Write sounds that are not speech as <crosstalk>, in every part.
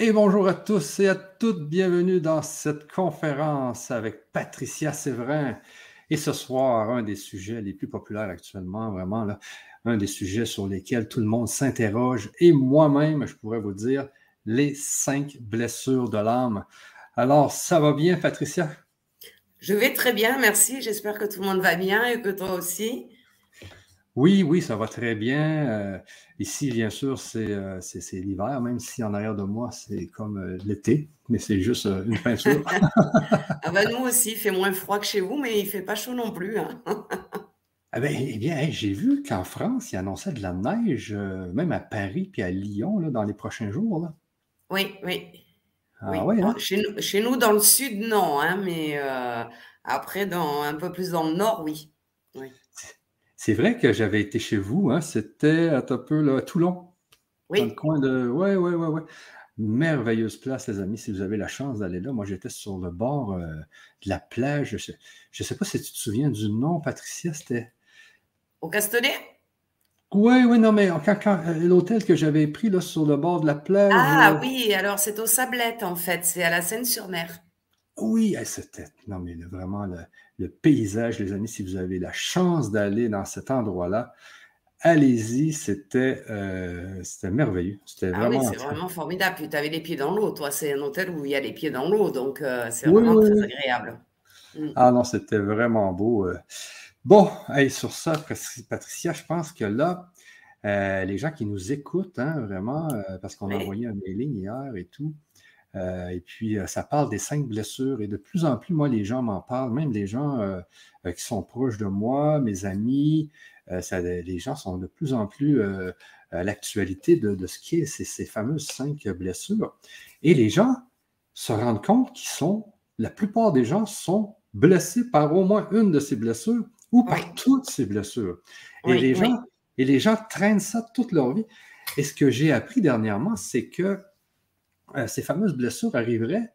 Et bonjour à tous et à toutes, bienvenue dans cette conférence avec Patricia Séverin. Et ce soir, un des sujets les plus populaires actuellement, vraiment, un des sujets sur lesquels tout le monde s'interroge, et moi-même, je pourrais vous dire, les cinq blessures de l'âme. Alors, ça va bien, Patricia? Je vais très bien, merci. J'espère que tout le monde va bien et que toi aussi. Oui, oui, ça va très bien. Euh, ici, bien sûr, euh, c'est l'hiver, même si en arrière de moi, c'est comme euh, l'été, mais c'est juste une peinture. <laughs> ah ben, nous aussi, il fait moins froid que chez vous, mais il ne fait pas chaud non plus. Hein. <laughs> ah ben, eh bien, j'ai vu qu'en France, il annonçait de la neige, même à Paris puis à Lyon, là, dans les prochains jours. Là. Oui, oui. Ah, hein? chez, nous, chez, nous, dans le sud, non, hein, mais après, dans, un peu plus dans le nord, oui. oui. C'est vrai que j'avais été chez vous, hein, c'était un peu là, à Toulon. Oui. Dans le coin de. Oui, oui, oui, oui. Merveilleuse place, les amis, si vous avez la chance d'aller là. Moi, j'étais sur le bord euh, de la plage. Je ne sais pas si tu te souviens du nom, Patricia, c'était. Au Castellet? Oui, oui, non, mais euh, l'hôtel que j'avais pris là, sur le bord de la plage. Ah oui, alors c'est au Sablette, en fait, c'est à la Seine-sur-Mer. Oui, c'était. Non, mais vraiment, le, paysage, les amis, si vous avez la chance d'aller dans cet endroit-là, allez-y, c'était euh, merveilleux. C'était ah oui, c'est vraiment formidable. Puis tu avais les pieds dans l'eau. Toi, c'est un hôtel où il y a les pieds dans l'eau, donc euh, c'est vraiment très agréable. Mm. Ah non, c'était vraiment beau. Euh. Bon, sur ça, Patricia, je pense que là, les gens qui nous écoutent, hein, vraiment, parce qu'on a envoyé un mailing hier et tout, euh, et puis, euh, ça parle des cinq blessures. Et de plus en plus, moi, les gens m'en parlent, même les gens euh, qui sont proches de moi, mes amis. les gens sont de plus en plus à l'actualité de, ce qui est ces, fameuses cinq blessures. Et les gens se rendent compte qu'ils sont, la plupart des gens sont blessés par au moins une de ces blessures ou par toutes ces blessures. Et, les gens, et les gens traînent ça toute leur vie. Et ce que j'ai appris dernièrement, c'est que ces fameuses blessures arriveraient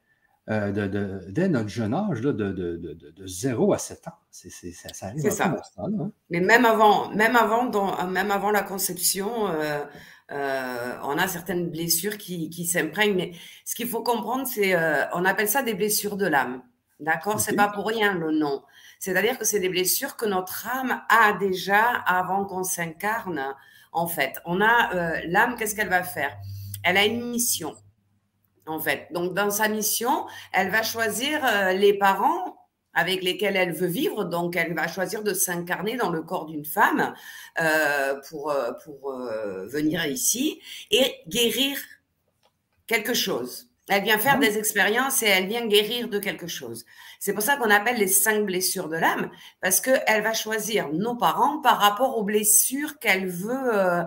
euh, dès notre jeune âge, de, de, 0 à 7 ans. C'est, ça, arrive ça. Là, hein. Mais même avant, même, avant, même avant la conception, euh, on a certaines blessures qui, qui s'imprègnent. Mais ce qu'il faut comprendre, c'est on appelle ça des blessures de l'âme. D'accord? C'est pas pour rien le nom. C'est-à-dire que c'est des blessures que notre âme a déjà avant qu'on s'incarne. En fait, on a l'âme, qu'est-ce qu'elle va faire? Elle a une mission en fait. Donc, dans sa mission, elle va choisir euh, les parents avec lesquels elle veut vivre. Donc, elle va choisir de s'incarner dans le corps d'une femme euh, pour, euh, pour venir ici et guérir quelque chose. Elle vient faire des expériences et elle vient guérir de quelque chose. C'est pour ça qu'on appelle les cinq blessures de l'âme, parce qu'elle va choisir nos parents par rapport aux blessures qu'elle veut,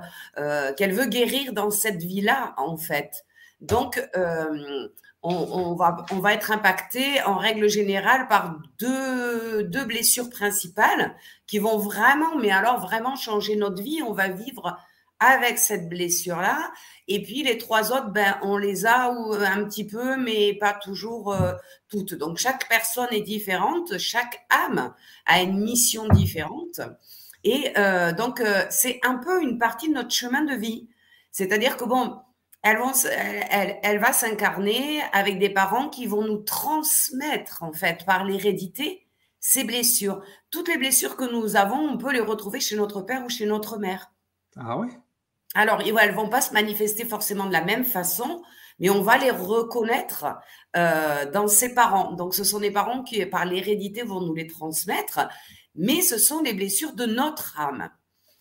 qu'elle veut guérir dans cette vie-là, en fait. Donc, euh, on, va, on va être impacté en règle générale par deux, deux blessures principales qui vont vraiment, mais alors vraiment changer notre vie. On va vivre avec cette blessure-là. Et puis les trois autres, ben, on les a un petit peu, mais pas toujours euh, toutes. Donc chaque personne est différente, chaque âme a une mission différente. Et euh, donc c'est un peu une partie de notre chemin de vie. C'est-à-dire que bon, elle, va s'incarner avec des parents qui vont nous transmettre, en fait, par l'hérédité, ces blessures. Toutes les blessures que nous avons, on peut les retrouver chez notre père ou chez notre mère. Ah oui Alors, elles ne vont pas se manifester forcément de la même façon, mais on va les reconnaître euh, dans ses parents. Donc, ce sont des parents qui, par l'hérédité, vont nous les transmettre, mais ce sont les blessures de notre âme.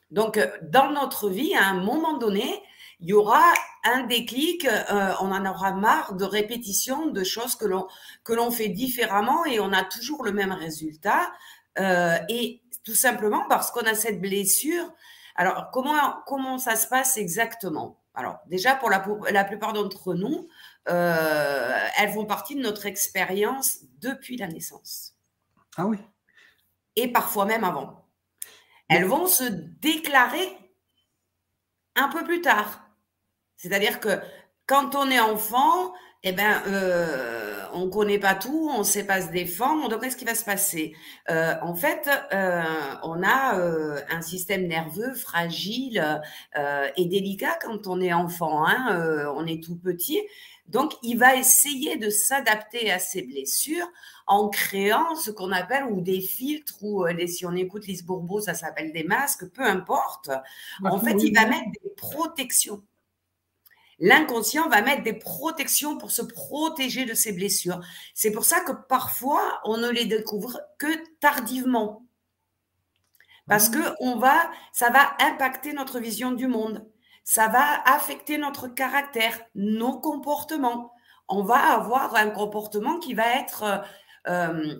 Donc, euh, dans notre vie, à un moment donné, il y aura un déclic, euh, on en aura marre de répétition de choses que l'on que l'on fait différemment et on a toujours le même résultat. Euh, et tout simplement parce qu'on a cette blessure. Alors comment comment ça se passe exactement? Alors déjà pour la la plupart d'entre nous, euh, elles font partie de notre expérience depuis la naissance. Ah oui. Et parfois même avant. Elles vont se déclarer un peu plus tard. C'est-à-dire que quand on est enfant, eh ben, euh, on connaît pas tout, on sait pas se défendre. Donc, qu'est-ce qui va se passer? Euh, En fait, euh, on a un système nerveux fragile et délicat quand on est enfant. Hein, on est tout petit. Donc, il va essayer de s'adapter à ses blessures en créant ce qu'on appelle ou des filtres ou les, si on écoute Lise Bourbeau, ça s'appelle des masques, peu importe. En fait, il va mettre des protections L'inconscient va mettre des protections pour se protéger de ses blessures. C'est pour ça que parfois, on ne les découvre que tardivement. Parce que on va, ça va impacter notre vision du monde. Ça va affecter notre caractère, nos comportements. On va avoir un comportement qui va être euh,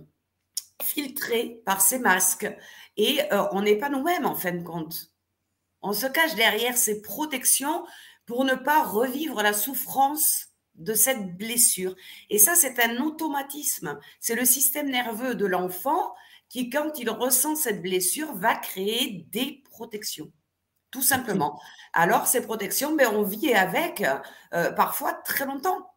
filtré par ces masques. Et euh, on n'est pas nous-mêmes en fin de compte. On se cache derrière ces protections pour ne pas revivre la souffrance de cette blessure. Et ça, c'est un automatisme. C'est le système nerveux de l'enfant qui, quand il ressent cette blessure, va créer des protections. Tout simplement. Alors, ces protections, ben, on vit avec euh, parfois très longtemps.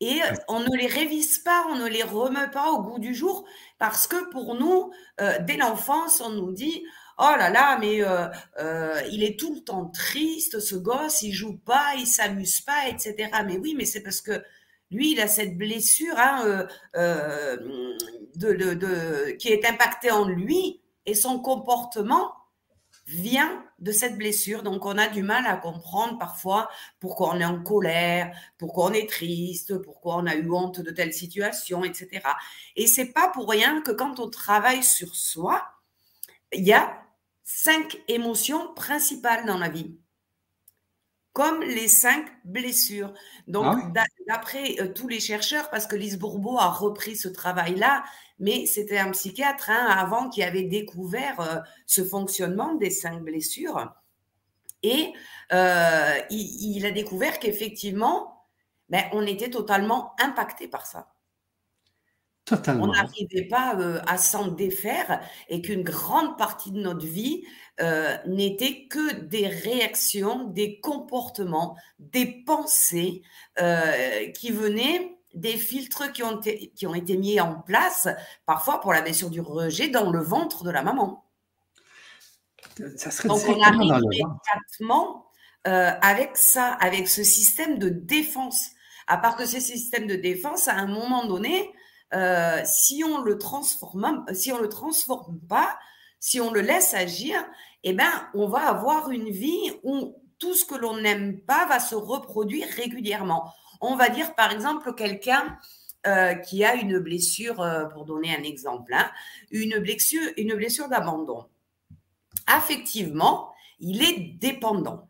Et on ne les révise pas, on ne les remet pas au goût du jour, parce que pour nous, euh, dès l'enfance, on nous dit oh là là, mais euh, euh, il est tout le temps triste, ce gosse, il joue pas, il s'amuse pas, etc. Mais oui, mais c'est parce que lui, il a cette blessure hein, euh, qui est impactée en lui et son comportement vient de cette blessure. Donc, on a du mal à comprendre parfois pourquoi on est en colère, pourquoi on est triste, pourquoi on a eu honte de telle situation, etc. Et c'est pas pour rien que quand on travaille sur soi, il y a cinq émotions principales dans la vie, comme les cinq blessures. Donc, ah d'après euh, tous les chercheurs, parce que Lise Bourbeau a repris ce travail-là, mais c'était un psychiatre hein, avant qui avait découvert euh, ce fonctionnement des cinq blessures. Et euh, il, a découvert qu'effectivement, ben, on était totalement impacté par ça. On n'arrivait pas euh, à s'en défaire et qu'une grande partie de notre vie euh, n'était que des réactions, des comportements, des pensées euh, qui venaient des filtres qui ont, été, qui ont été mis en place, parfois pour la blessure du rejet, dans le ventre de la maman. Ça serait Donc on arrive immédiatement avec ça, avec ce système de défense. À part que ce système de défense, à un moment donné, euh, si on le transforme, si on le transforme pas, si on le laisse agir, eh ben, on va avoir une vie où tout ce que l'on n'aime pas va se reproduire régulièrement. On va dire, par exemple, quelqu'un euh, qui a une blessure, euh, pour donner un exemple, hein, une blessure, une blessure d'abandon. Affectivement, il est dépendant.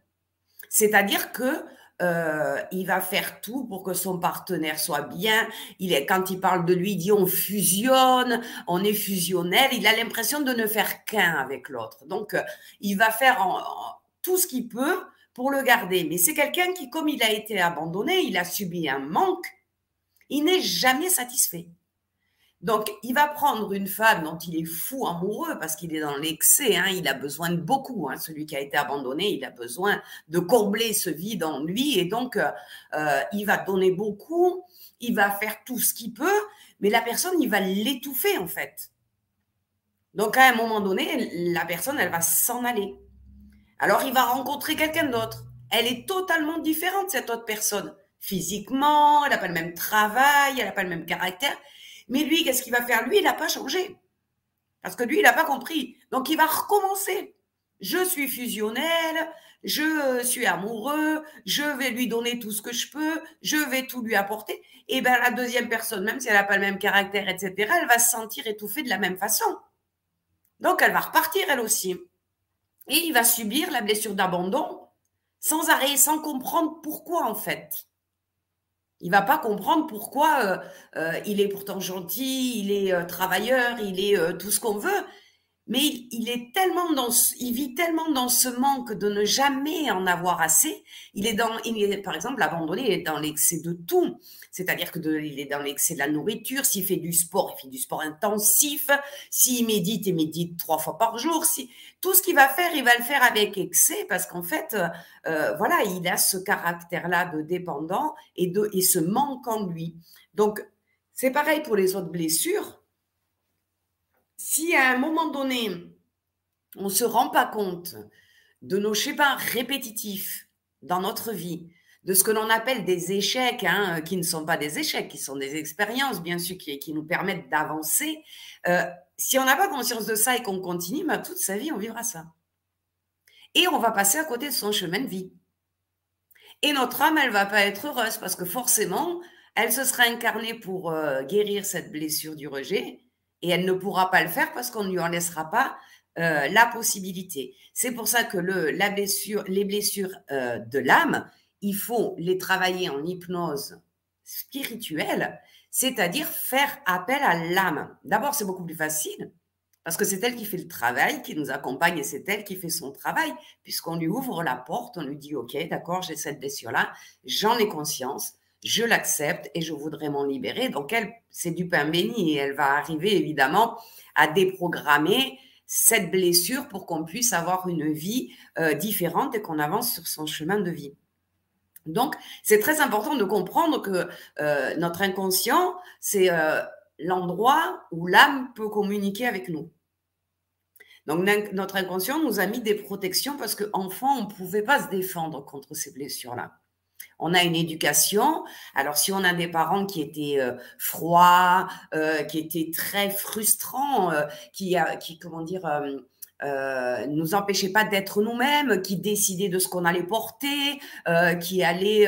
C'est-à-dire que euh, il va faire tout pour que son partenaire soit bien. Il est, quand il parle de lui, il dit on fusionne, on est fusionnel. Il a l'impression de ne faire qu'un avec l'autre. Donc, euh, il va faire tout ce qu'il peut pour le garder. Mais c'est quelqu'un qui, comme il a été abandonné, il a subi un manque, il n'est jamais satisfait. Donc, il va prendre une femme dont il est fou amoureux parce qu'il est dans l'excès. Hein, il a besoin de beaucoup. Hein, celui qui a été abandonné, il a besoin de combler ce vide en lui. Et donc, euh, euh, il va donner beaucoup. Il va faire tout ce qu'il peut. Mais la personne, il va l'étouffer, en fait. Donc, à un moment donné, la personne, elle va s'en aller. Alors, il va rencontrer quelqu'un d'autre. Elle est totalement différente, cette autre personne. Physiquement, elle n'a pas le même travail, elle n'a pas le même caractère. Mais lui, qu'est-ce qu'il va faire? Lui, il n'a pas changé. Parce que lui, il n'a pas compris. Donc, il va recommencer. Je suis fusionnel, je suis amoureux, je vais lui donner tout ce que je peux, je vais tout lui apporter. Et bien, la deuxième personne, même si elle n'a pas le même caractère, etc., elle va se sentir étouffée de la même façon. Donc, elle va repartir, elle aussi. Et il va subir la blessure d'abandon sans arrêt, sans comprendre pourquoi, en fait. Il va pas comprendre pourquoi euh, euh, il est pourtant gentil, il est euh, travailleur, il est tout ce qu'on veut. Mais il, vit tellement dans ce manque de ne jamais en avoir assez. Il est dans, il est, par exemple, abandonné, il est dans l'excès de tout. C'est-à-dire que il est dans l'excès de la nourriture. S'il fait du sport, il fait du sport intensif. S'il médite, il médite trois fois par jour. Tout ce qu'il va faire, il va le faire avec excès parce qu'en fait, euh, voilà, il a ce caractère-là de dépendant et de, et ce manque en lui. Donc, c'est pareil pour les autres blessures si à un moment donné, on ne se rend pas compte de nos schémas répétitifs dans notre vie, de ce que l'on appelle des échecs, hein, qui ne sont pas des échecs, qui sont des expériences, bien sûr, qui, qui nous permettent d'avancer. Euh, si on n'a pas conscience de ça et qu'on continue, bah, toute sa vie, on vivra ça. Et on va passer à côté de son chemin de vie. Et notre âme, elle va pas être heureuse parce que forcément, elle se sera incarnée pour euh, guérir cette blessure du rejet et elle ne pourra pas le faire parce qu'on ne lui en laissera pas euh, la possibilité. C'est pour ça que les blessures euh, de l'âme, il faut les travailler en hypnose spirituelle, c'est-à-dire faire appel à l'âme. D'abord, c'est beaucoup plus facile parce que c'est elle qui fait le travail, qui nous accompagne et c'est elle qui fait son travail, puisqu'on lui ouvre la porte, on lui dit, OK, d'accord, j'ai cette blessure-là, j'en ai conscience, je l'accepte et je voudrais m'en libérer. Donc, elle, c'est du pain béni et elle va arriver évidemment à déprogrammer cette blessure pour qu'on puisse avoir une vie euh, différente et qu'on avance sur son chemin de vie. Donc, c'est très important de comprendre que euh, notre inconscient, c'est euh, l'endroit où l'âme peut communiquer avec nous. Donc, notre inconscient nous a mis des protections parce qu'enfant, on ne pouvait pas se défendre contre ces blessures-là on a une éducation. Alors, si on a des parents qui étaient euh, froids, euh, qui étaient très frustrants, euh, qui, qui, comment dire, nous empêchaient pas d'être nous-mêmes, qui décidaient de ce qu'on allait porter, qui allaient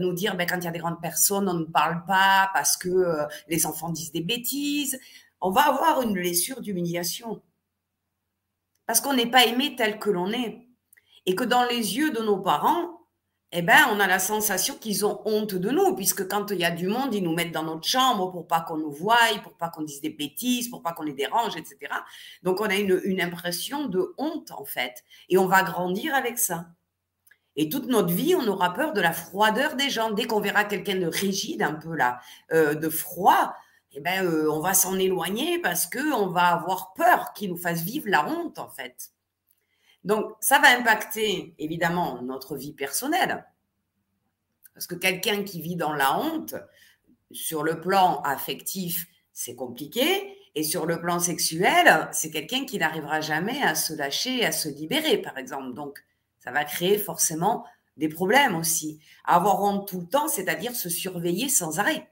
nous dire, ben, quand il y a des grandes personnes, on ne parle pas parce que les enfants disent des bêtises. On va avoir une blessure d'humiliation parce qu'on n'est pas aimé tel que l'on est. Et que dans les yeux de nos parents, eh ben, on a la sensation qu'ils ont honte de nous, puisque quand il y a du monde, ils nous mettent dans notre chambre pour pas qu'on nous voie, pour pas qu'on dise des bêtises, pour pas qu'on les dérange, etc. Donc, on a une, impression de honte, en fait. Et on va grandir avec ça. Et toute notre vie, on aura peur de la froideur des gens. Dès qu'on verra quelqu'un de rigide, un peu là, euh, de froid, eh ben, euh, on va s'en éloigner parce qu'on va avoir peur qu'il nous fasse vivre la honte, en fait. Donc, ça va impacter évidemment notre vie personnelle. Parce que quelqu'un qui vit dans la honte, sur le plan affectif, c'est compliqué. Et sur le plan sexuel, c'est quelqu'un qui n'arrivera jamais à se lâcher, à se libérer, par exemple. Donc, ça va créer forcément des problèmes aussi. Avoir honte tout le temps, c'est-à-dire se surveiller sans arrêt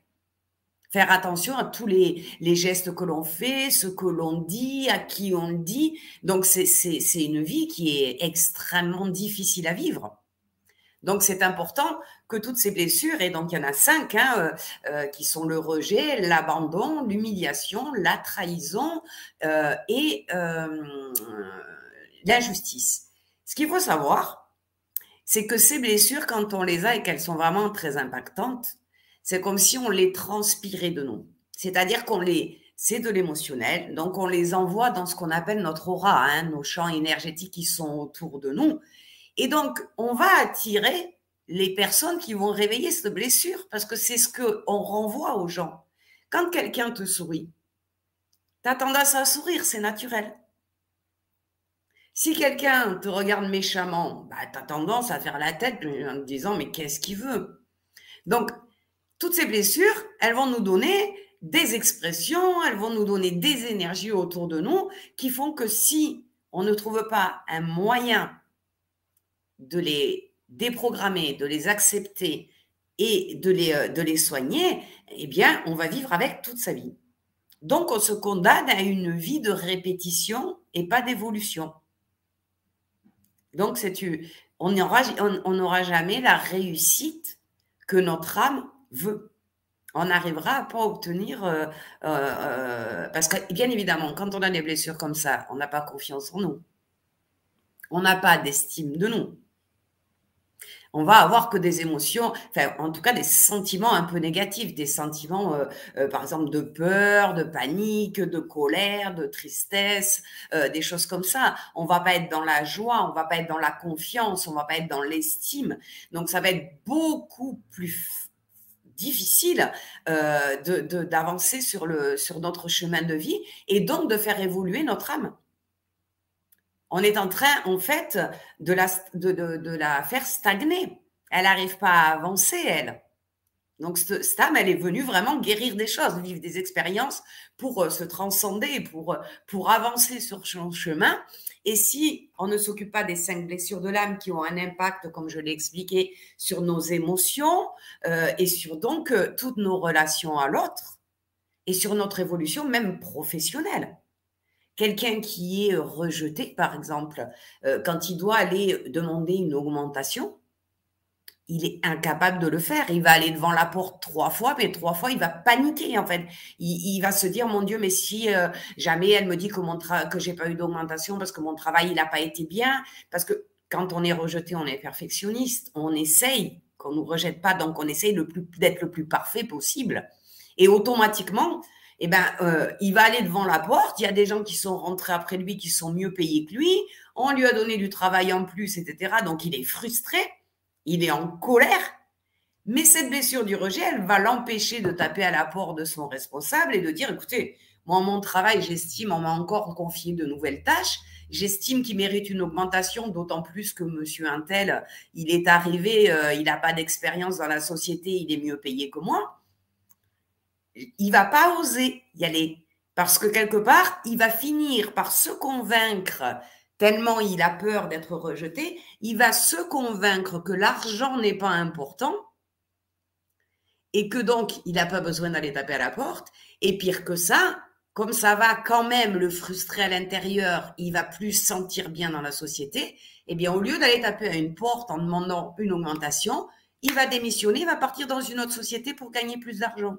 faire attention à tous les, les gestes que l'on fait, ce que l'on dit, à qui on le dit. Donc, c'est une vie qui est extrêmement difficile à vivre. Donc, c'est important que toutes ces blessures, et donc il y en a cinq, hein, euh, euh, qui sont le rejet, l'abandon, l'humiliation, la trahison euh, et l'injustice. Ce qu'il faut savoir, c'est que ces blessures, quand on les a et qu'elles sont vraiment très impactantes, c'est comme si on les transpirait de nous. C'est-à-dire qu'on les, c'est de l'émotionnel, donc on les envoie dans ce qu'on appelle notre aura, hein, nos champs énergétiques qui sont autour de nous. Et donc, on va attirer les personnes qui vont réveiller cette blessure parce que c'est ce qu'on renvoie aux gens. Quand quelqu'un te sourit, tu as tendance à sourire, c'est naturel. Si quelqu'un te regarde méchamment, bah, tu as tendance à faire la tête en te disant mais qu'est-ce qu'il veut? Donc, toutes ces blessures, elles vont nous donner des expressions, elles vont nous donner des énergies autour de nous qui font que si on ne trouve pas un moyen de les déprogrammer, de les accepter et de les, euh, de les soigner, eh bien, on va vivre avec toute sa vie. Donc, on se condamne à une vie de répétition et pas d'évolution. Donc, on n'aura jamais la réussite que notre âme veut. On n'arrivera à pas obtenir, euh, euh, euh, parce que bien évidemment, quand on a des blessures comme ça, on n'a pas confiance en nous. On n'a pas d'estime de nous. on va avoir que des émotions, enfin, en tout cas des sentiments un peu négatifs, des sentiments, par exemple, de peur, de panique, de colère, de tristesse, des choses comme ça. On va pas être dans la joie, on va pas être dans la confiance, on va pas être dans l'estime. Donc, ça va être beaucoup plus difficile d'avancer sur, sur notre chemin de vie et donc de faire évoluer notre âme on est en train, en fait, de la, de, la faire stagner. Elle n'arrive pas à avancer, elle. Donc, cette, âme, elle est venue vraiment guérir des choses, vivre des expériences pour euh, se transcender, pour, euh, pour avancer sur son chemin. Et si on ne s'occupe pas des cinq blessures de l'âme qui ont un impact, comme je l'ai expliqué, sur nos émotions euh, et sur donc toutes nos relations à l'autre et sur notre évolution même professionnelle. Quelqu'un qui est rejeté, par exemple, euh, quand il doit aller demander une augmentation, il est incapable de le faire. Il va aller devant la porte trois fois, mais trois fois, il va paniquer, en fait. Il, va se dire, mon Dieu, mais si euh, jamais elle me dit que, mon que j'ai pas eu d'augmentation parce que mon travail, il n'a pas été bien, parce que quand on est rejeté, on est perfectionniste, on essaye qu'on nous rejette pas, donc on essaye d'être le plus parfait possible. Et automatiquement, eh ben, euh, il va aller devant la porte. Il y a des gens qui sont rentrés après lui, qui sont mieux payés que lui. On lui a donné du travail en plus, etc. Donc, il est frustré, il est en colère. Mais cette blessure du rejet, elle va l'empêcher de taper à la porte de son responsable et de dire, écoutez, moi, mon travail, j'estime, on m'a encore confié de nouvelles tâches. J'estime qu'il mérite une augmentation, d'autant plus que monsieur Intel, il est arrivé, euh, il n'a pas d'expérience dans la société, il est mieux payé que moi il va pas oser y aller parce que quelque part, il va finir par se convaincre tellement il a peur d'être rejeté, il va se convaincre que l'argent n'est pas important et que donc il n'a pas besoin d'aller taper à la porte. Et pire que ça, comme ça va quand même le frustrer à l'intérieur, il va plus se sentir bien dans la société. Eh bien, au lieu d'aller taper à une porte en demandant une augmentation, il va démissionner, il va partir dans une autre société pour gagner plus d'argent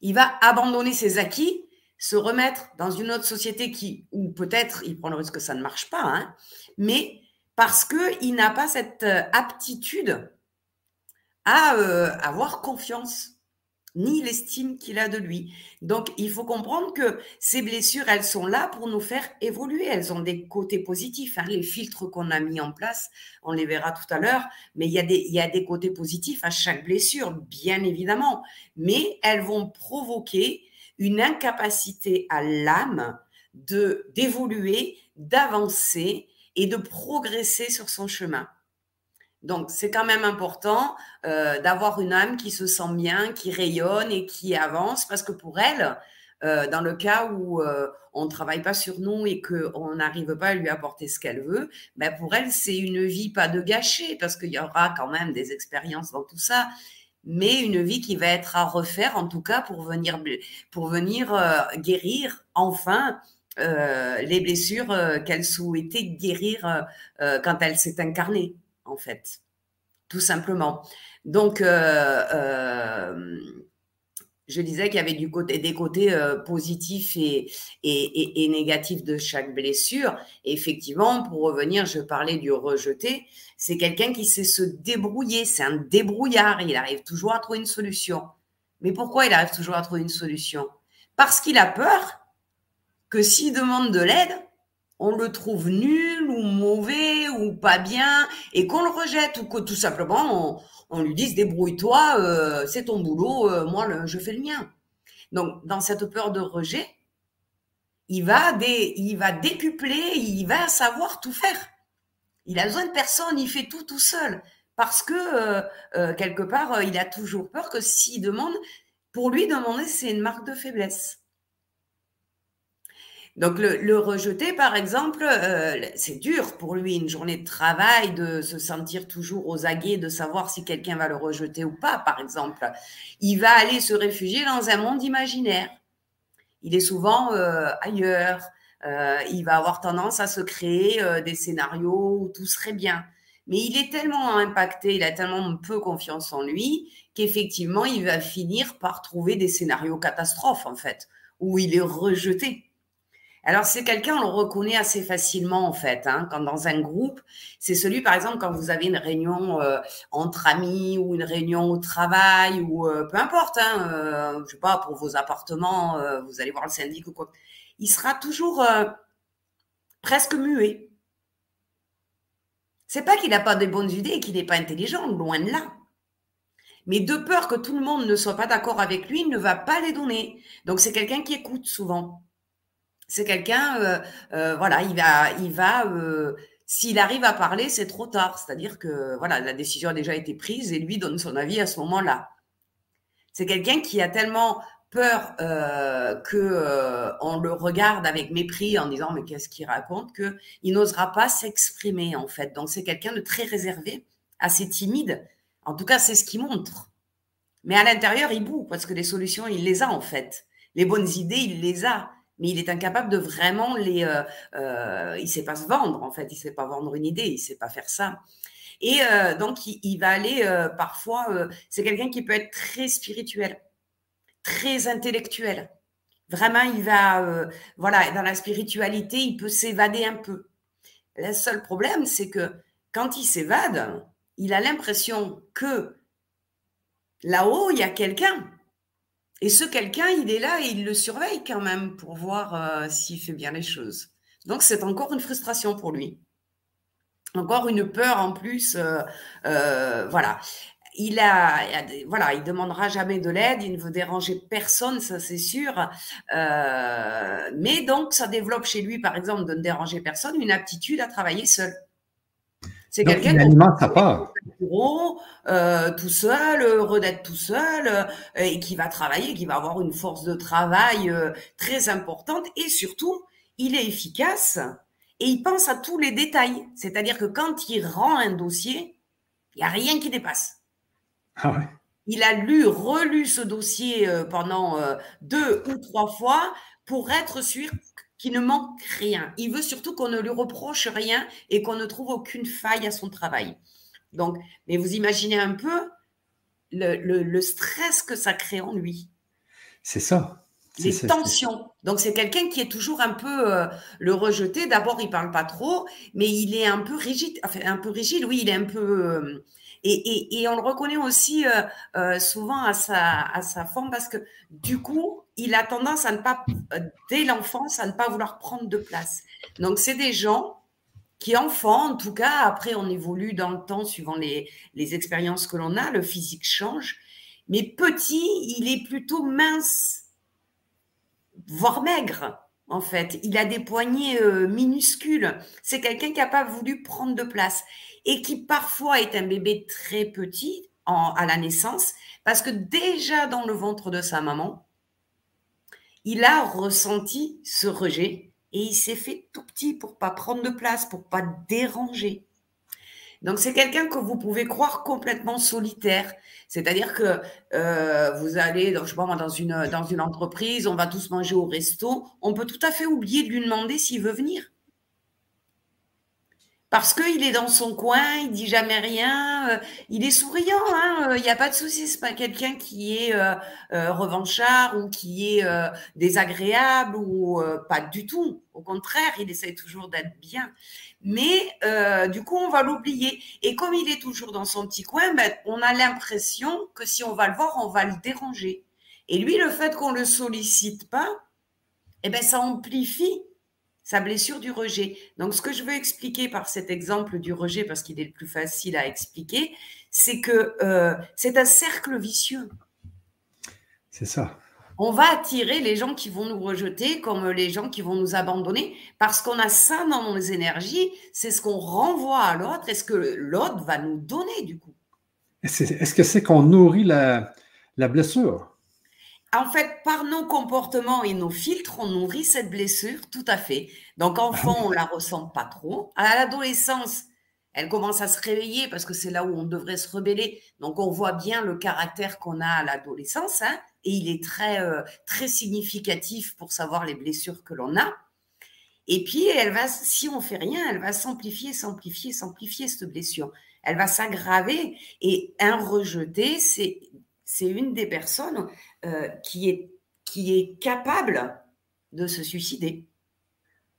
il va abandonner ses acquis, se remettre dans une autre société qui, peut-être il prend le risque que ça ne marche pas, hein, mais parce qu'il n'a pas cette euh, aptitude à euh, avoir confiance ni l'estime qu'il a de lui. Donc, il faut comprendre que ces blessures, elles sont là pour nous faire évoluer. Elles ont des côtés positifs. Hein. Les filtres qu'on a mis en place, on les verra tout à l'heure, mais il y, des, il y a des côtés positifs à chaque blessure, bien évidemment. Mais elles vont provoquer une incapacité à l'âme de d'évoluer, d'avancer et de progresser sur son chemin. Donc, c'est quand même important euh, d'avoir une âme qui se sent bien, qui rayonne et qui avance, parce que pour elle, euh, dans le cas où euh, on ne travaille pas sur nous et qu'on n'arrive pas à lui apporter ce qu'elle veut, ben pour elle, c'est une vie pas de gâcher, parce qu'il y aura quand même des expériences dans tout ça, mais une vie qui va être à refaire, en tout cas, pour venir, pour venir guérir enfin les blessures qu'elle souhaitait guérir quand elle s'est incarnée en fait, tout simplement. Donc, euh, euh, je disais qu'il y avait des côtés euh, positifs et, et, négatifs de chaque blessure. effectivement, pour revenir, je parlais du rejeté. C'est quelqu'un qui sait se débrouiller. C'est un débrouillard. Il arrive toujours à trouver une solution. Mais pourquoi il arrive toujours à trouver une solution? Parce qu'il a peur que s'il demande de l'aide, on le trouve nul ou mauvais ou pas bien et qu'on le rejette ou que tout simplement on, lui dise débrouille-toi, euh, c'est ton boulot, euh, moi je fais le mien. Donc dans cette peur de rejet, il va, il va décupler, il va savoir tout faire. Il a besoin de personne, il fait tout tout seul parce que euh, quelque part il a toujours peur que s'il demande, pour lui demander c'est une marque de faiblesse. Donc le, rejeter, par exemple, euh, c'est dur pour lui, une journée de travail, de se sentir toujours aux aguets, de savoir si quelqu'un va le rejeter ou pas, par exemple. Il va aller se réfugier dans un monde imaginaire. Il est souvent euh, ailleurs. Euh, il va avoir tendance à se créer des scénarios où tout serait bien. Mais il est tellement impacté, il a tellement peu confiance en lui qu'effectivement, il va finir par trouver des scénarios catastrophes, en fait, où il est rejeté. Alors, c'est quelqu'un, on le reconnaît assez facilement, en fait. Hein, quand dans un groupe, c'est celui, par exemple, quand vous avez une réunion euh, entre amis ou une réunion au travail ou euh, peu importe, hein, euh, je sais pas, pour vos appartements, vous allez voir le syndic ou quoi. Il sera toujours presque muet. C'est pas qu'il n'a pas de bonnes idées et qu'il n'est pas intelligent, loin de là. Mais de peur que tout le monde ne soit pas d'accord avec lui, il ne va pas les donner. Donc c'est quelqu'un qui écoute souvent. C'est quelqu'un, euh, euh, voilà, il va, il va. Euh, s'il arrive à parler, c'est trop tard. C'est-à-dire que voilà, la décision a déjà été prise et lui donne son avis à ce moment-là. C'est quelqu'un qui a tellement peur que on le regarde avec mépris en disant mais qu'est-ce qu'il raconte que il n'osera pas s'exprimer en fait. Donc c'est quelqu'un de très réservé, assez timide en tout cas, c'est ce qu'il montre. Mais à l'intérieur, il boue parce que les solutions, il les a en fait. Les bonnes idées, il les a. Mais il est incapable de vraiment les. Euh, euh, il ne sait pas se vendre en fait. Il ne sait pas vendre une idée. Il ne sait pas faire ça. Et euh, donc, il, va aller parfois. c'est quelqu'un qui peut être très spirituel, très intellectuel. Vraiment, il va. voilà, dans la spiritualité, il peut s'évader un peu. Le seul problème, c'est que quand il s'évade, il a l'impression que là-haut, il y a quelqu'un. Et ce quelqu'un, il est là et il le surveille quand même pour voir euh, s'il fait bien les choses. Donc c'est encore une frustration pour lui. Encore une peur en plus. Euh, euh, voilà. Il a, voilà, il demandera jamais de l'aide, il ne veut déranger personne, ça c'est sûr. mais donc, ça développe chez lui, par exemple, de ne déranger personne, une aptitude à travailler seul. C'est quelqu'un qui alimente part. Bureau, euh, tout seul, heureux d'être tout seul, euh, et qui va travailler, qui va avoir une force de travail euh, très importante, et surtout, il est efficace et il pense à tous les détails. C'est-à-dire que quand il rend un dossier, il n'y a rien qui dépasse. Ah ouais. Il a lu, relu ce dossier pendant deux ou trois fois pour être sûr qui ne manque rien. Il veut surtout qu'on ne lui reproche rien et qu'on ne trouve aucune faille à son travail. Donc, mais vous imaginez un peu le, stress que ça crée en lui. C'est ça. Les tensions. Donc, c'est quelqu'un qui est toujours un peu euh, le rejeté. D'abord, il parle pas trop, mais il est un peu rigide. Enfin, un peu rigide, oui, il est un peu. Euh, et, on le reconnaît aussi euh, souvent à sa, à sa forme parce que du coup, il a tendance à ne pas, dès l'enfance, à ne pas vouloir prendre de place. Donc, c'est des gens qui, enfants, en tout cas, après, on évolue dans le temps suivant les, les expériences que l'on a, le physique change. Mais petit, il est plutôt mince, voire maigre, en fait. Il a des poignets euh, minuscules. C'est quelqu'un qui n'a pas voulu prendre de place et qui parfois est un bébé très petit à la naissance, parce que déjà dans le ventre de sa maman, il a ressenti ce rejet et il s'est fait tout petit pour pas prendre de place, pour pas déranger. Donc c'est quelqu'un que vous pouvez croire complètement solitaire, c'est-à-dire que euh, vous allez, je sais pas dans une dans une entreprise, on va tous manger au resto, on peut tout à fait oublier de lui demander s'il veut venir parce qu'il est dans son coin, il dit jamais rien, euh, il est souriant, hein, euh, il n'y a pas de souci, c'est pas quelqu'un qui est euh, revanchard ou qui est désagréable ou pas du tout. Au contraire, il essaie toujours d'être bien. Mais du coup, on va l'oublier. Et comme il est toujours dans son petit coin, ben, on a l'impression que si on va le voir, on va le déranger. Et lui, le fait qu'on le sollicite pas, eh ben, ça amplifie sa blessure du rejet. Donc, ce que je veux expliquer par cet exemple du rejet, parce qu'il est le plus facile à expliquer, c'est que euh, c'est un cercle vicieux. C'est ça. On va attirer les gens qui vont nous rejeter comme les gens qui vont nous abandonner parce qu'on a ça dans nos énergies. C'est ce qu'on renvoie à l'autre et ce que l'autre va nous donner du coup. Est-ce que c'est qu'on nourrit la, la blessure? En fait, par nos comportements et nos filtres, on nourrit cette blessure, tout à fait. Donc, enfant, on la ressent pas trop. À l'adolescence, elle commence à se réveiller parce que c'est là où on devrait se rebeller. Donc, on voit bien le caractère qu'on a à l'adolescence, hein, et il est très, euh, très significatif pour savoir les blessures que l'on a. Et puis, elle va, si on fait rien, elle va s'amplifier, s'amplifier, s'amplifier cette blessure. Elle va s'aggraver et un rejeté, c'est c'est une des personnes euh, qui, est, qui est capable de se suicider.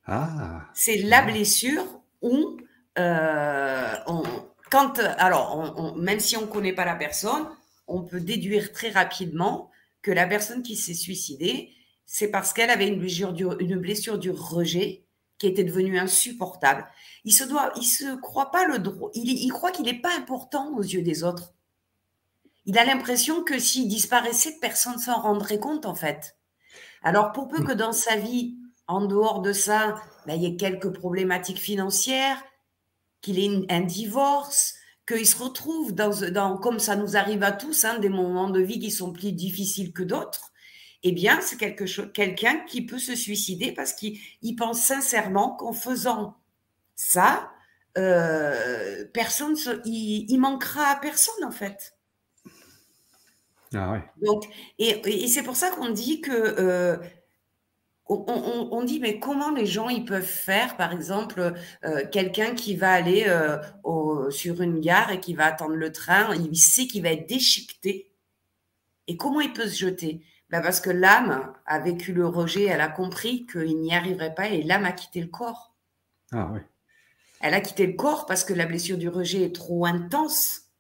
Ah. C'est la blessure où euh, on, quand, alors, même si on ne connaît pas la personne, on peut déduire très rapidement que la personne qui s'est suicidée, c'est parce qu'elle avait une blessure, du, une blessure du rejet qui était devenue insupportable. Il se doit, il se croit pas le droit, il, il croit qu'il n'est pas important aux yeux des autres. Il a l'impression que s'il disparaissait, personne s'en rendrait compte en fait. Alors pour peu que dans sa vie, en dehors de ça, ben, il y ait quelques problématiques financières, qu'il ait un divorce, qu'il se retrouve dans, dans, comme ça nous arrive à tous, hein, des moments de vie qui sont plus difficiles que d'autres, eh bien, c'est quelque chose, quelqu'un qui peut se suicider parce qu'il pense sincèrement qu'en faisant ça, euh, personne, il, manquera à personne en fait. Ah ouais. Donc, et, et c'est pour ça qu'on dit que euh, on, dit, mais comment les gens ils peuvent faire, par exemple, euh, quelqu'un qui va aller euh, sur une gare et qui va attendre le train, il sait qu'il va être déchiqueté. Et comment il peut se jeter? Ben Parce que l'âme a vécu le rejet, elle a compris qu'il n'y arriverait pas et l'âme a quitté le corps. Ah oui. Elle a quitté le corps parce que la blessure du rejet est trop intense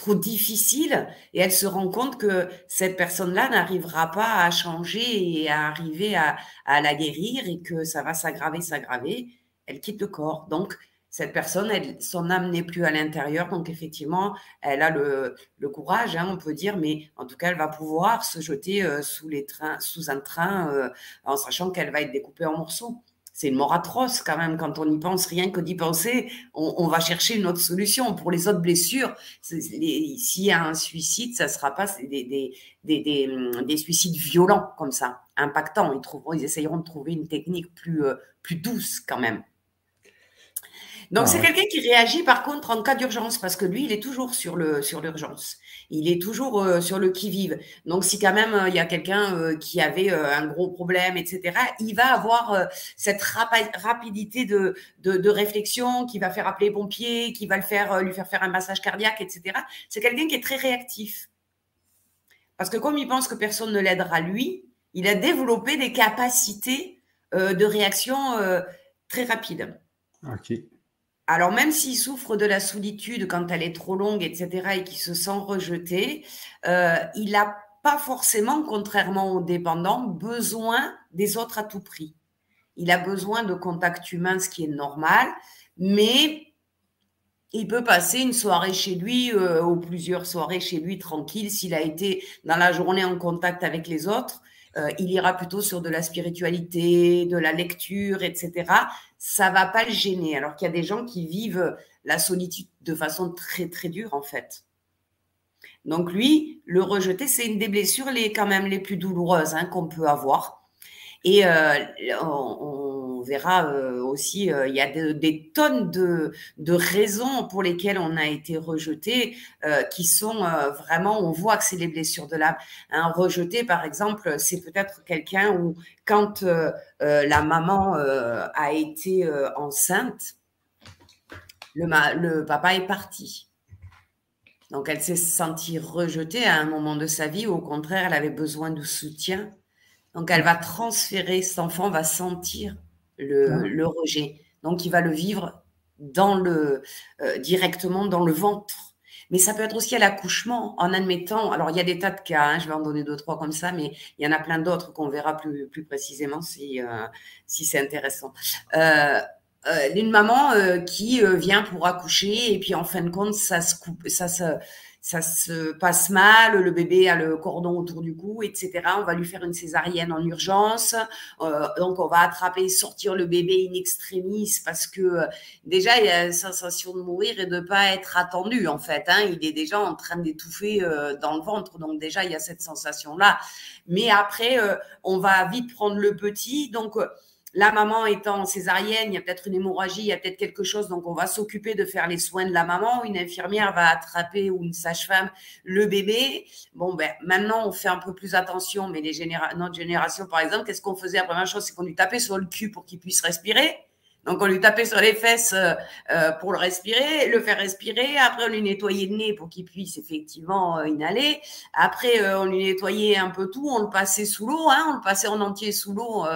trop difficile et elle se rend compte que cette personne-là n'arrivera pas à changer et à arriver à, la guérir et que ça va s'aggraver, s'aggraver, elle quitte le corps. Donc, cette personne, elle, son âme n'est plus à l'intérieur, donc effectivement, elle a le, courage, hein, on peut dire, mais en tout cas, elle va pouvoir se jeter euh, sous, les trains, sous un train euh, en sachant qu'elle va être découpée en morceaux c'est une mort atroce quand même. Quand on y pense, rien que d'y penser, on, va chercher une autre solution. Pour les autres blessures, s'il y a un suicide, ça ne sera pas des, des, suicides violents comme ça, impactants. Ils, trouveront, ils essayeront de trouver une technique plus, euh, plus douce quand même. Donc, c'est quelqu'un qui réagit par contre en cas d'urgence parce que lui, il est toujours sur le sur l'urgence. Il est toujours euh, sur le qui-vive. Donc, si quand même euh, il y a quelqu'un euh, qui avait un gros problème, etc., il va avoir cette rapidité de, de, réflexion qui va faire appeler les pompiers, qui va le faire, lui faire faire un massage cardiaque, etc. C'est quelqu'un qui est très réactif. Parce que comme il pense que personne ne l'aidera lui, il a développé des capacités de réaction très rapides. OK. Alors même s'il souffre de la solitude quand elle est trop longue, etc., et qu'il se sent rejeté, euh, il n'a pas forcément, contrairement aux dépendants, besoin des autres à tout prix. Il a besoin de contact humain, ce qui est normal, mais il peut passer une soirée chez lui euh, ou plusieurs soirées chez lui tranquille s'il a été dans la journée en contact avec les autres. Euh, il ira plutôt sur de la spiritualité, de la lecture, etc. Ça va pas le gêner. Alors qu'il y a des gens qui vivent la solitude de façon très très dure en fait. Donc lui, le rejeter, c'est une des blessures les quand même les plus douloureuses hein, qu'on peut avoir. Et euh, verra euh, aussi, euh, il y a des tonnes de, raisons pour lesquelles on a été rejeté, euh, qui sont vraiment, on voit que c'est les blessures de l'âme. Un rejeté, par exemple, c'est peut-être quelqu'un où, quand la maman a été enceinte, le, le papa est parti. Donc, elle s'est sentie rejetée à un moment de sa vie, où, au contraire, elle avait besoin de soutien. Donc, elle va transférer, cet enfant va sentir le, rejet. Donc, il va le vivre dans le, euh, directement dans le ventre. Mais ça peut être aussi à l'accouchement, en admettant. Alors, il y a des tas de cas, hein, je vais en donner deux, trois comme ça, mais il y en a plein d'autres qu'on verra plus, plus précisément si, euh, si c'est intéressant. Euh, une maman qui vient pour accoucher et puis en fin de compte, ça se coupe, ça se ça se passe mal, le bébé a le cordon autour du cou, etc. On va lui faire une césarienne en urgence. Euh, donc, on va attraper, sortir le bébé in extremis parce que euh, déjà, il y a la sensation de mourir et de pas être attendu, en fait. Hein. Il est déjà en train d'étouffer euh, dans le ventre. Donc, déjà, il y a cette sensation-là. Mais après, on va vite prendre le petit. Donc, la maman étant césarienne, il y a peut-être une hémorragie, il y a peut-être quelque chose, donc on va s'occuper de faire les soins de la maman. Une infirmière va attraper ou une sage-femme le bébé. Bon, ben maintenant on fait un peu plus attention, mais les notre génération, par exemple, qu'est-ce qu'on faisait? La première chose, c'est qu'on lui tapait sur le cul pour qu'il puisse respirer. Donc, on lui tapait sur les fesses euh, euh, pour le respirer, le faire respirer. Après, on lui nettoyait le nez pour qu'il puisse effectivement euh, inhaler. Après, on lui nettoyait un peu tout. On le passait sous l'eau, hein, on le passait en entier sous l'eau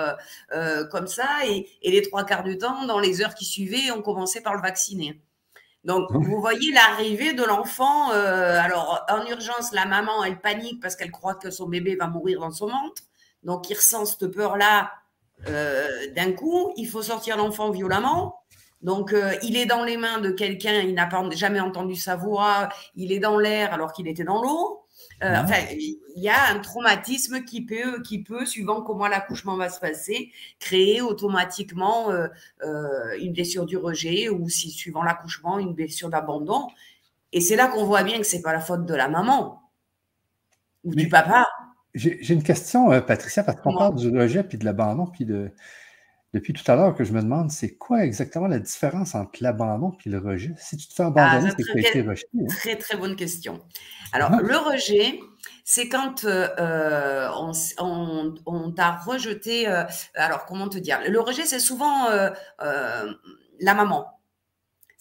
comme ça. Et, et, les trois quarts du temps, dans les heures qui suivaient, on commençait par le vacciner. Donc, vous voyez l'arrivée de l'enfant. alors, en urgence, la maman, elle panique parce qu'elle croit que son bébé va mourir dans son ventre. Donc, il ressent cette peur-là euh, d'un coup, il faut sortir l'enfant violemment. Donc, euh, il est dans les mains de quelqu'un, il n'a jamais entendu sa voix, il est dans l'air alors qu'il était dans l'eau. Euh, enfin, il y a un traumatisme qui peut, qui peut, suivant comment l'accouchement va se passer, créer automatiquement une blessure du rejet ou, si suivant l'accouchement, une blessure d'abandon. Et c'est là qu'on voit bien que c'est pas la faute de la maman ou du papa. J'ai une question, euh, Patricia, parce qu'on parle du rejet puis de l'abandon, puis de, depuis tout à l'heure que je me demande, c'est quoi exactement la différence entre l'abandon puis le rejet? Si tu te fais ah, abandonner, c'est que tu as été rejeté. Hein? Très, très bonne question. Alors, ah. le rejet, c'est quand euh, euh, on, on t'a rejeté. alors, comment te dire? Le rejet, c'est souvent la maman.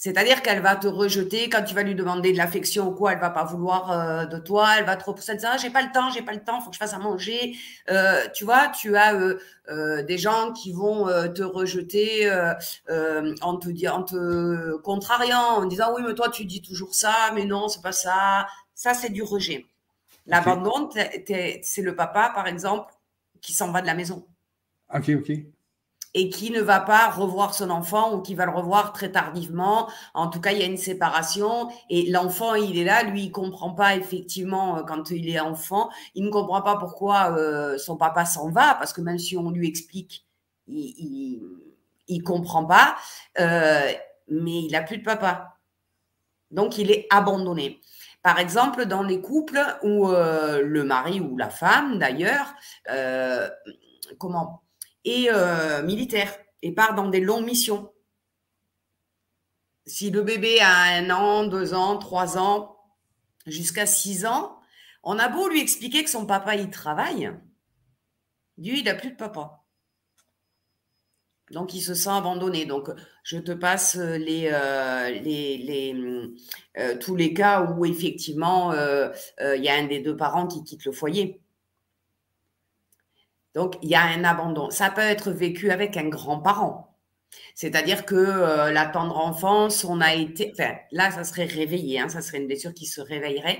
C'est-à-dire qu'elle va te rejeter quand tu vas lui demander de l'affection ou quoi, elle va pas vouloir euh, de toi, elle va trop ça, ah, j'ai pas le temps, j'ai pas le temps, faut que je fasse à manger. Euh, tu vois, tu as euh, des gens qui vont te rejeter en te en te contrariant, en disant oui mais toi tu dis toujours ça, mais non c'est pas ça. Ça c'est du rejet. L'abandon, c'est le papa par exemple qui s'en va de la maison. Ok ok et qui ne va pas revoir son enfant ou qui va le revoir très tardivement. En tout cas, il y a une séparation et l'enfant, il est là, lui, il comprend pas effectivement euh, quand il est enfant, il ne comprend pas pourquoi euh, son papa s'en va parce que même si on lui explique, il, il, comprend pas, euh, mais il a plus de papa. Donc, il est abandonné. Par exemple, dans les couples où le mari ou la femme, d'ailleurs, comment et euh, militaire et part dans des longues missions. Si le bébé a un an, deux ans, trois ans, jusqu'à six ans, on a beau lui expliquer que son papa y travaille, lui, il n'a plus de papa. Donc, il se sent abandonné. Donc, je te passe euh, euh, tous les cas où, effectivement, il y a un des deux parents qui quitte le foyer. Donc, il y a un abandon. Ça peut être vécu avec un grand-parent. C'est-à-dire que euh, la tendre enfance, on a été, enfin là, ça serait réveillé, hein, ça serait une blessure qui se réveillerait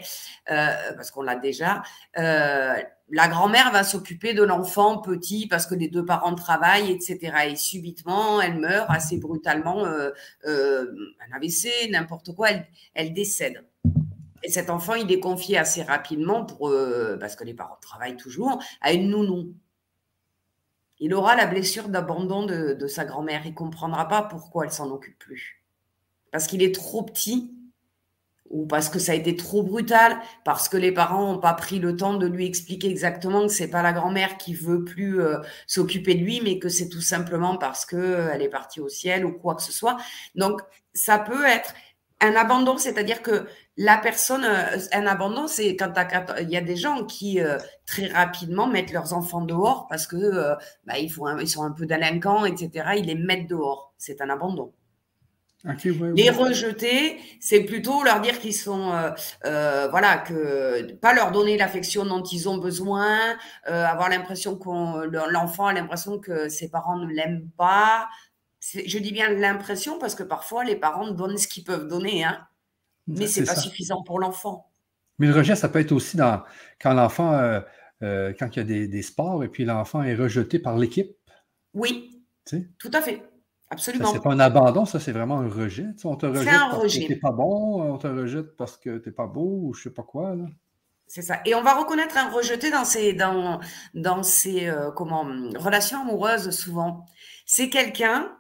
euh, parce qu'on l'a déjà. Euh, la grand-mère va s'occuper de l'enfant petit parce que les deux parents travaillent, etc. Et subitement, elle meurt assez brutalement, un AVC, n'importe quoi, elle, décède. Et cet enfant, il est confié assez rapidement parce que les parents travaillent toujours, à une nounou il aura la blessure d'abandon de, sa grand-mère. Il ne comprendra pas pourquoi elle s'en occupe plus. Parce qu'il est trop petit ou parce que ça a été trop brutal, parce que les parents n'ont pas pris le temps de lui expliquer exactement que c'est pas la grand-mère qui veut plus euh, s'occuper de lui, mais que c'est tout simplement parce que euh, elle est partie au ciel ou quoi que ce soit. Donc ça peut être un abandon, c'est-à-dire que la personne, euh, un abandon, c'est quand il y a des gens qui euh, très rapidement mettent leurs enfants dehors parce que euh, bah, ils, font ils sont un peu délinquants, etc. Ils les mettent dehors. C'est un abandon. les rejeter, c'est plutôt leur dire qu'ils sont, voilà, que pas leur donner l'affection dont ils ont besoin, avoir l'impression que l'enfant a l'impression que ses parents ne l'aiment pas. Je dis bien l'impression parce que parfois les parents donnent ce qu'ils peuvent donner, hein. Mais c'est pas suffisant pour l'enfant. Mais le rejet, ça peut être aussi dans, quand l'enfant, euh, euh, quand il y a des, sports et puis l'enfant est rejeté par l'équipe. Oui, tout à fait. Absolument. C'est pas un abandon, ça, c'est vraiment un rejet. on te rejette un parce rejet. que t'es pas bon, on te rejette parce que t'es pas beau ou je sais pas quoi. C'est ça. Et on va reconnaître un rejeté dans ces, dans, dans euh, comment, relations amoureuses souvent. C'est quelqu'un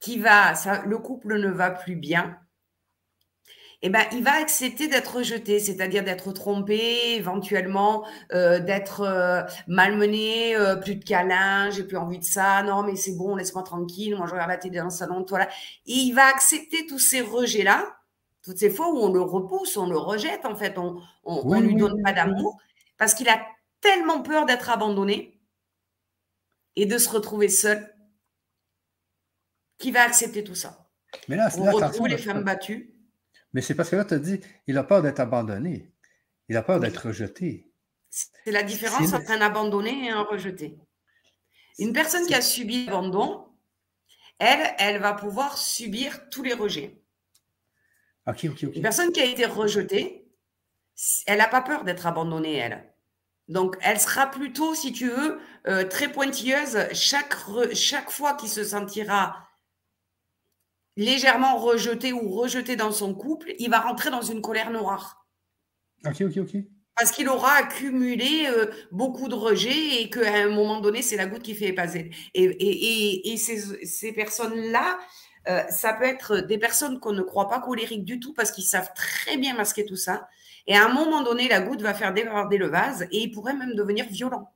qui va, ça, le couple ne va plus bien, eh ben, il va accepter d'être rejeté, c'est-à-dire d'être trompé, éventuellement euh, d'être euh, malmené, euh, plus de câlins, j'ai plus envie de ça, non mais c'est bon, laisse-moi tranquille, moi je regarde la télé dans le salon, toi là. Et il va accepter tous ces rejets-là, toutes ces fois où on le repousse, on le rejette en fait, on ne lui donne pas d'amour, parce qu'il a tellement peur d'être abandonné et de se retrouver seul qui va accepter tout ça. Mais là, On retrouve les femmes battues. Mais c'est parce que là, tu as dit, il a peur d'être abandonné. Il a peur d'être rejeté. C'est la différence entre un abandonné et un rejeté. Une personne qui a subi l'abandon, elle, elle va pouvoir subir tous les rejets. Une personne qui a été rejetée, elle n'a pas peur d'être abandonnée, elle. Donc, elle sera plutôt, si tu veux, euh, très pointilleuse. Chaque, chaque fois qu'il se sentira légèrement rejeté ou rejeté dans son couple, il va rentrer dans une colère noire. Ok, ok, ok. Parce qu'il aura accumulé euh, beaucoup de rejets et qu'à un moment donné, c'est la goutte qui fait passer. Et, et, et, ces, ces personnes-là, euh, ça peut être des personnes qu'on ne croit pas colériques du tout parce qu'ils savent très bien masquer tout ça. Et à un moment donné, la goutte va faire déborder le vase et il pourrait même devenir violent.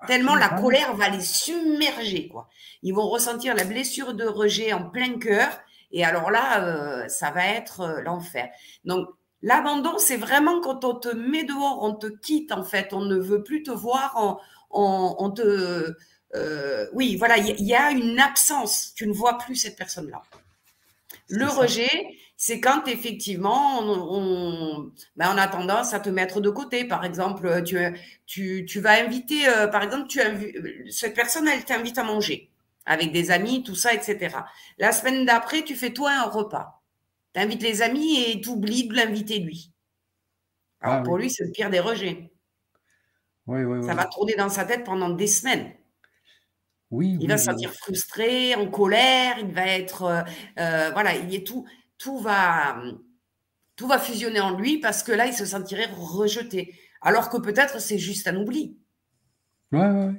Ah, Tellement la colère va les submerger, quoi. Ils vont ressentir la blessure de rejet en plein cœur. Et alors là, euh, ça va être l'enfer. Donc, L'abandon, c'est vraiment quand on te met dehors, on te quitte en fait, on ne veut plus te voir, on, te... Euh, oui, voilà, il y, a une absence, tu ne vois plus cette personne-là. Le rejet, c'est quand effectivement on, ben, on, a tendance à te mettre de côté. Par exemple, tu, tu, tu vas inviter, euh, par exemple, tu cette personne, elle t'invite à manger avec des amis, tout ça, etc. La semaine d'après, tu fais toi un repas. Tu invites les amis et tu oublies de l'inviter lui. Alors ah pour lui, c'est le pire des rejets. Oui, oui, Ça va tourner dans sa tête pendant des semaines. Oui, il va se sentir frustré, en colère, il va être. Euh, euh, voilà, il est tout, tout, va, tout va fusionner en lui parce que là, il se sentirait rejeté. Alors que peut-être c'est juste un oubli. Ouais, ouais.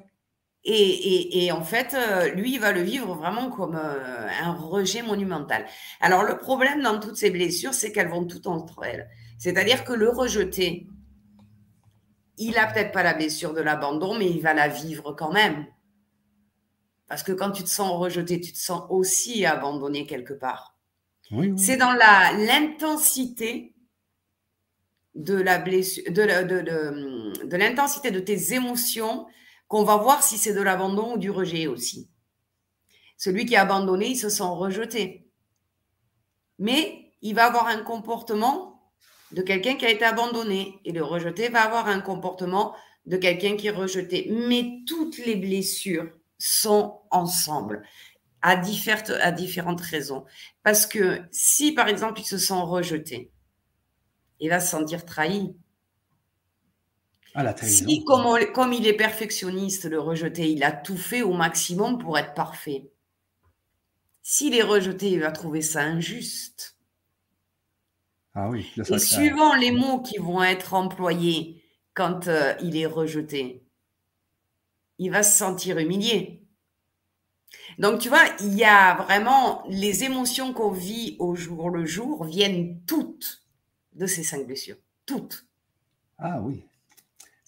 Et, en fait, euh, lui, il va le vivre vraiment comme euh, un rejet monumental. Alors, le problème dans toutes ces blessures, c'est qu'elles vont toutes entre elles. C'est-à-dire que le rejeté, il n'a peut-être pas la blessure de l'abandon, mais il va la vivre quand même. Parce que quand tu te sens rejeté, tu te sens aussi abandonné quelque part. C'est dans l'intensité de la blessure, de, de, l'intensité de tes émotions qu'on va voir si c'est de l'abandon ou du rejet aussi. Celui qui est abandonné, il se sent rejeté. Mais il va avoir un comportement de quelqu'un qui a été abandonné. Et le rejeté va avoir un comportement de quelqu'un qui est rejeté. Mais toutes les blessures sont ensemble à différentes, à différentes raisons. Parce que si, par exemple, il se sent rejeté, il va se sentir trahi. Ah, si, comme, il est perfectionniste, le rejeté, il a tout fait au maximum pour être parfait. S'il est rejeté, il va trouver ça injuste. Ah oui. Et suivant les mots qui vont être employés quand euh, il est rejeté, il va se sentir humilié. Donc, tu vois, il y a vraiment les émotions qu'on vit au jour le jour viennent toutes de ces cinq blessures. Toutes. Ah oui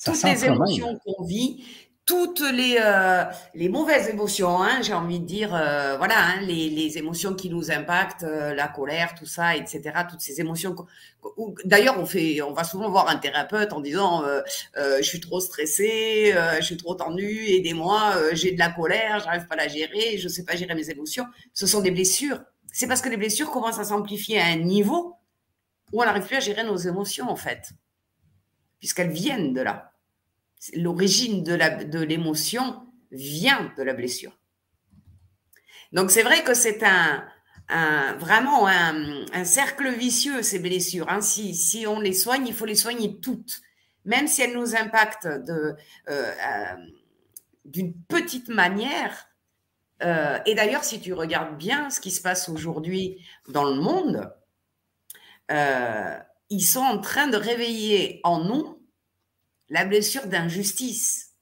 toutes les émotions qu'on vit, toutes les, euh, les mauvaises émotions, hein, j'ai envie de dire, euh, voilà, hein, les, émotions qui nous impactent, euh, la colère, tout ça, etc. Toutes ces émotions. D'ailleurs, on va souvent voir un thérapeute en disant, je suis trop stressé, je suis trop tendu, aidez-moi, j'ai de la colère, j'arrive pas à la gérer, je sais pas gérer mes émotions. Ce sont des blessures. C'est parce que les blessures commencent à s'amplifier à un niveau où on n'arrive plus à gérer nos émotions en fait, puisqu'elles viennent de là l'origine de l'émotion vient de la blessure. Donc c'est vrai que c'est un, vraiment un, cercle vicieux, ces blessures. Hein. Si, on les soigne, il faut les soigner toutes, même si elles nous impactent euh, euh, d'une petite manière. Euh, et d'ailleurs, si tu regardes bien ce qui se passe aujourd'hui dans le monde, ils sont en train de réveiller en nous la blessure d'injustice.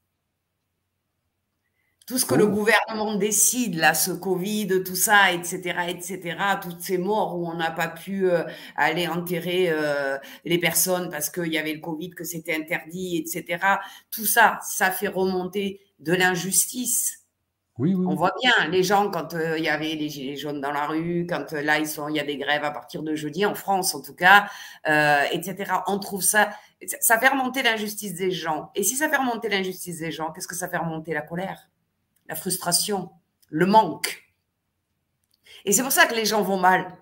Tout ce que le oh. gouvernement décide, là, ce Covid, tout ça, etc., etc., toutes ces morts où on n'a pas pu euh, aller enterrer euh, les personnes parce qu'il y avait le Covid, que c'était interdit, etc., tout ça, ça fait remonter de l'injustice. Oui, On voit bien les gens quand euh, il y avait les gilets jaunes dans la rue, quand là ils sont, il y a des grèves à partir de jeudi en France en tout cas, etc. On trouve ça ça fait remonter l'injustice des gens. Et si ça fait remonter l'injustice des gens, qu'est-ce que ça fait remonter La colère, la frustration, le manque? Et c'est pour ça que les gens vont mal.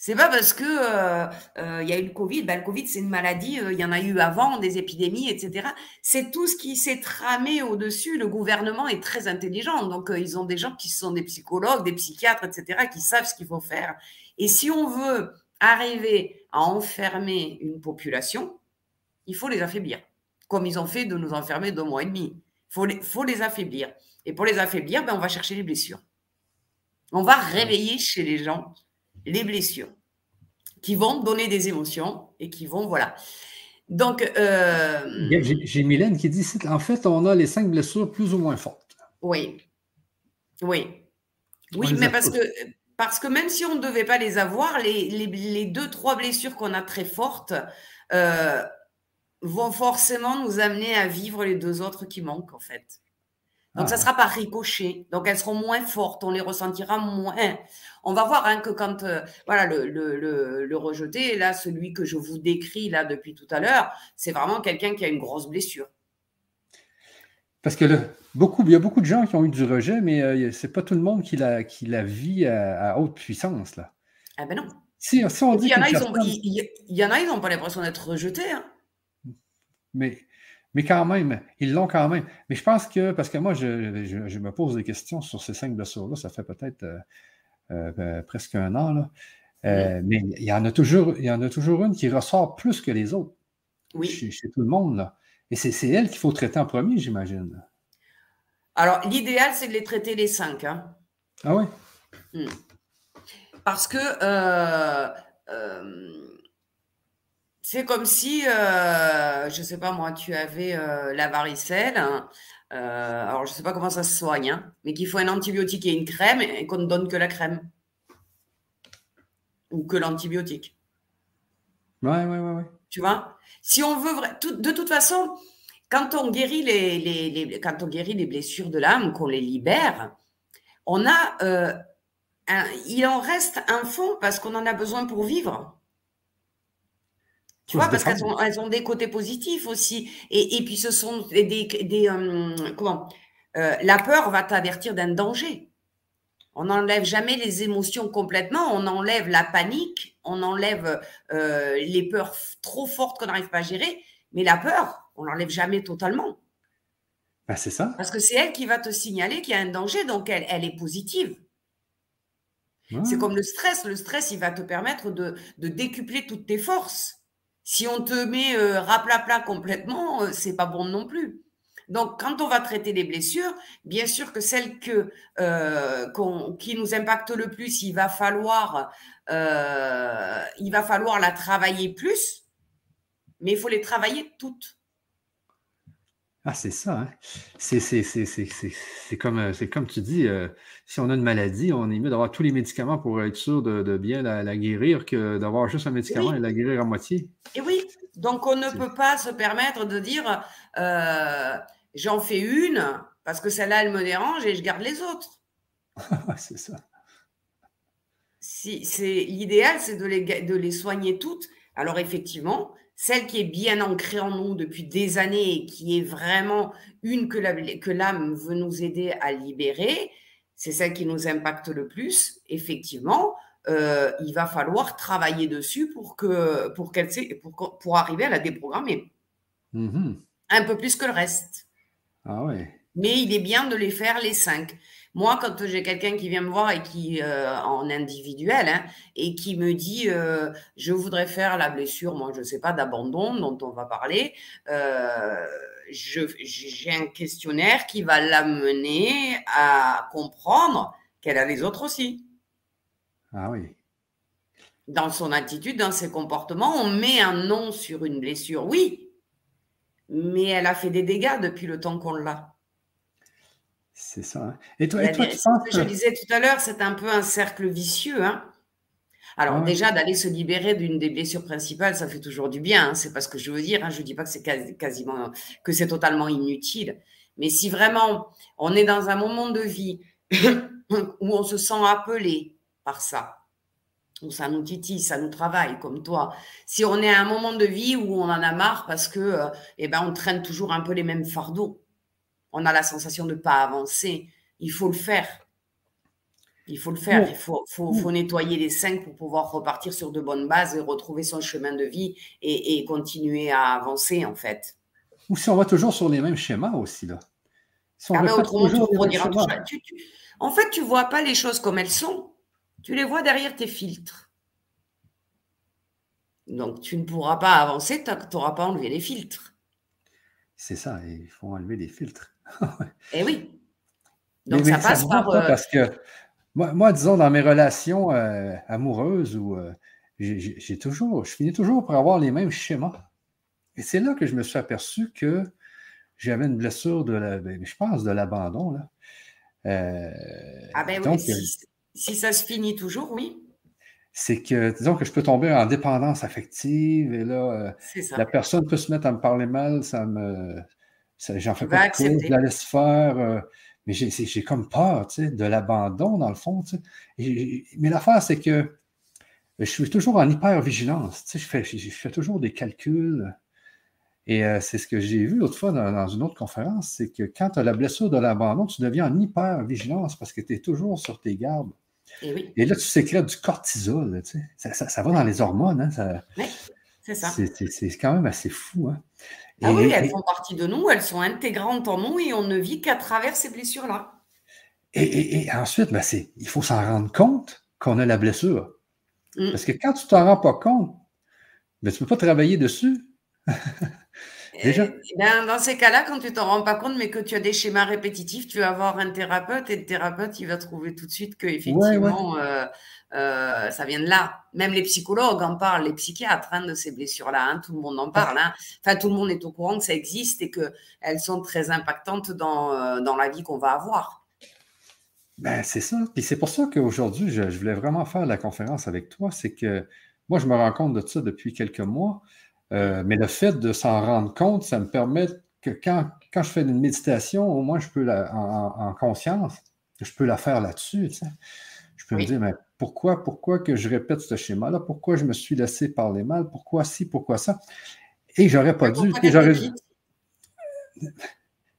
C'est pas parce que euh, euh, il y a eu le Covid, ben, le Covid c'est une maladie, euh, il y en a eu avant, des épidémies, etc. C'est tout ce qui s'est tramé au-dessus. Le gouvernement est très intelligent, donc ils ont des gens qui sont des psychologues, des psychiatres, etc., qui savent ce qu'il faut faire. Et si on veut arriver à enfermer une population, il faut les affaiblir, comme ils ont fait de nous enfermer deux mois et demi. Il faut les, faut les affaiblir. Et pour les affaiblir, ben, on va chercher les blessures. On va réveiller chez les gens les blessures qui vont donner des émotions et qui vont, voilà. Donc. Euh, j'ai Mylène qui dit en fait, on a les cinq blessures plus ou moins fortes. Oui. Oui. Oui, mais parce que, parce que même si on ne devait pas les avoir, les, les, deux, trois blessures qu'on a très fortes euh, vont forcément nous amener à vivre les deux autres qui manquent, en fait. Donc, ça ah. sera par ricochet. Donc, elles seront moins fortes, on les ressentira moins. On va voir hein, que quand, euh, voilà, le, le, le, rejeté, là, celui que je vous décris là depuis tout à l'heure, c'est vraiment quelqu'un qui a une grosse blessure. Parce que beaucoup, il y a beaucoup de gens qui ont eu du rejet, mais euh, c'est pas tout le monde qui la, qui la vit à, haute puissance, là. Ah ben non. Si, on dit il, y en a, ils ont, il, y en a, ils n'ont pas l'impression d'être rejetés. Hein. Mais mais quand même, ils l'ont quand même. Mais je pense que, parce que moi, je, me pose des questions sur ces cinq blessures-là, ça fait peut-être euh, euh, ben, presque un an, là. Euh, mais il y, en a toujours, il y en a toujours une qui ressort plus que les autres. Oui. Chez, tout le monde, là. Et c'est elle qu'il faut traiter en premier, j'imagine. Alors, l'idéal, c'est de les traiter les cinq. Hein. Ah oui? Hmm. Parce que c'est comme si, euh, je ne sais pas moi, tu avais euh, la varicelle. Hein, euh, alors, je ne sais pas comment ça se soigne, hein, mais qu'il faut un antibiotique et une crème et qu'on ne donne que la crème. Ou que l'antibiotique. Ouais, ouais, ouais, ouais. Tu vois? Si on veut. de toute façon, quand on, guérit les, quand on guérit les blessures de l'âme, qu'on les libère, on a. il en reste un fond parce qu'on en a besoin pour vivre. Tu vois, parce qu'elles ont, elles ont des côtés positifs aussi. Et, et puis, ce sont des. des, euh, comment euh, La peur va t'avertir d'un danger. On n'enlève jamais les émotions complètement. On enlève la panique, on enlève euh, les peurs trop fortes qu'on n'arrive pas à gérer. Mais la peur, on l'enlève jamais totalement. Ben, c'est ça. Parce que c'est elle qui va te signaler qu'il y a un danger, donc elle, elle est positive. C'est comme le stress. Le stress, il va te permettre de, de décupler toutes tes forces. Si on te met euh, raplapla complètement, euh, c'est pas bon non plus. Donc, quand on va traiter les blessures, bien sûr que celles que, euh, qui nous impactent le plus, il va falloir, il va falloir la travailler plus, mais il faut les travailler toutes. Ah, c'est ça. Hein. C'est comme, euh, comme tu dis, euh, si on a une maladie, on est mieux d'avoir tous les médicaments pour être sûr de, bien la, guérir que d'avoir juste un médicament et la guérir à moitié. Et oui, donc on ne peut pas se permettre de dire euh, j'en fais une parce que celle-là, elle me dérange et je garde les autres. <laughs> c'est ça. Si, L'idéal, c'est de les, de les soigner toutes. Alors effectivement, celle qui est bien ancrée en nous depuis des années et qui est vraiment une que l'âme veut nous aider à libérer, c'est celle qui nous impacte le plus. Effectivement, euh, il va falloir travailler dessus pour, que, pour, qu'elle, pour, pour arriver à la déprogrammer. Mm-hmm. Un peu plus que le reste. Ah ouais. Mais il est bien de les faire les cinq. Moi, quand j'ai quelqu'un qui vient me voir et qui, euh, en individuel, hein, et qui me dit euh, je voudrais faire la blessure, moi, je ne sais pas, d'abandon dont on va parler, j'ai un questionnaire qui va l'amener à comprendre qu'elle a les autres aussi. Ah oui. Dans son attitude, dans ses comportements, on met un nom sur une blessure, oui, mais elle a fait des dégâts depuis le temps qu'on l'a. C'est ça. Hein. Et toi, tu penses que je disais tout à l'heure, c'est un peu un cercle vicieux. Hein. Alors déjà, d'aller se libérer d'une des blessures principales, ça fait toujours du bien. Hein. C'est pas ce que je veux dire. Je ne dis pas que c'est quasiment, que c'est totalement inutile. Mais si vraiment on est dans un moment de vie <coughs> où on se sent appelé par ça, où ça nous titille, ça nous travaille, comme toi. Si on est à un moment de vie où on en a marre parce que, euh, eh ben, on traîne toujours un peu les mêmes fardeaux on a la sensation de ne pas avancer. Il faut le faire. Il faut le faire, il faut, faut, nettoyer les cinq pour pouvoir repartir sur de bonnes bases et retrouver son chemin de vie et, continuer à avancer en fait. Ou si on va toujours sur les mêmes schémas aussi là. ah ben, autrement, tu, En fait, tu ne vois pas les choses comme elles sont. Tu les vois derrière tes filtres. Donc, tu ne pourras pas avancer tant que tu n'auras pas enlevé les filtres. C'est ça, il faut enlever les filtres. <laughs> eh oui. Donc, ça passe par. Euh, parce que moi, disons, dans mes relations euh, amoureuses, où euh, j'ai toujours, je finis toujours par avoir les mêmes schémas. Et c'est là que je me suis aperçu que j'avais une blessure de la, ben, je pense, de l'abandon. ah ben oui, si, si, ça se finit toujours, oui c'est que, disons que je peux tomber en dépendance affective et là, euh, la personne peut se mettre à me parler mal, ça me. J'en fais pas de je la laisse faire. Mais j'ai comme peur, de l'abandon, dans le fond, mais l'affaire, c'est que je suis toujours en hyper-vigilance, je fais, je, fais toujours des calculs. Et euh, c'est ce que j'ai vu l'autre fois dans, dans, une autre conférence, c'est que quand tu as la blessure de l'abandon, tu deviens en hyper-vigilance parce que tu es toujours sur tes gardes. Et, là, tu sécrètes du cortisol. Ça, va dans les hormones. Hein, oui, c'est ça. C'est quand même assez fou. Hein. Ah oui, elles font partie de nous, elles sont intégrantes en nous et on ne vit qu'à travers ces blessures-là. Et, ensuite, ben il faut s'en rendre compte qu'on a la blessure. Mm. Parce que quand tu t'en rends pas compte, ben, tu ne peux pas travailler dessus. <laughs> Euh, ben, dans ces cas-là, quand tu t'en rends pas compte, mais que tu as des schémas répétitifs, tu vas voir un thérapeute et le thérapeute, il va trouver tout de suite que effectivement, euh, euh, ça vient de là. Même les psychologues en parlent, les psychiatres hein, de ces blessures-là. Hein, tout le monde en parle. Hein. Enfin, tout le monde est au courant que ça existe et qu'elles sont très impactantes dans, dans la vie qu'on va avoir. Ben, c'est ça. Et c'est pour ça qu'aujourd'hui, je, je, voulais vraiment faire la conférence avec toi. C'est que moi, je me rends compte de ça depuis quelques mois. Euh, mais le fait de s'en rendre compte, ça me permet que quand, quand je fais une méditation, au moins je peux la, en, conscience, je peux la faire là-dessus. Je peux me dire, mais pourquoi, pourquoi que je répète ce schéma-là? Pourquoi je me suis laissé parler mal? Pourquoi ci, pourquoi ça? Et j'aurais pas dû. <laughs>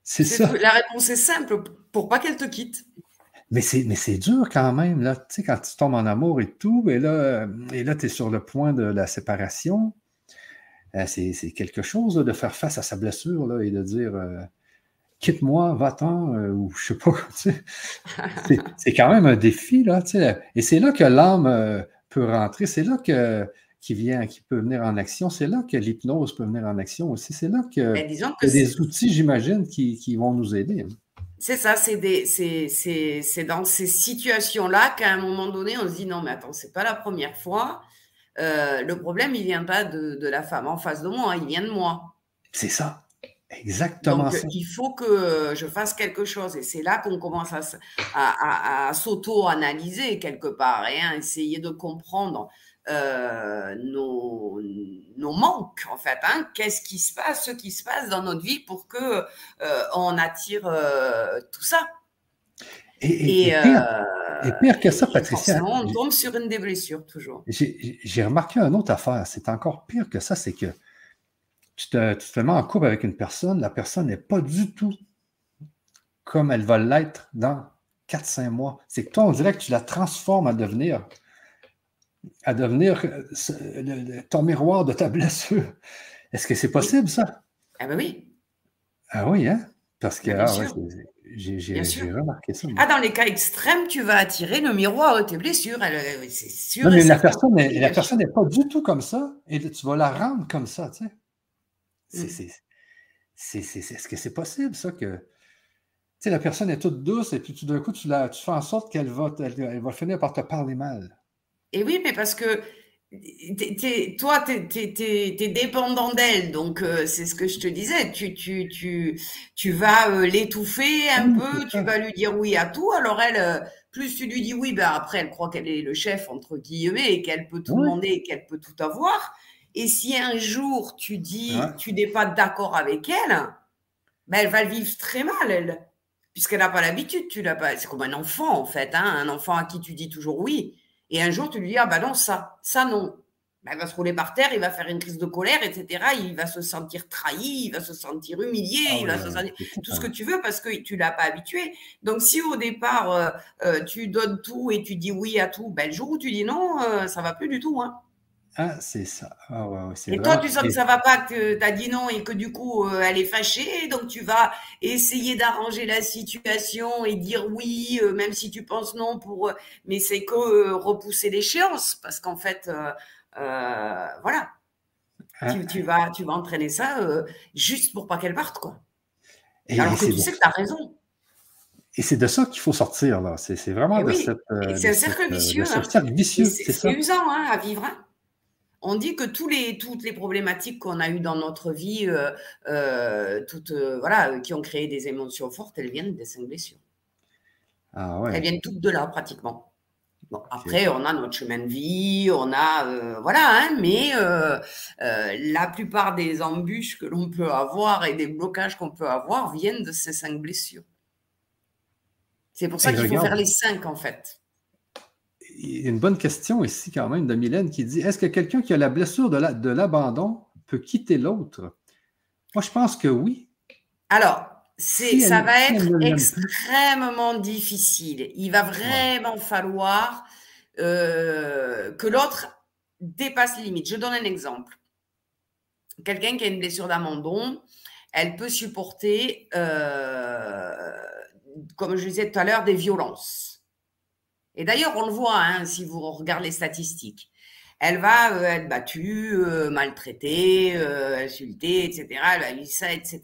C'est ça. La réponse est simple, pour pas qu'elle te quitte? Mais c'est, mais c'est dur quand même, là, tu sais, quand tu tombes en amour et tout, et là, et là tu es sur le point de la séparation. Euh, c'est quelque chose de faire face à sa blessure là, et de dire euh, quitte-moi, va-t'en, euh, ou je sais pas. <laughs> c'est quand même un défi. Là, et c'est là que l'âme peut rentrer, c'est là que qui vient, qui peut venir en action. C'est là que l'hypnose peut venir en action aussi. C'est là que, ben, y a des outils, j'imagine, qui, qui, vont nous aider. Hein. C'est ça, c'est dans ces situations-là qu'à un moment donné, on se dit non, mais attends, c'est pas la première fois. Euh, le problème, il vient pas de, la femme en face de moi, il vient de moi. C'est ça. Exactement. Donc, il faut que je fasse quelque chose. Et c'est là qu'on commence à, s'auto-analyser quelque part et à essayer de comprendre euh, nos, manques, en fait. Hein. Qu'est-ce qui se passe, ce qui se passe dans notre vie pour que euh, on attire tout ça. Et, pire, que ça, Patricia. On tombe sur une des blessures, toujours. J'ai remarqué une autre affaire. C'est encore pire que ça, c'est que tu te, tu te mets en couple avec une personne, la personne n'est pas du tout comme elle va l'être dans 4-5 mois. C'est que toi, on dirait que tu la transformes à devenir, à devenir euh, ton miroir de ta blessure. Est-ce que c'est possible, ça? Ah ben oui. Ah oui, hein? Parce que, ah, j'ai remarqué ça. Ah, dans les cas extrêmes, tu vas attirer le miroir de tes blessures. C'est sûr. Non, mais la personne, la personne n'est pas du tout comme ça et tu vas la rendre comme ça, tu sais. C'est, mm. Est-ce que c'est possible, ça, que. La personne est toute douce et puis tout d'un coup, tu, la, tu fais en sorte qu'elle va, elle va finir par te parler mal. Et oui, mais parce que toi, tu es, dépendant d'elle, donc euh, c'est ce que je te disais. Tu, tu, tu, tu vas euh, l'étouffer un peu, tu vas lui dire oui à tout. Alors elle, euh, plus tu lui dis oui, ben après elle croit qu'elle est le chef entre guillemets et qu'elle peut tout demander et qu'elle peut tout avoir. Et si un jour tu dis tu n'es pas d'accord avec elle, ben elle va le vivre très mal elle, puisqu'elle n'a pas l'habitude. Tu l'as pas. C'est comme un enfant en fait, hein, un enfant à qui tu dis toujours oui. Et un jour, tu lui dis, ah ben non, ça, ça non. ben, il va se rouler par terre, il va faire une crise de colère, etc. Il va se sentir trahi, il va se sentir humilié, ah il va se sentir tout ce que tu veux parce que tu l'as pas habitué. Donc si au départ euh, euh, tu donnes tout et tu dis oui à tout, ben, le jour où tu dis non, euh, ça va plus du tout. Hein. Ah, c'est ça. Ah, et toi, tu sens que ça va pas, que tu as dit non et que du coup, euh, elle est fâchée. Donc, tu vas essayer d'arranger la situation et dire oui, euh, même si tu penses non, pour. Euh, mais c'est que repousser l'échéance. Parce qu'en fait, voilà. Ah. Tu, vas, tu vas entraîner ça juste pour pas qu'elle parte, quoi. Et Alors que tu sais que tu as raison. Et c'est de ça qu'il faut sortir, là. C'est vraiment de cette. c'est un cercle vicieux. Hein. C'est usant hein, à vivre. Hein. On dit que tous les, toutes les problématiques qu'on a eues dans notre vie, euh, euh, toutes, euh, voilà, qui ont créé des émotions fortes, elles viennent des cinq blessures. Ah elles viennent toutes de là, pratiquement. Bon, après, on a notre chemin de vie, on a, voilà, hein, mais la plupart des embûches que l'on peut avoir et des blocages qu'on peut avoir viennent de ces cinq blessures. C'est pour ça qu'il faut faire les cinq, en fait une bonne question ici quand même de Mylène qui dit Est-ce que quelqu'un qui a la blessure de l'abandon peut quitter l'autre? Moi, je pense que oui. Alors, ça va être extrêmement difficile. Il va vraiment falloir euh, que l'autre dépasse les limites. Je donne un exemple. Quelqu'un qui a une blessure d'abandon, elle peut supporter, euh, comme je disais tout à l'heure, des violences et d'ailleurs, on le voit hein, si vous regardez les statistiques. Elle va euh, être battue, euh, maltraitée, euh, insultée, etc. Elle va vivre ça, etc.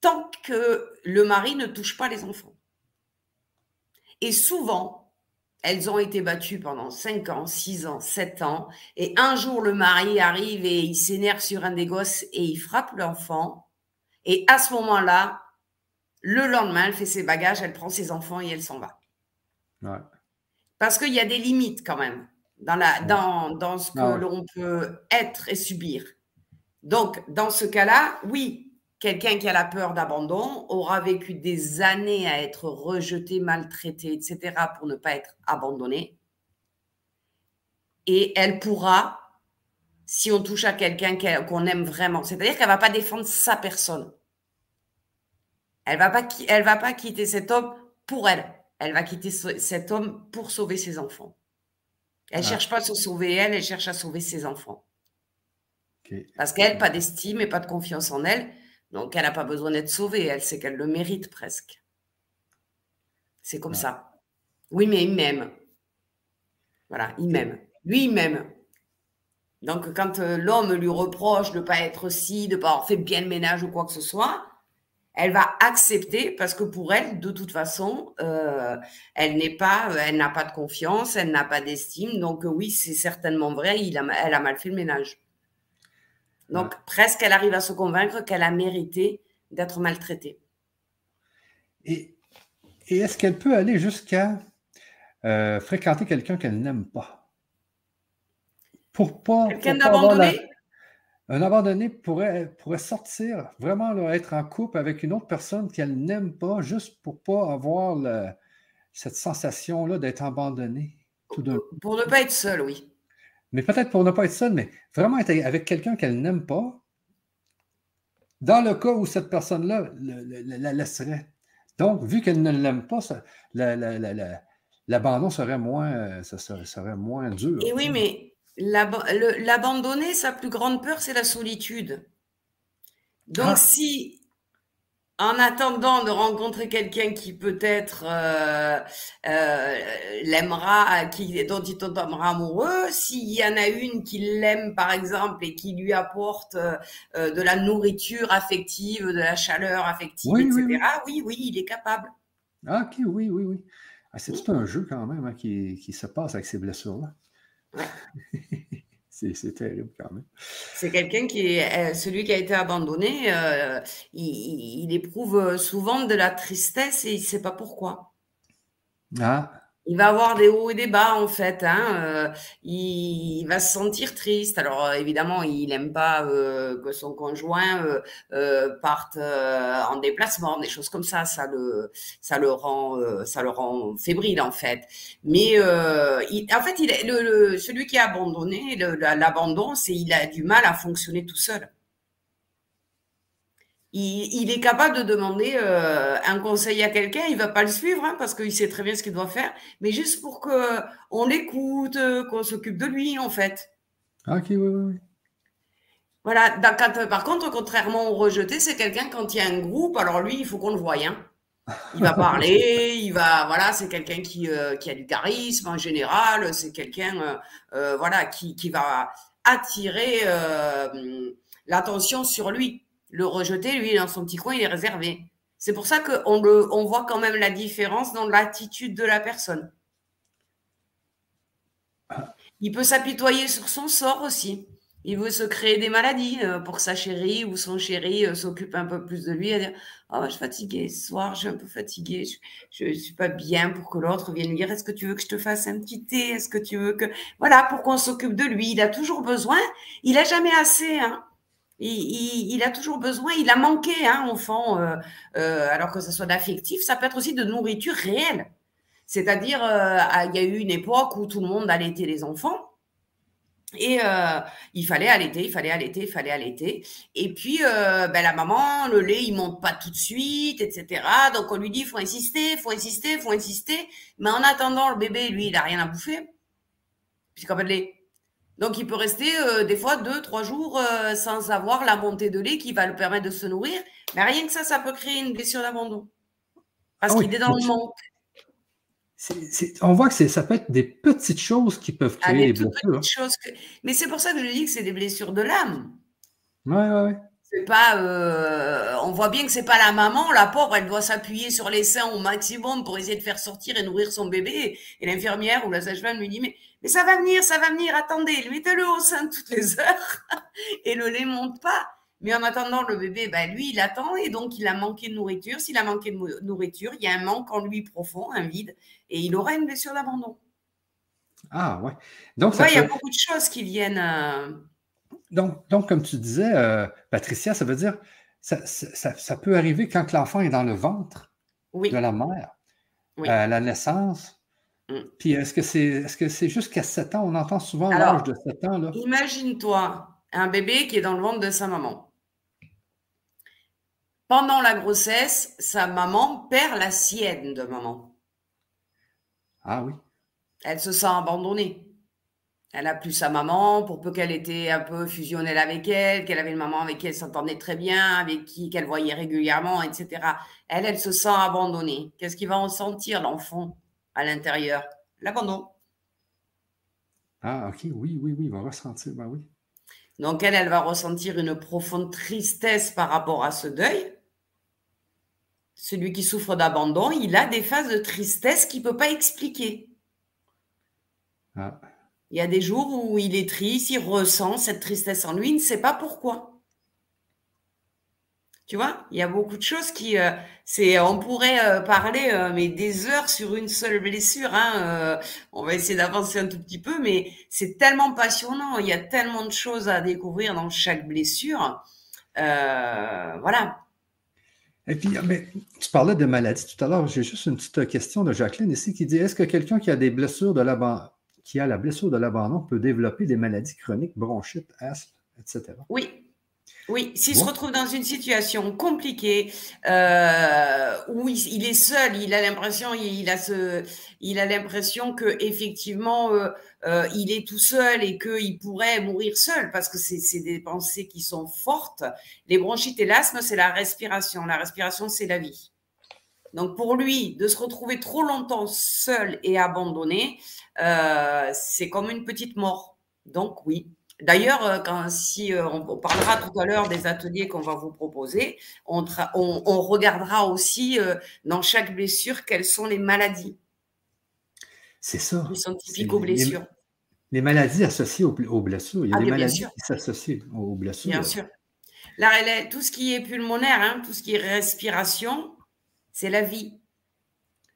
Tant que le mari ne touche pas les enfants. Et souvent, elles ont été battues pendant 5 ans, 6 ans, 7 ans. Et un jour, le mari arrive et il s'énerve sur un des gosses et il frappe l'enfant. Et à ce moment-là, le lendemain, elle fait ses bagages, elle prend ses enfants et elle s'en va. Parce qu'il y a des limites quand même dans, la, dans, dans ce que ah l'on peut être et subir. Donc, dans ce cas-là, oui, quelqu'un qui a la peur d'abandon aura vécu des années à être rejeté, maltraité, etc., pour ne pas être abandonné. Et elle pourra, si on touche à quelqu'un qu'on aime vraiment, c'est-à-dire qu'elle ne va pas défendre sa personne. Elle ne va, pas, elle va pas quitter cet homme pour elle elle va quitter cet homme pour sauver ses enfants. Elle ne ah. cherche pas à se sauver elle, elle cherche à sauver ses enfants. Parce qu'elle, pas d'estime et pas de confiance en elle, donc elle n'a pas besoin d'être sauvée, elle sait qu'elle le mérite presque. C'est comme ça. Oui, mais il m'aime. Voilà, il m'aime. Lui, il m'aime. Donc, quand euh, l'homme lui reproche de ne pas être si, de ne pas avoir fait bien le ménage ou quoi que ce soit, elle va accepter parce que pour elle, de toute façon, euh, elle n'est pas, elle n'a pas de confiance, elle n'a pas d'estime. Donc oui, c'est certainement vrai, il a, elle a mal fait le ménage. Donc presque, elle arrive à se convaincre qu'elle a mérité d'être maltraitée. Et, est-ce qu'elle peut aller jusqu'à euh, fréquenter quelqu'un qu'elle n'aime pas? Pour pas, quelqu'un d'abandonné? Un abandonné pourrait, pourrait sortir, vraiment être en couple avec une autre personne qu'elle n'aime pas, juste pour ne pas avoir cette sensation-là d'être abandonné. Tout pour ne pas être seul, oui. Mais peut-être pour ne pas être seul, mais vraiment être avec quelqu'un qu'elle n'aime pas, dans le cas où cette personne-là la, laisserait. Donc, vu qu'elle ne l'aime pas, l'abandon serait moins, ça serait moins dur. Et oui, mais L'abandonner, sa plus grande peur, c'est la solitude. Donc, ah. si, en attendant de rencontrer quelqu'un qui peut-être euh, euh, l'aimera, qui, dont il tombera amoureux, s'il y en a une qui l'aime, par exemple, et qui lui apporte euh, de la nourriture affective, de la chaleur affective, etc., oui oui. il est capable. Ah, ok, oui, oui, oui. Ah, c'est tout un jeu quand même hein, qui, qui se passe avec ces blessures-là. <laughs> c'est terrible quand même. C'est quelqu'un qui est, euh, celui qui a été abandonné, euh, il, éprouve souvent de la tristesse et il ne sait pas pourquoi. Ah. Il va avoir des hauts et des bas en fait. Hein. Euh, il, va se sentir triste. Alors euh, évidemment, il n'aime pas euh, que son conjoint parte en déplacement, des choses comme ça. Ça le, ça le rend, ça le rend fébrile en fait. Mais en fait, il, le, celui qui a abandonné, l'abandon, c'est il a du mal à fonctionner tout seul il, est capable de demander euh, un conseil à quelqu'un, il va pas le suivre hein, parce qu'il sait très bien ce qu'il doit faire, mais juste pour que on l'écoute, euh, qu'on s'occupe de lui en fait. Ah, ok, oui, oui, oui. Voilà. par contre, contrairement au rejeté, c'est quelqu'un quand il y a un groupe, alors lui, il faut qu'on le voie. Hein. Il va <laughs> parler, il va, voilà, c'est quelqu'un qui, euh, qui a du charisme en général, c'est quelqu'un, voilà, qui, qui va attirer l'attention sur lui. Le rejeté, lui, dans son petit coin, il est réservé. C'est pour ça qu'on on voit quand même la différence dans l'attitude de la personne. Il peut s'apitoyer sur son sort aussi. Il veut se créer des maladies euh, pour que sa chérie ou son chéri euh, s'occupe un peu plus de lui. Et dire Oh, je suis fatiguée ce soir, je suis un peu fatiguée, je ne suis pas bien pour que l'autre vienne lui dire Est-ce que tu veux que je te fasse un petit thé? Est-ce que tu veux que. Voilà, pour qu'on s'occupe de lui. Il a toujours besoin. Il n'a jamais assez. Hein. Il, a toujours besoin, il a manqué, hein, enfant, euh, euh, alors que ce soit d'affectif, ça peut être aussi de nourriture réelle. C'est-à-dire, euh, il y a eu une époque où tout le monde allaitait les enfants. Et il fallait allaiter, il fallait allaiter, il fallait allaiter. Et puis, ben, la maman, le lait, il monte pas tout de suite, etc. Donc, on lui dit, faut insister, faut insister, faut insister. Mais en attendant, le bébé, lui, il a rien à bouffer. Puisqu'en de lait. Donc, il peut rester euh, des fois deux, trois jours euh, sans avoir la montée de lait qui va le permettre de se nourrir. Mais rien que ça, ça peut créer une blessure d'abandon. Parce ah qu'il est dans le manque. on voit que ça peut être des petites choses qui peuvent ah, créer des, blessures. Hein. Choses Mais c'est pour ça que je dis que c'est des blessures de l'âme. Oui, oui, oui. C'est pas, euh, on voit bien que c'est pas la maman, la pauvre, elle doit s'appuyer sur les seins au maximum pour essayer de faire sortir et nourrir son bébé. Et l'infirmière ou la sage-femme lui dit mais mais ça va venir, ça va venir, attendez, mettez-le au sein toutes les heures <laughs> et le lait monte pas. Mais en attendant, le bébé, ben, lui, il attend et donc il a manqué de nourriture. S'il a manqué de nourriture, il y a un manque en lui profond, un vide, et il aura une blessure d'abandon. Ah ouais. Donc il y a beaucoup de choses qui viennent. Euh, donc, donc, comme tu disais, euh, Patricia, ça veut dire ça, ça, peut arriver quand l'enfant est dans le ventre de la mère, à la naissance, Mm. Puis est-ce que c'est est-ce que c'est jusqu'à 7 ans? On entend souvent l'âge de 7 ans. Là. Imagine-toi un bébé qui est dans le ventre de sa maman. Pendant la grossesse, sa maman perd la sienne de maman. Ah oui. Elle se sent abandonnée. Elle a plus sa maman, pour peu qu'elle était un peu fusionnelle avec elle, qu'elle avait une maman avec qui elle s'entendait très bien, avec qui qu'elle voyait régulièrement, etc. Elle, elle se sent abandonnée. Qu'est-ce qu'il va en sentir, l'enfant à l'intérieur? L'abandon. Ah, ok, oui, oui, oui, il va ressentir, ben oui. Donc, elle, elle va ressentir une profonde tristesse par rapport à ce deuil. Celui qui souffre d'abandon, il a des phases de tristesse qu'il ne peut pas expliquer. Ah. Il y a des jours où il est triste, il ressent cette tristesse en lui, il ne sait pas pourquoi. Tu vois, il y a beaucoup de choses qui, euh, c'est, on pourrait euh, parler, euh, mais des heures sur une seule blessure. Hein, on va essayer d'avancer un tout petit peu, mais c'est tellement passionnant. Il y a tellement de choses à découvrir dans chaque blessure. voilà. Et puis, mais, tu parlais de maladies tout à l'heure. J'ai juste une petite question de Jacqueline ici qui dit Est-ce que quelqu'un qui a des blessures de l'abandon, qui a la blessure de l'abandon peut développer des maladies chroniques, bronchite, asthme, etc. Oui, oui, s'il se retrouve dans une situation compliquée euh, où il, est seul, il a l'impression, il a ce, il a l'impression que effectivement euh, euh, il est tout seul et qu'il pourrait mourir seul parce que c'est des pensées qui sont fortes. Les bronchites et l'asthme, c'est la respiration. La respiration, c'est la vie. Donc pour lui, de se retrouver trop longtemps seul et abandonné, c'est comme une petite mort. Donc oui, D'ailleurs, euh, quand, si euh, on, parlera tout à l'heure des ateliers qu'on va vous proposer, on, regardera aussi euh, dans chaque blessure quelles sont les maladies. C'est ça. Qui sont typiques aux blessures. Les, maladies associées aux, blessures. Il y a ah, des maladies qui s'associent aux blessures. Bien sûr. Là, tout ce qui est pulmonaire, hein, tout ce qui est respiration, c'est la vie.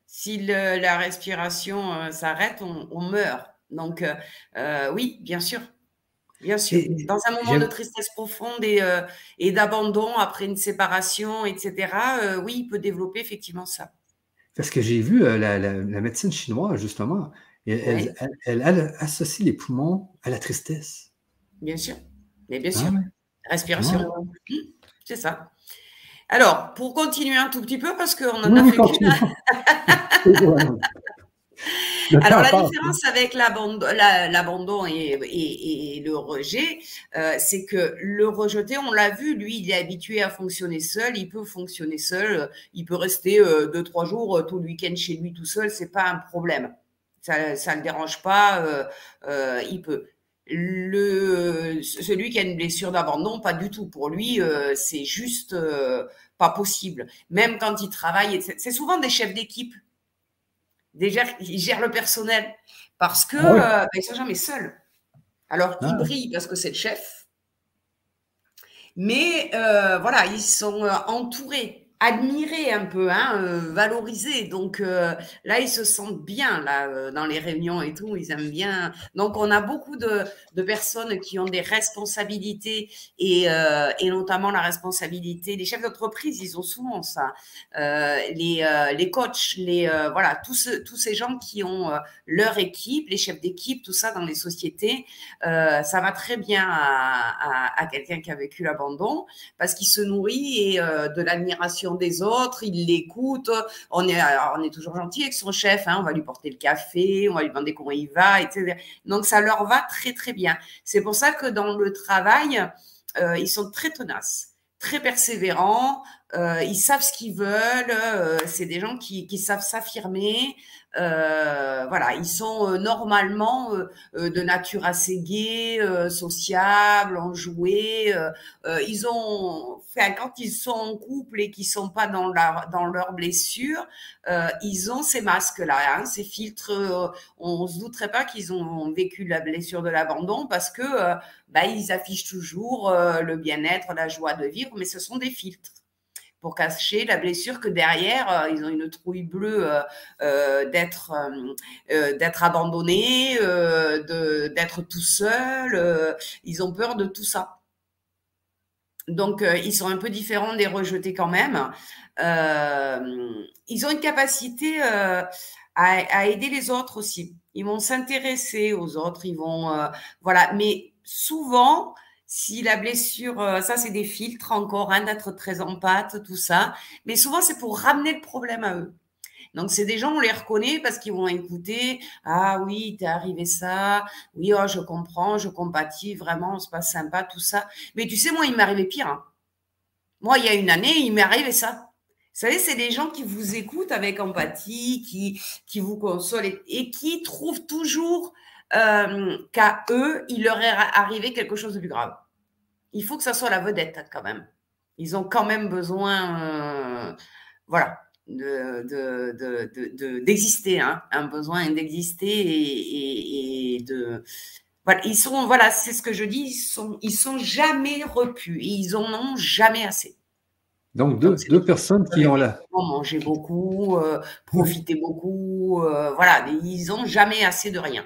Si la respiration s'arrête, on, meurt. Donc, oui, bien sûr. Bien sûr. Dans un moment de tristesse profonde et, et d'abandon après une séparation, etc., oui, il peut développer effectivement ça. Parce que j'ai vu la, médecine chinoise, justement, elle, elle, associe les poumons à la tristesse. Bien sûr. Mais bien ah sûr. Respiration. Mmh. C'est ça. Alors, pour continuer un tout petit peu, parce qu'on en a fait <laughs> Alors, la différence avec l'abandon et, le rejet, euh, c'est que le rejeté, on l'a vu, lui, il est habitué à fonctionner seul, il peut fonctionner seul, il peut rester euh, deux, trois jours euh, tout le week-end chez lui tout seul, c'est pas un problème. Ça ne le dérange pas, il peut. Le, celui qui a une blessure d'abandon, pas du tout. Pour lui, c'est juste pas possible. Même quand il travaille, c'est souvent des chefs d'équipe Déjà, ils gèrent le personnel parce que ah euh, ben, ils sont jamais seuls. Alors, ils ah. brillent parce que c'est le chef. Mais euh, voilà, ils sont euh, entourés admirer un peu, hein, euh, valoriser. Donc euh, là, ils se sentent bien là euh, dans les réunions et tout. Ils aiment bien. Donc on a beaucoup de, personnes qui ont des responsabilités et, notamment la responsabilité. Les chefs d'entreprise, ils ont souvent ça. les, les coachs, les voilà, tous tous ces gens qui ont leur équipe, les chefs d'équipe, tout ça dans les sociétés, ça va très bien à, quelqu'un qui a vécu l'abandon parce qu'il se nourrit de l'admiration des autres, il l'écoute. On est, on est toujours gentil avec son chef, hein. on va lui porter le café, on va lui demander comment il va, etc. Donc ça leur va très très bien. C'est pour ça que dans le travail, euh, ils sont très tenaces, très persévérants. Euh, ils savent ce qu'ils veulent. Euh, c'est des gens qui, qui savent s'affirmer. Euh, voilà, ils sont euh, normalement euh, de nature assez gaie, sociable, enjoués. ils ont, fait quand ils sont en couple et qu'ils sont pas dans leur dans ils ont ces masques-là, hein, ces filtres. on se douterait pas qu'ils ont vécu la blessure de l'abandon parce que bah, ils affichent toujours le bien-être, la joie de vivre, mais ce sont des filtres pour cacher la blessure que derrière, euh, ils ont une trouille bleue euh, euh, d'être d'être abandonnés, d'être tout seuls. ils ont peur de tout ça. Donc, ils sont un peu différents des rejetés quand même. ils ont une capacité à, à, aider les autres aussi. Ils vont s'intéresser aux autres. Ils vont, voilà. Mais souvent, si la blessure, euh, ça c'est des filtres encore, hein, d'être très en pâte, tout ça. Mais souvent c'est pour ramener le problème à eux. Donc c'est des gens, on les reconnaît parce qu'ils vont écouter. Ah oui, t'es arrivé ça. Oui, oh, je comprends, je compatis, vraiment, c'est pas sympa, tout ça. Mais tu sais, moi, il m'est arrivé pire. Hein. Moi, il y a une année, il m'est arrivé ça. Vous savez, c'est des gens qui vous écoutent avec empathie, qui, qui vous consolent et, qui trouvent toujours euh, qu'à eux, il leur est arrivé quelque chose de plus grave il faut que ça soit la vedette quand même. Ils ont quand même besoin, euh, voilà, d'exister, hein, un besoin d'exister et, de. Voilà, ils sont, voilà, c'est ce que je dis, ils sont, ils sont jamais repus et ils en ont jamais assez. Donc deux, deux personnes qui ont là. Manger beaucoup, euh, profiter beaucoup, euh, voilà, ils n'ont jamais assez de rien.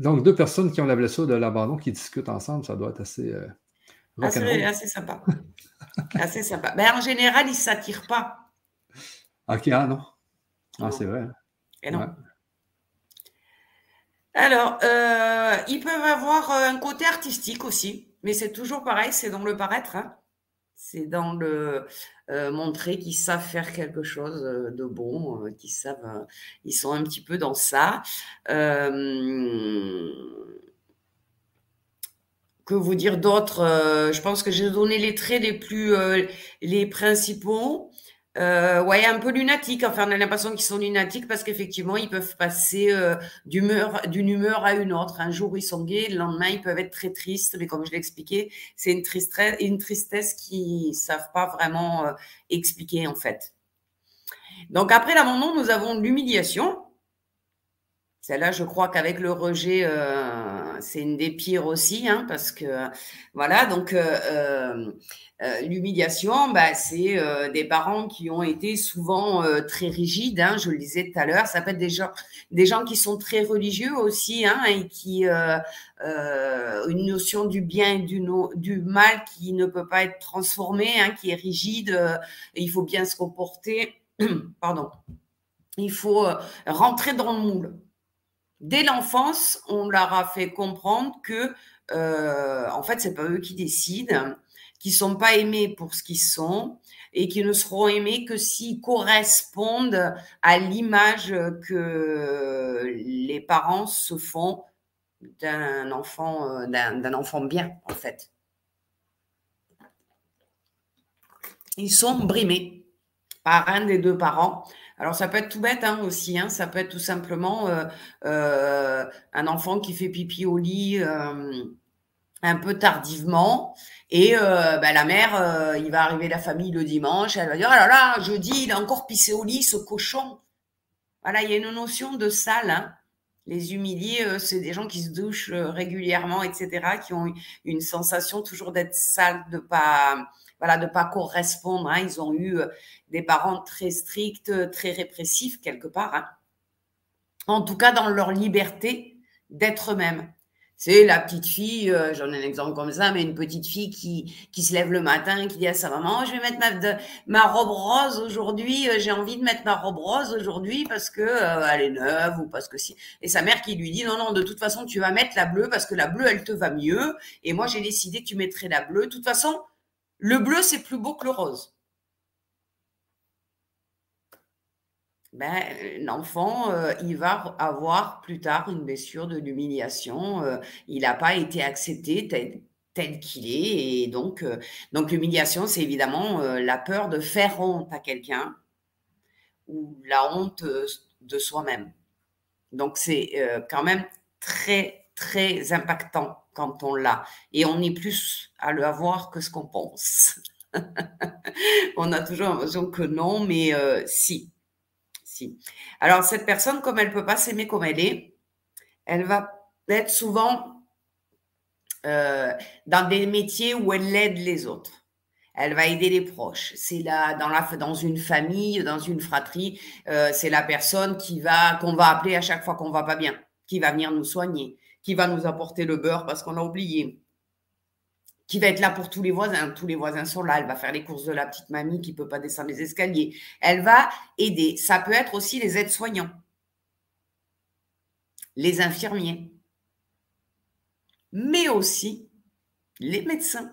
Donc, deux personnes qui ont la blessure de l'abandon qui discutent ensemble, ça doit être assez. Euh, assez, sympa. <laughs> assez sympa. Mais ben, en général, ils ne s'attirent pas. Ok, ah non. Ah, c'est vrai. Et non. Alors, euh, ils peuvent avoir un côté artistique aussi, mais c'est toujours pareil, c'est dans le paraître. Hein. C'est dans le euh, montrer qu'ils savent faire quelque chose euh, de bon, euh, qu'ils savent, ils sont un petit peu dans ça. que vous dire d'autre Je pense que j'ai donné les traits les plus, les principaux. Euh, ouais, un peu lunatique. Enfin, on a l'impression qu'ils sont lunatiques parce qu'effectivement, ils peuvent passer euh, d'une humeur à une autre. Un jour, ils sont gays, le lendemain, ils peuvent être très tristes. Mais comme je l'ai expliqué, c'est une tristesse, une tristesse qu'ils savent pas vraiment euh, expliquer en fait. Donc après l'abandon, nous avons l'humiliation. Celle-là, je crois qu'avec le rejet, euh, c'est une des pires aussi, hein, parce que voilà, donc euh, euh, l'humiliation, bah, c'est des parents qui ont été souvent très rigides, hein, je le disais tout à l'heure, ça peut être des gens, des gens qui sont très religieux aussi, hein, et qui une notion du bien et du, du mal qui ne peut pas être transformée, qui est rigide, et il faut bien se comporter, <clears throat> pardon, il faut rentrer dans le moule dès l'enfance, on leur a fait comprendre que, euh, en fait, c'est pas eux qui décident, qu'ils sont pas aimés pour ce qu'ils sont et qu'ils ne seront aimés que s'ils correspondent à l'image que les parents se font d'un enfant, euh, d'un enfant bien, en fait. Ils sont brimés par un des deux parents alors ça peut être tout bête hein, aussi, hein. ça peut être tout simplement euh, euh, un enfant qui fait pipi au lit euh, un peu tardivement et bah, la mère, il va arriver la famille le dimanche, elle va dire oh là là, jeudi il a encore pissé au lit ce cochon. Voilà, il y a une notion de sale. Hein. Les humiliés, c'est des gens qui se douchent régulièrement, etc., qui ont une sensation toujours d'être sales, de pas voilà, de pas correspondre. Hein. Ils ont eu euh, des parents très stricts, très répressifs quelque part. Hein. En tout cas, dans leur liberté d'être eux-mêmes. C'est la petite fille, euh, j'en ai un exemple comme ça, mais une petite fille qui, qui se lève le matin et qui dit à sa maman, oh, je vais mettre ma, ma robe rose aujourd'hui, euh, j'ai envie de mettre ma robe rose aujourd'hui parce que elle est neuve ou parce que si. Et sa mère qui lui dit, non, non, de toute façon, tu vas mettre la bleue parce que la bleue, elle te va mieux. Et moi, j'ai décidé que tu mettrais la bleue. De toute façon, le bleu, c'est plus beau que le rose. Ben, l'enfant, euh, il va avoir plus tard une blessure de l'humiliation. Euh, il n'a pas été accepté tel, qu'il est. Et euh, donc l'humiliation, c'est évidemment la peur de faire honte à quelqu'un ou la honte de soi-même. Donc, c'est quand même très, très impactant quand on l'a. Et on est plus à le avoir que ce qu'on pense. <laughs> on a toujours l'impression que non, mais euh, si. si. Alors, cette personne, comme elle ne peut pas s'aimer comme elle est, elle va être souvent euh, dans des métiers où elle aide les autres. Elle va aider les proches. C'est là dans la dans une famille, dans une fratrie, euh, c'est la personne qui va qu'on va appeler à chaque fois qu'on va pas bien, qui va venir nous soigner, qui va nous apporter le beurre parce qu'on a oublié, qui va être là pour tous les voisins. Tous les voisins sont là. Elle va faire les courses de la petite mamie qui ne peut pas descendre les escaliers. Elle va aider. Ça peut être aussi les aides-soignants, les infirmiers, mais aussi les médecins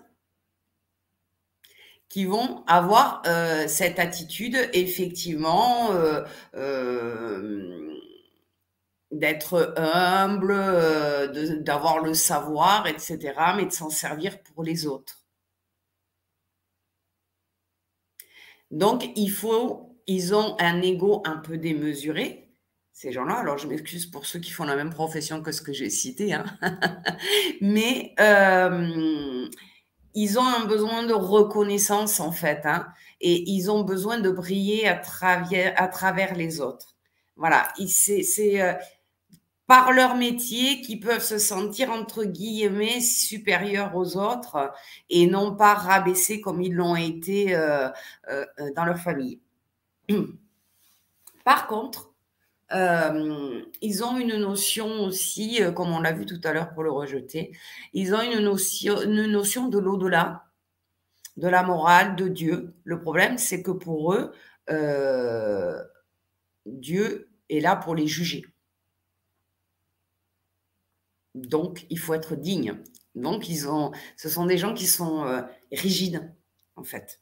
qui vont avoir euh, cette attitude effectivement euh, euh, d'être humble, euh, d'avoir le savoir, etc., mais de s'en servir pour les autres. Donc, il faut, ils ont un ego un peu démesuré, ces gens-là. Alors, je m'excuse pour ceux qui font la même profession que ce que j'ai cité, hein. <laughs> mais euh, ils ont un besoin de reconnaissance, en fait, hein, et ils ont besoin de briller à travers, à travers les autres. Voilà, c'est euh, par leur métier qui peuvent se sentir entre guillemets supérieurs aux autres et non pas rabaissés comme ils l'ont été euh, euh, euh, dans leur famille. <clears throat> Par contre, ils ont une notion aussi, comme on l'a vu tout à l'heure pour le rejeter, ils ont une notion, une notion de l'au-delà, de la morale, de Dieu. Le problème, c'est que pour eux, Dieu est là pour les juger. Donc, il faut être digne. Donc, ils ont, ce sont des gens qui sont euh, rigides, en fait.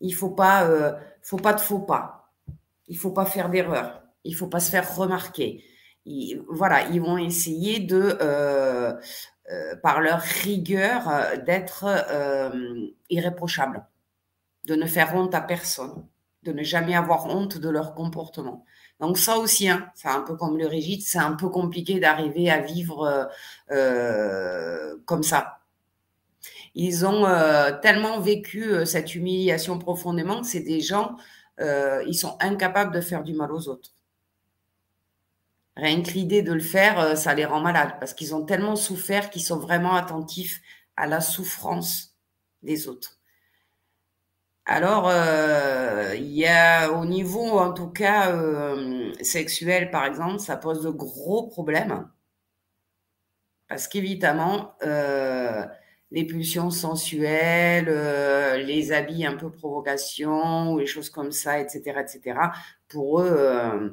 Il faut pas, euh, faut pas de faux pas. Il faut pas faire d'erreur. Il faut pas se faire remarquer. voilà, ils vont essayer de, euh, par leur rigueur, d'être irréprochables, de ne faire honte à personne, de ne jamais avoir honte de leur comportement. Donc ça aussi, hein, c'est un peu comme le rigide, c'est un peu compliqué d'arriver à vivre euh, euh, comme ça. Ils ont euh, tellement vécu cette humiliation profondément que c'est des gens, ils sont incapables de faire du mal aux autres. Rien que l'idée de le faire, ça les rend malades parce qu'ils ont tellement souffert qu'ils sont vraiment attentifs à la souffrance des autres. Alors, il y a au niveau, en tout cas, sexuel, par exemple, ça pose de gros problèmes. Parce qu'évidemment, les pulsions sensuelles, euh, les habits un peu provocation, ou les choses comme ça, etc., etc., pour eux, euh,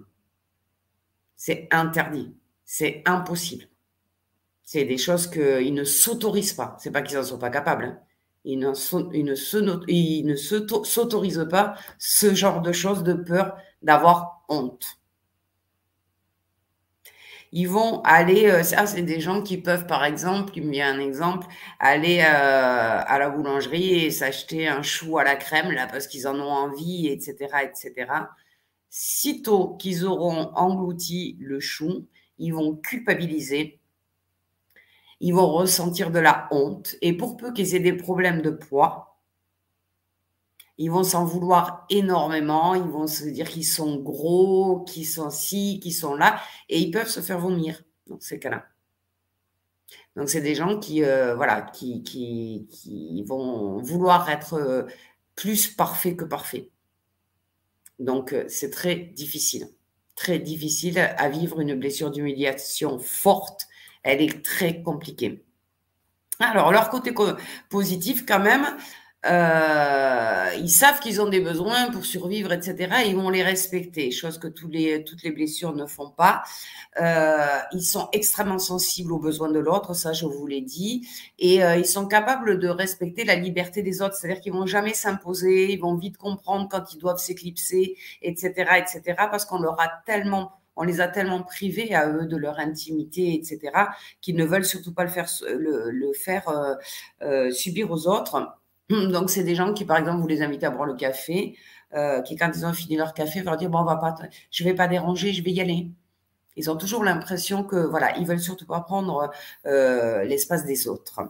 c'est interdit. C'est impossible. C'est des choses qu'ils ne s'autorisent pas. C'est pas qu'ils n'en sont pas capables. Hein. Ils ne, s'autorisent pas ce genre de choses de peur d'avoir honte. Ils vont aller, euh, ça c'est des gens qui peuvent par exemple, il me vient un exemple, aller euh, à la boulangerie et s'acheter un chou à la crème là parce qu'ils en ont envie, etc., etc. Sitôt qu'ils auront englouti le chou, ils vont culpabiliser, ils vont ressentir de la honte et pour peu qu'ils aient des problèmes de poids, ils vont s'en vouloir énormément, ils vont se dire qu'ils sont gros, qu'ils sont ci, qu'ils sont là, et ils peuvent se faire vomir dans ces cas-là. Donc, c'est des gens qui, euh, voilà, qui, qui, vont vouloir être euh, plus parfaits que parfaits. Donc, euh, c'est très difficile, très difficile à vivre une blessure d'humiliation forte. Elle est très compliquée. Alors, leur côté positif, quand même, euh, ils savent qu'ils ont des besoins pour survivre, etc. ils vont les respecter, chose que toutes les blessures ne font pas. Euh, ils sont extrêmement sensibles aux besoins de l'autre, ça je vous l'ai dit, et euh, ils sont capables de respecter la liberté des autres, c'est-à-dire qu'ils vont jamais s'imposer, ils vont vite comprendre quand ils doivent s'éclipser, etc., etc. Parce qu'on leur a tellement on les a tellement privés à eux de leur intimité, etc., qu'ils ne veulent surtout pas le faire, faire euh, subir aux autres. Donc, c'est des gens qui, par exemple, vous les invitez à boire le café, euh, qui, quand ils ont fini leur café, vont dire Bon, on va pas, je vais pas déranger, je vais y aller. Ils ont toujours l'impression que, voilà, ils veulent surtout pas prendre euh, l'espace des autres.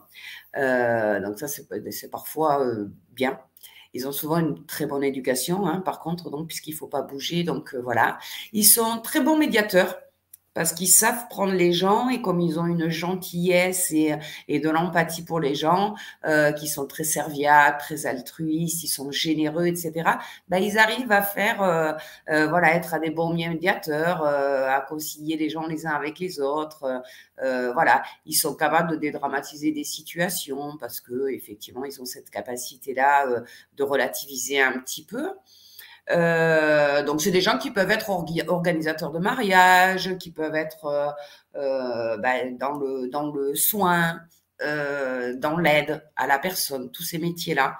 Euh, donc, ça, c'est parfois bien. Ils ont souvent une très bonne éducation, hein, par contre, donc, puisqu'il faut pas bouger. Donc, voilà. Ils sont très bons médiateurs parce qu'ils savent prendre les gens et comme ils ont une gentillesse et, et de l'empathie pour les gens, euh, qui sont très serviables, très altruistes, ils sont généreux, etc. Ben, ils arrivent à faire, euh, euh, voilà, être à des bons médiateurs, euh, à concilier les gens les uns avec les autres. Euh, voilà, ils sont capables de dédramatiser des situations parce que effectivement, ils ont cette capacité-là de relativiser un petit peu. Euh, donc, c'est des gens qui peuvent être organisateurs de mariage, qui peuvent être euh, euh ben, dans, le, dans le soin, dans l'aide à la personne, tous ces métiers-là.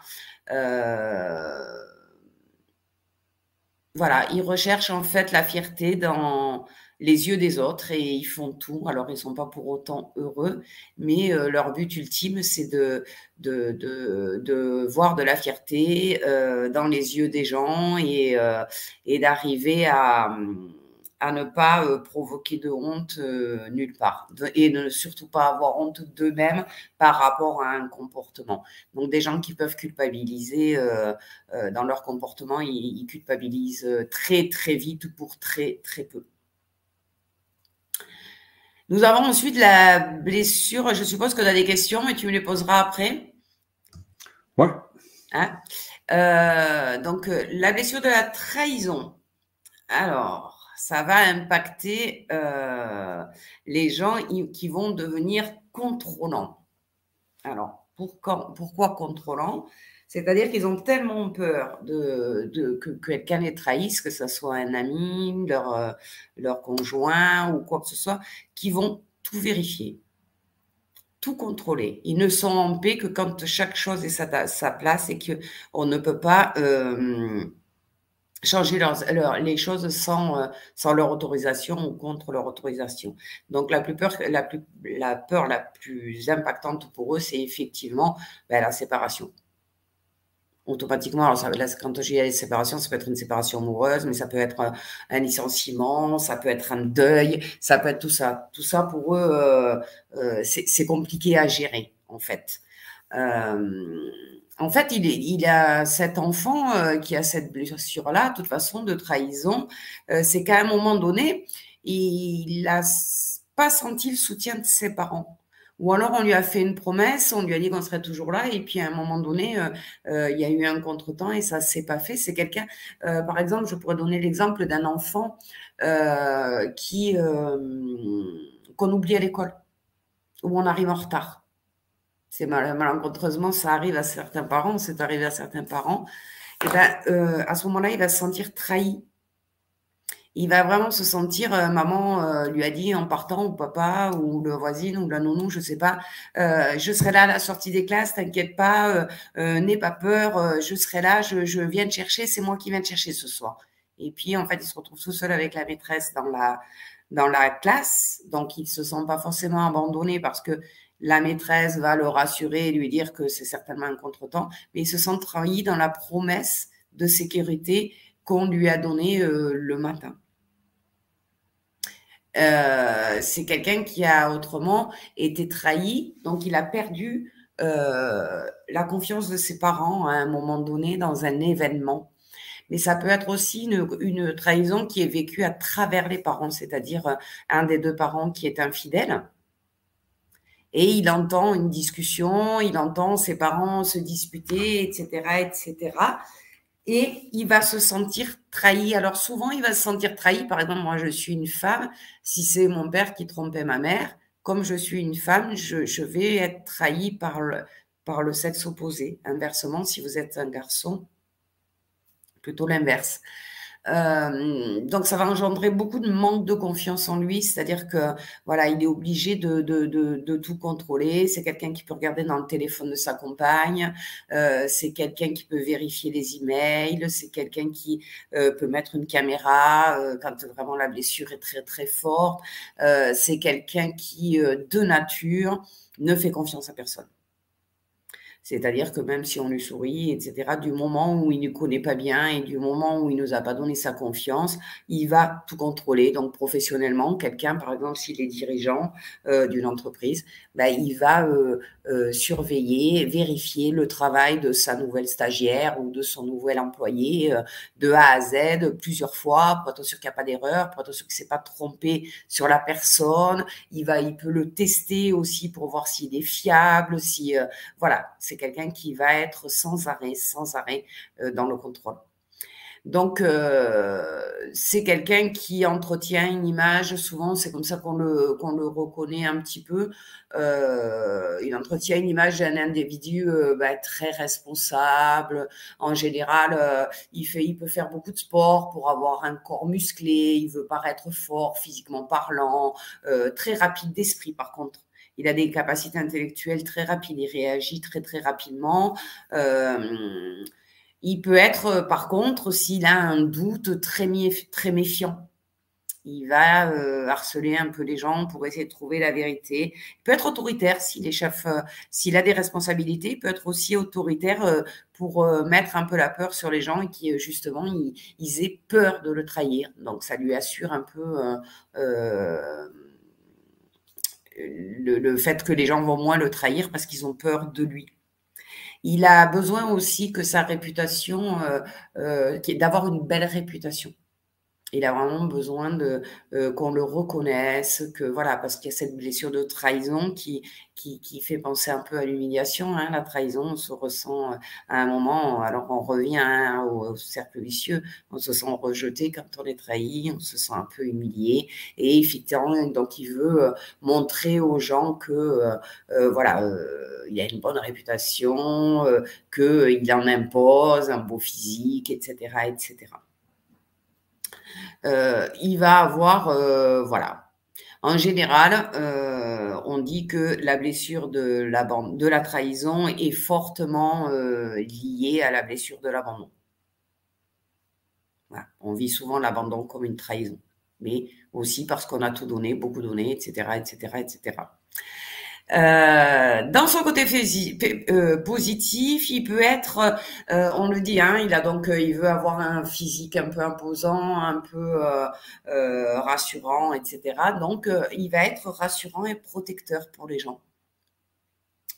Voilà, ils recherchent en fait la fierté dans les yeux des autres et ils font tout. Alors, ils ne sont pas pour autant heureux, mais euh, leur but ultime, c'est de, de, de, voir de la fierté euh, dans les yeux des gens et, euh, et d'arriver à, à ne pas provoquer de honte nulle part et ne surtout pas avoir honte d'eux-mêmes par rapport à un comportement. Donc, des gens qui peuvent culpabiliser dans leur comportement, ils culpabilisent très, très vite pour très, très peu. Nous avons ensuite la blessure. Je suppose que tu as des questions, mais tu me les poseras après. Ouais. Hein? Euh, donc, euh, la blessure de la trahison. Alors, ça va impacter euh, les gens qui vont devenir contrôlants. Alors, pourquoi, pourquoi contrôlants? C'est-à-dire qu'ils ont tellement peur de, que, quelqu'un les trahisse, que ce soit un ami, leur, euh, leur conjoint ou quoi que ce soit, qu'ils vont tout vérifier, tout contrôler. Ils ne sont en paix que quand chaque chose est à sa place et qu'on ne peut pas euh, changer les choses sans, euh, sans leur autorisation ou contre leur autorisation. Donc la, plus peur, la, plus, peur la plus impactante pour eux, c'est effectivement ben, la séparation automatiquement, alors là, quand j'ai la séparation, ça peut être une séparation amoureuse, mais ça peut être un, licenciement, ça peut être un deuil, ça peut être tout ça. Tout ça, pour eux, euh, euh, c'est compliqué à gérer, en fait. Euh, en fait, il, il a cet enfant qui a cette blessure-là, de toute façon, de trahison. c'est qu'à un moment donné, il n'a pas senti le soutien de ses parents. Ou alors on lui a fait une promesse, on lui a dit qu'on serait toujours là, et puis à un moment donné, euh, euh, il y a eu un contretemps et ça s'est pas fait. C'est quelqu'un, euh, par exemple, je pourrais donner l'exemple d'un enfant qui qu'on oublie à l'école, où on arrive en retard. C'est mal, malencontreusement, ça arrive à certains parents, c'est arrivé à certains parents. Et ben, à ce moment-là, il va se sentir trahi il va vraiment se sentir, euh, maman euh, lui a dit en partant, ou papa, ou le voisine, ou la nounou, je sais pas, euh, je serai là à la sortie des classes, t'inquiète pas, n'aie pas peur, je serai là, je, je, viens te chercher, c'est moi qui viens te chercher ce soir. Et puis, en fait, il se retrouve tout seul avec la maîtresse dans la, dans la classe, donc il se sent pas forcément abandonné parce que la maîtresse va le rassurer et lui dire que c'est certainement un contretemps, mais il se sent trahi dans la promesse de sécurité qu'on lui a donnée le matin. Euh, c'est quelqu'un qui a autrement été trahi, donc il a perdu euh, la confiance de ses parents à un moment donné dans un événement. Mais ça peut être aussi une, trahison qui est vécue à travers les parents, c'est-à-dire euh, un des deux parents qui est infidèle. Et il entend une discussion, il entend ses parents se disputer, etc., etc et il va se sentir trahi. Alors souvent, il va se sentir trahi. Par exemple, moi, je suis une femme. Si c'est mon père qui trompait ma mère, comme je suis une femme, je, vais être trahi par le, par le sexe opposé. Inversement, si vous êtes un garçon, plutôt l'inverse. Euh, donc ça va engendrer beaucoup de manque de confiance en lui, c'est-à-dire que voilà, il est obligé de, de, de, de tout contrôler. C'est quelqu'un qui peut regarder dans le téléphone de sa compagne, euh, c'est quelqu'un qui peut vérifier les emails, c'est quelqu'un qui euh, peut mettre une caméra euh, quand vraiment la blessure est très très forte. Euh, c'est quelqu'un qui de nature ne fait confiance à personne. C'est-à-dire que même si on lui sourit, etc., du moment où il ne connaît pas bien et du moment où il nous a pas donné sa confiance, il va tout contrôler. Donc professionnellement, quelqu'un, par exemple, s'il est dirigeant euh, d'une entreprise, ben, il va euh, euh, surveiller, vérifier le travail de sa nouvelle stagiaire ou de son nouvel employé de A à Z plusieurs fois pour être sûr qu'il n'y a pas d'erreur, pour être sûr qu'il ne s'est pas trompé sur la personne. Il va, il peut le tester aussi pour voir s'il est fiable, si voilà c'est quelqu'un qui va être sans arrêt, sans arrêt euh, dans le contrôle. Donc, euh, c'est quelqu'un qui entretient une image, souvent c'est comme ça qu'on le, qu'on le reconnaît un petit peu, euh, il entretient une image d'un individu bah, très responsable. En général, il, fait, il peut faire beaucoup de sport pour avoir un corps musclé, il veut paraître fort physiquement parlant, très rapide d'esprit par contre. Il a des capacités intellectuelles très rapides, il réagit très très rapidement. Euh, il peut être, par contre, s'il a un doute très, méfiant. Il va euh, harceler un peu les gens pour essayer de trouver la vérité. Il peut être autoritaire s'il euh, s'il a des responsabilités. Il peut être aussi autoritaire pour mettre un peu la peur sur les gens et qui justement ils, aient peur de le trahir. Donc ça lui assure un peu le, fait que les gens vont moins le trahir parce qu'ils ont peur de lui. Il a besoin aussi que sa réputation, euh, euh, d'avoir une belle réputation. Il a vraiment besoin de euh, qu'on le reconnaisse, que voilà, parce qu'il y a cette blessure de trahison qui qui, fait penser un peu à l'humiliation. Hein, la trahison, on se ressent euh, à un moment, alors on revient hein, au, cercle vicieux, on se sent rejeté quand on est trahi, on se sent un peu humilié, et effectivement, donc il veut euh, montrer aux gens que voilà, il a une bonne réputation, qu'il en impose un beau physique, etc., etc. Euh, il va avoir, euh, voilà. En général, euh, on dit que la blessure de la, de la trahison est fortement liée à la blessure de l'abandon. On vit souvent l'abandon comme une trahison, mais aussi parce qu'on a tout donné, beaucoup donné, etc., etc., etc. Euh, dans son côté euh, positif, il peut être, euh, on le dit, hein, il a donc, il veut avoir un physique un peu imposant, un peu rassurant, etc. Donc, il va être rassurant et protecteur pour les gens.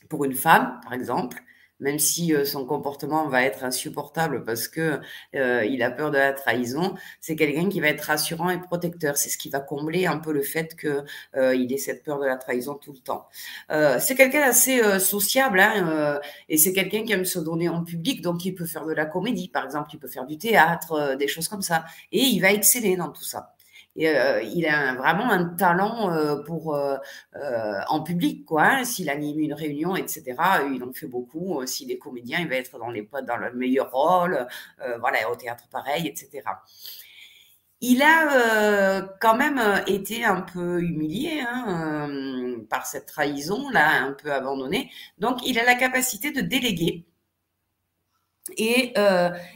Pour une femme, par exemple, même si euh, son comportement va être insupportable parce que euh, il a peur de la trahison, c'est quelqu'un qui va être rassurant et protecteur. C'est ce qui va combler un peu le fait que euh, ait cette peur de la trahison tout le temps. c'est quelqu'un assez sociable hein, et c'est quelqu'un qui aime se donner en public, donc il peut faire de la comédie, par exemple, il peut faire du théâtre, des choses comme ça, et il va exceller dans tout ça. Euh, il a vraiment un talent euh, pour euh, en public, quoi. Hein. S'il anime une réunion, etc., il en fait beaucoup. S'il est comédien, il va être dans les dans le meilleur rôle. voilà, au théâtre pareil, etc. Il a quand même été un peu humilié hein, par cette trahison, là, un peu abandonné. Donc, il a la capacité de déléguer et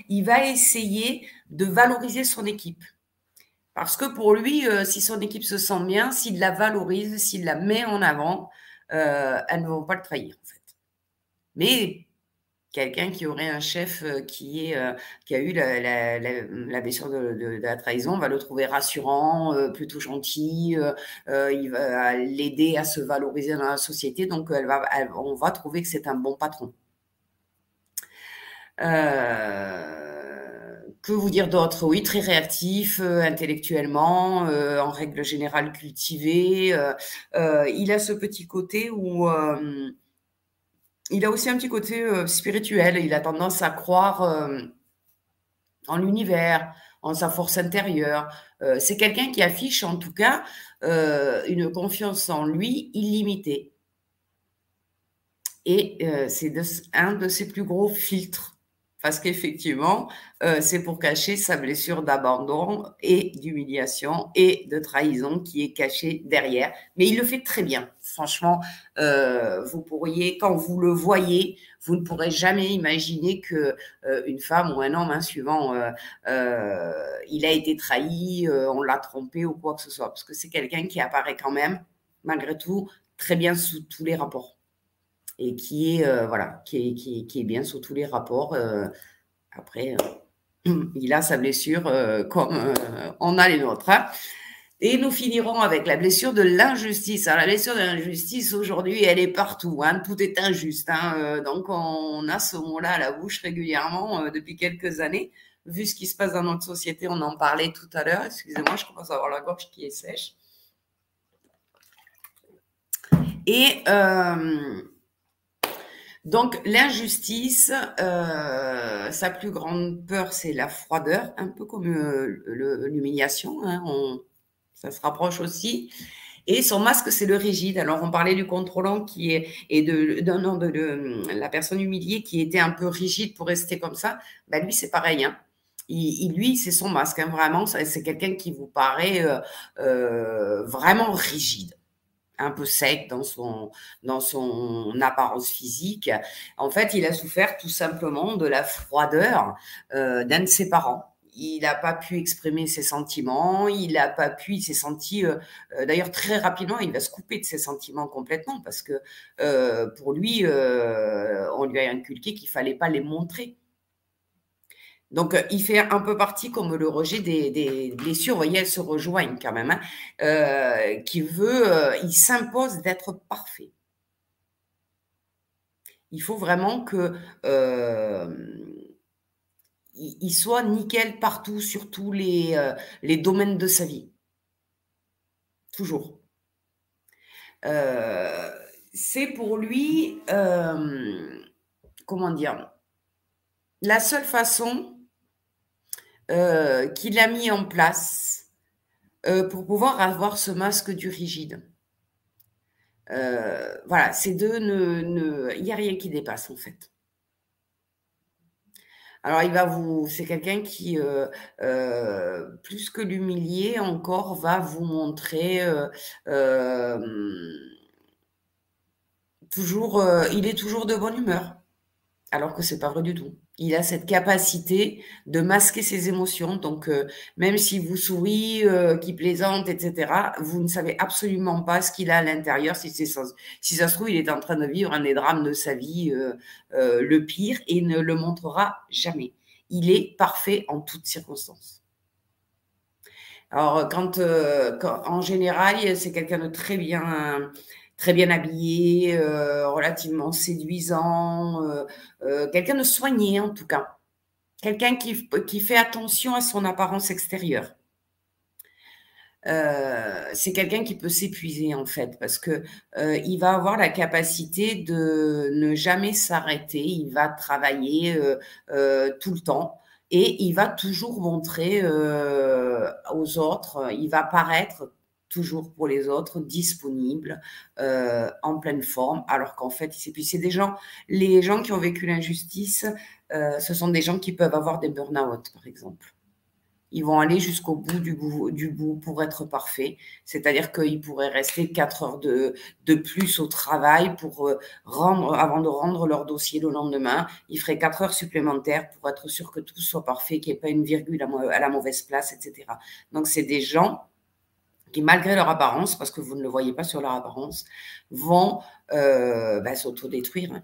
il va essayer de valoriser son équipe. Parce que pour lui, euh, si son équipe se sent bien, s'il la valorise, s'il la met en avant, euh, elles ne vont pas le trahir, en fait. Mais quelqu'un qui aurait un chef euh, qui, a eu la, blessure de, la trahison va le trouver rassurant, plutôt gentil, il va l'aider à se valoriser dans la société, donc on va trouver que c'est un bon patron. Euh, que vous dire d'autre? Oui, très réactif euh, intellectuellement, euh, en règle générale cultivé. Euh, il a ce petit côté où il a aussi un petit côté spirituel. Il a tendance à croire en l'univers, en sa force intérieure. C'est quelqu'un qui affiche en tout cas une confiance en lui illimitée. Et c'est un de ses plus gros filtres parce qu'effectivement, euh, c'est pour cacher sa blessure d'abandon et d'humiliation et de trahison qui est cachée derrière. Mais il le fait très bien. Franchement, euh, vous pourriez, quand vous le voyez, vous ne pourrez jamais imaginer que euh, une femme ou un homme, hein, suivant, il a été trahi, on l'a trompé ou quoi que ce soit, parce que c'est quelqu'un qui apparaît quand même, malgré tout, très bien sous tous les rapports et qui est, euh, voilà, qui est, qui, est bien sous tous les rapports. Euh, après, euh, <clears throat> il a sa blessure comme on a les nôtres. Hein. Et nous finirons avec la blessure de l'injustice. La blessure de l'injustice, aujourd'hui, elle est partout. Hein. Tout est injuste. Hein. donc, on a ce mot-là à la bouche régulièrement depuis quelques années. Vu ce qui se passe dans notre société, on en parlait tout à l'heure. Excusez-moi, je commence à avoir la gorge qui est sèche. Et donc l'injustice, euh, sa plus grande peur, c'est la froideur, un peu comme euh, l'humiliation. Hein, ça se rapproche aussi. Et son masque, c'est le rigide. Alors, on parlait du contrôlant qui est et de la personne humiliée qui était un peu rigide pour rester comme ça. Ben lui, c'est pareil. Hein. Lui, c'est son masque. Hein, vraiment, c'est quelqu'un qui vous paraît euh, vraiment rigide un peu sec dans son, dans son apparence physique. En fait, il a souffert tout simplement de la froideur euh, d'un de ses parents. Il n'a pas pu exprimer ses sentiments, il n'a pas pu, il s'est senti, euh, euh, d'ailleurs très rapidement, il va se couper de ses sentiments complètement parce que pour lui, on lui a inculqué qu'il fallait pas les montrer. Donc, euh, il fait un peu partie comme le rejet des, blessures. Vous voyez, elles se rejoignent quand même. Hein, euh, qui veut, euh, il s'impose d'être parfait. Il faut vraiment que il soit nickel partout sur tous les, les domaines de sa vie. Toujours. C'est pour lui, comment dire, la seule façon euh, qu'il a mis en place euh, pour pouvoir avoir ce masque du rigide. Euh, voilà, ces deux, ne, il n'y a rien qui dépasse en fait. Alors, il va vous, c'est quelqu'un qui, plus que l'humilier, encore va vous montrer toujours, il est toujours de bonne humeur, alors que c'est pas vrai du tout il a cette capacité de masquer ses émotions. Donc, euh, même si vous sourit, euh, qui plaisante, etc., vous ne savez absolument pas ce qu'il a à l'intérieur. Si, ça se trouve, il est en train de vivre un des drames de sa vie, euh, le pire, et ne le montrera jamais. Il est parfait en toutes circonstances. Alors, quand en général, c'est quelqu'un de très bien très bien habillé, relativement séduisant, quelqu'un de soigné en tout cas, quelqu'un qui, fait attention à son apparence extérieure. Euh, c'est quelqu'un qui peut s'épuiser en fait parce que euh, il va avoir la capacité de ne jamais s'arrêter. Il va travailler euh, tout le temps et il va toujours montrer aux autres. Il va paraître toujours pour les autres, disponible, en pleine forme, alors qu'en fait, il s'épuise. C'est des gens, les gens qui ont vécu l'injustice, ce sont des gens qui peuvent avoir des burn-out, par exemple ils vont aller jusqu'au bout du, bout pour être parfait. C'est-à-dire qu'ils pourraient rester quatre heures de, plus au travail pour euh, rendre, avant de rendre leur dossier le lendemain. Ils feraient quatre heures supplémentaires pour être sûr que tout soit parfait, qu'il n'y ait pas une virgule à, la mauvaise place, etc. Donc, c'est des gens qui, malgré leur apparence, parce que vous ne le voyez pas sur leur apparence, vont euh, ben, s'autodétruire.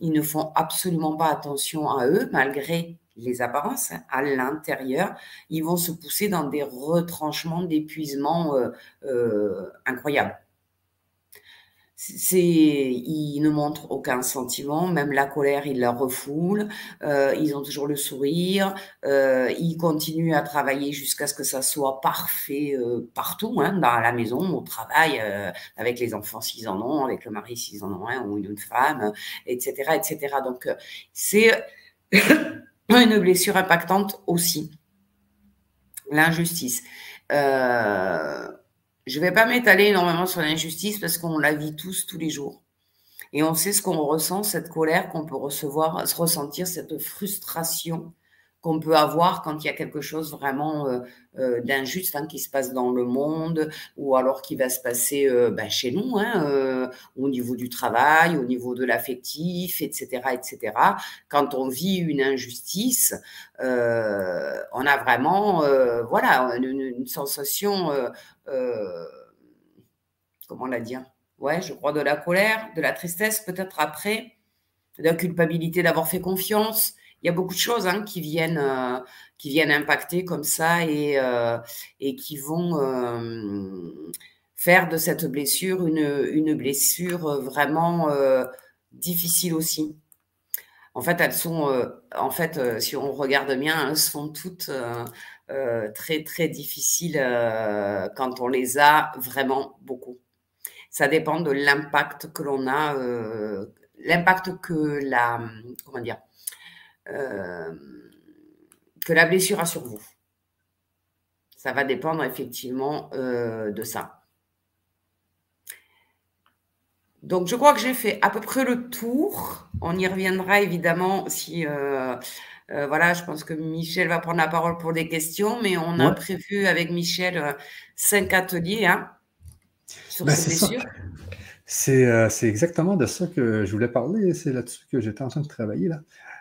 Ils ne font absolument pas attention à eux, malgré les apparences hein, à l'intérieur, ils vont se pousser dans des retranchements d'épuisement euh, euh, incroyables. Ils ne montrent aucun sentiment, même la colère, ils la refoulent. Euh, ils ont toujours le sourire. ils continuent à travailler jusqu'à ce que ça soit parfait partout, hein, dans la maison, au travail, avec les enfants s'ils en ont, avec le mari s'ils en ont ou une femme, etc., etc. Donc c'est <coughs> une blessure impactante aussi. L'injustice. Euh, je ne vais pas m'étaler énormément sur l'injustice parce qu'on la vit tous, tous les jours. Et on sait ce qu'on ressent, cette colère qu'on peut recevoir, se ressentir, cette frustration qu'on peut avoir quand il y a quelque chose vraiment euh, euh, d'injuste hein, qui se passe dans le monde ou alors qui va se passer euh, ben, chez nous, hein, au niveau du travail, au niveau de l'affectif, etc., etc. Quand on vit une injustice, on a vraiment, voilà, une, sensation, comment la dire? Ouais, je crois de la colère, de la tristesse, peut-être après, de la culpabilité d'avoir fait confiance il y a beaucoup de choses hein, qui, viennent, euh, qui viennent impacter comme ça et, euh, qui vont euh, faire de cette blessure une, une blessure vraiment difficile aussi. En fait, elles sont, en fait, si on regarde bien, elles sont toutes très très difficiles quand on les a vraiment beaucoup. Ça dépend de l'impact que l'on a, l'impact que la, comment dire, euh, que la blessure a sur vous. Ça va dépendre effectivement euh, de ça. Donc, je crois que j'ai fait à peu près le tour. On y reviendra évidemment si. Euh, voilà, je pense que Michel va prendre la parole pour des questions, mais on a prévu avec Michel cinq ateliers hein, sur ben, ces blessures. C'est exactement de ça que je voulais parler. C'est là-dessus que j'étais en train de travailler. là.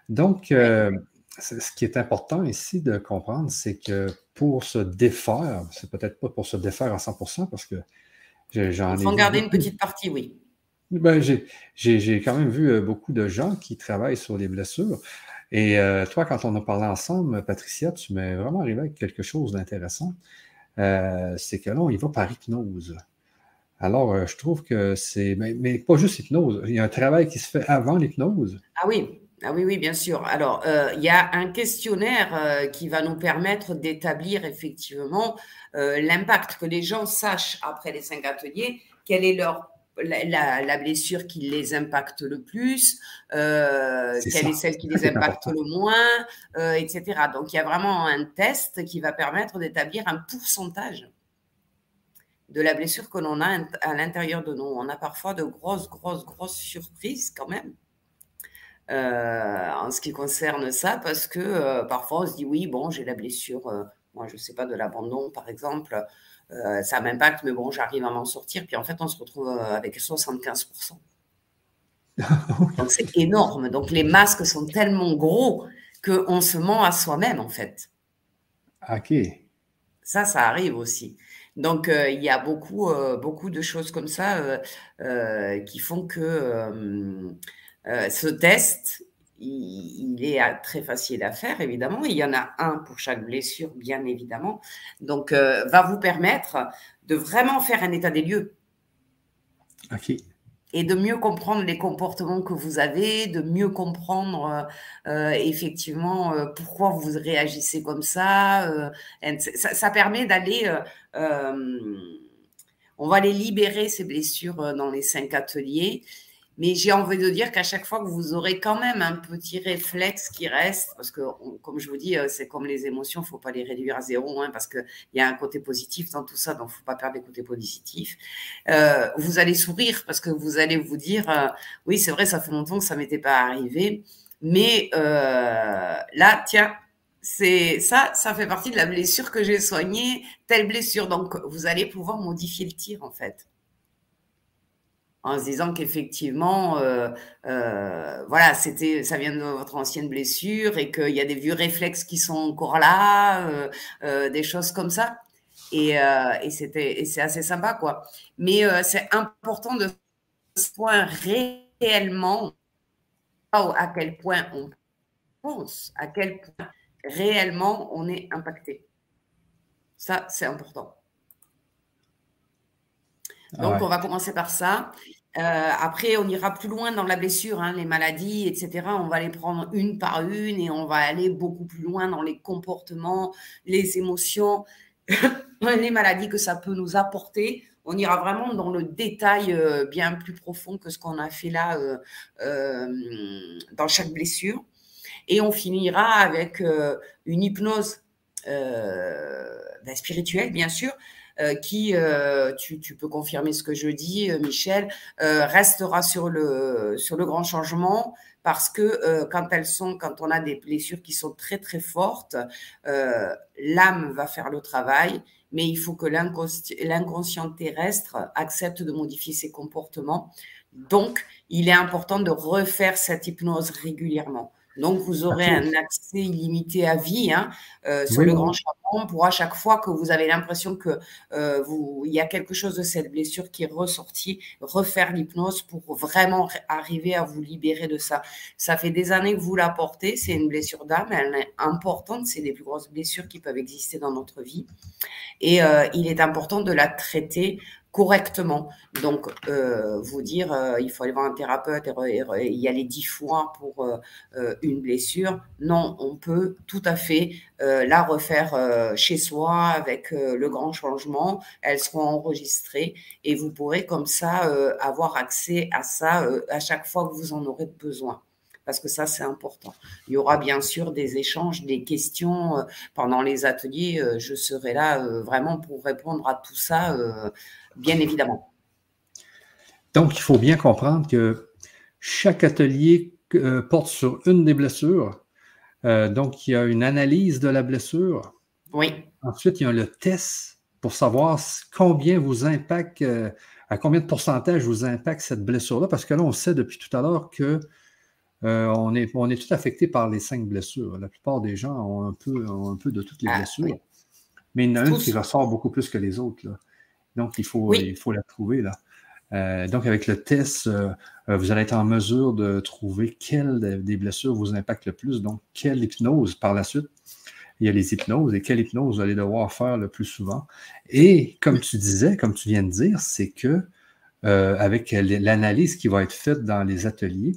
Donc, euh, ce qui est important ici de comprendre, c'est que pour se défaire, c'est peut-être pas pour se défaire à 100% parce que j'en ai. Faut garder une petite partie, oui. Ben, j'ai quand même vu euh, beaucoup de gens qui travaillent sur les blessures. Et euh, toi, quand on a parlé ensemble, Patricia, tu m'es vraiment arrivé avec quelque chose d'intéressant. c'est que là, on y va par hypnose. Alors, je trouve que c'est. Mais, mais, pas juste hypnose. Il y a un travail qui se fait avant l'hypnose. Ah oui, ah oui, oui, bien sûr. Alors, euh, il y a un questionnaire euh, qui va nous permettre d'établir effectivement euh, l'impact, que les gens sachent après les cinq ateliers, quelle est leur la, blessure qui les impacte le plus, quelle est celle qui les impacte le moins, etc. Donc, il y a vraiment un test qui va permettre d'établir un pourcentage de la blessure que l'on a à l'intérieur de nous. On a parfois de grosses, grosses, grosses surprises quand même. Euh, en ce qui concerne ça, parce que euh, parfois on se dit oui, bon, j'ai la blessure, euh, moi je sais pas, de l'abandon par exemple, ça m'impacte, mais bon, j'arrive à m'en sortir, puis en fait on se retrouve avec 75%. <laughs> Donc c'est énorme. Donc les masques sont tellement gros qu'on se ment à soi-même en fait. Ok. Ça, ça arrive aussi. Donc, il y a beaucoup, beaucoup de choses comme ça qui font que euh, ce test, il, est très facile à faire, évidemment. Il y en a un pour chaque blessure, bien évidemment. Donc, euh, va vous permettre de vraiment faire un état des lieux. OK et de mieux comprendre les comportements que vous avez, de mieux comprendre euh, effectivement euh, pourquoi vous réagissez comme ça. Ça, ça, permet d'aller, on va les libérer ces blessures dans les cinq ateliers mais j'ai envie de dire qu'à chaque fois que vous aurez quand même un petit réflexe qui reste, parce que, comme je vous dis, euh, c'est comme les émotions, il ne faut pas les réduire à zéro, hein, parce qu'il y a un côté positif dans tout ça, donc il ne faut pas perdre les côtés positifs. Euh, vous allez sourire parce que vous allez vous dire, euh, oui, c'est vrai, ça fait longtemps que ça ne m'était pas arrivé, mais là, tiens, c'est ça, ça fait partie de la blessure que j'ai soignée, telle blessure. Donc, vous allez pouvoir modifier le tir, en fait en se disant qu'effectivement, euh, euh, voilà, c'était, ça vient de votre ancienne blessure et qu'il y a des vieux réflexes qui sont encore là, euh, des choses comme ça. Et, et c'était, et c'est assez sympa, quoi. Mais c'est important de ce point réellement à quel point on pense, à quel point réellement on est impacté. Ça, c'est important. Donc, on va commencer par ça. Euh, après, on ira plus loin dans la blessure, hein, les maladies, etc. On va les prendre une par une et on va aller beaucoup plus loin dans les comportements, les émotions, <laughs> les maladies que ça peut nous apporter. On ira vraiment dans le détail euh, bien plus profond que ce qu'on a fait là euh, dans chaque blessure. Et on finira avec une hypnose ben, spirituelle, bien sûr, qui, euh, tu, tu, peux confirmer ce que je dis, euh, Michel, restera sur le, sur le grand changement parce que quand elles sont, quand on a des blessures qui sont très très fortes, l'âme va faire le travail, mais il faut que l'inconscient terrestre accepte de modifier ses comportements. Donc, il est important de refaire cette hypnose régulièrement. Donc, vous aurez un accès illimité à vie hein, euh, sur le grand charbon pour à chaque fois que vous avez l'impression que euh, vous, il y a quelque chose de cette blessure qui est ressorti, refaire l'hypnose pour vraiment arriver à vous libérer de ça. Ça fait des années que vous la portez, c'est une blessure d'âme, elle est importante, c'est des plus grosses blessures qui peuvent exister dans notre vie. Et euh, il est important de la traiter correctement. Donc, euh, vous dire, euh, il faut aller voir un thérapeute et, y aller dix fois pour euh, une blessure. Non, on peut tout à fait la refaire chez soi avec le grand changement. Elles seront enregistrées et vous pourrez comme ça avoir accès à ça à chaque fois que vous en aurez besoin parce que ça, c'est important. Il y aura bien sûr des échanges, des questions pendant les ateliers. je serai là vraiment pour répondre à tout ça bien évidemment. Donc, il faut bien comprendre que chaque atelier euh, porte sur une des blessures. Euh, donc, il y a une analyse de la blessure. Oui. Ensuite, il y a le test pour savoir combien vous impacte, euh, à combien de pourcentage vous impacte cette blessure-là. Parce que là, on sait depuis tout à l'heure que on, est, on est tout affecté par les cinq blessures. La plupart des gens ont un peu, un peu de toutes les ah, blessures. Mais il y en a une qui ressort beaucoup plus que les autres. Là. Donc, il faut, il faut la trouver là. Euh, donc, avec le test, euh, euh, vous allez être en mesure de trouver quelle des blessures vous impacte le plus. Donc, quelle hypnose par la suite. Il y a les hypnoses et quelle hypnose vous allez devoir faire le plus souvent. Et comme tu disais, comme tu viens de dire, c'est que avec l'analyse qui va être faite dans les ateliers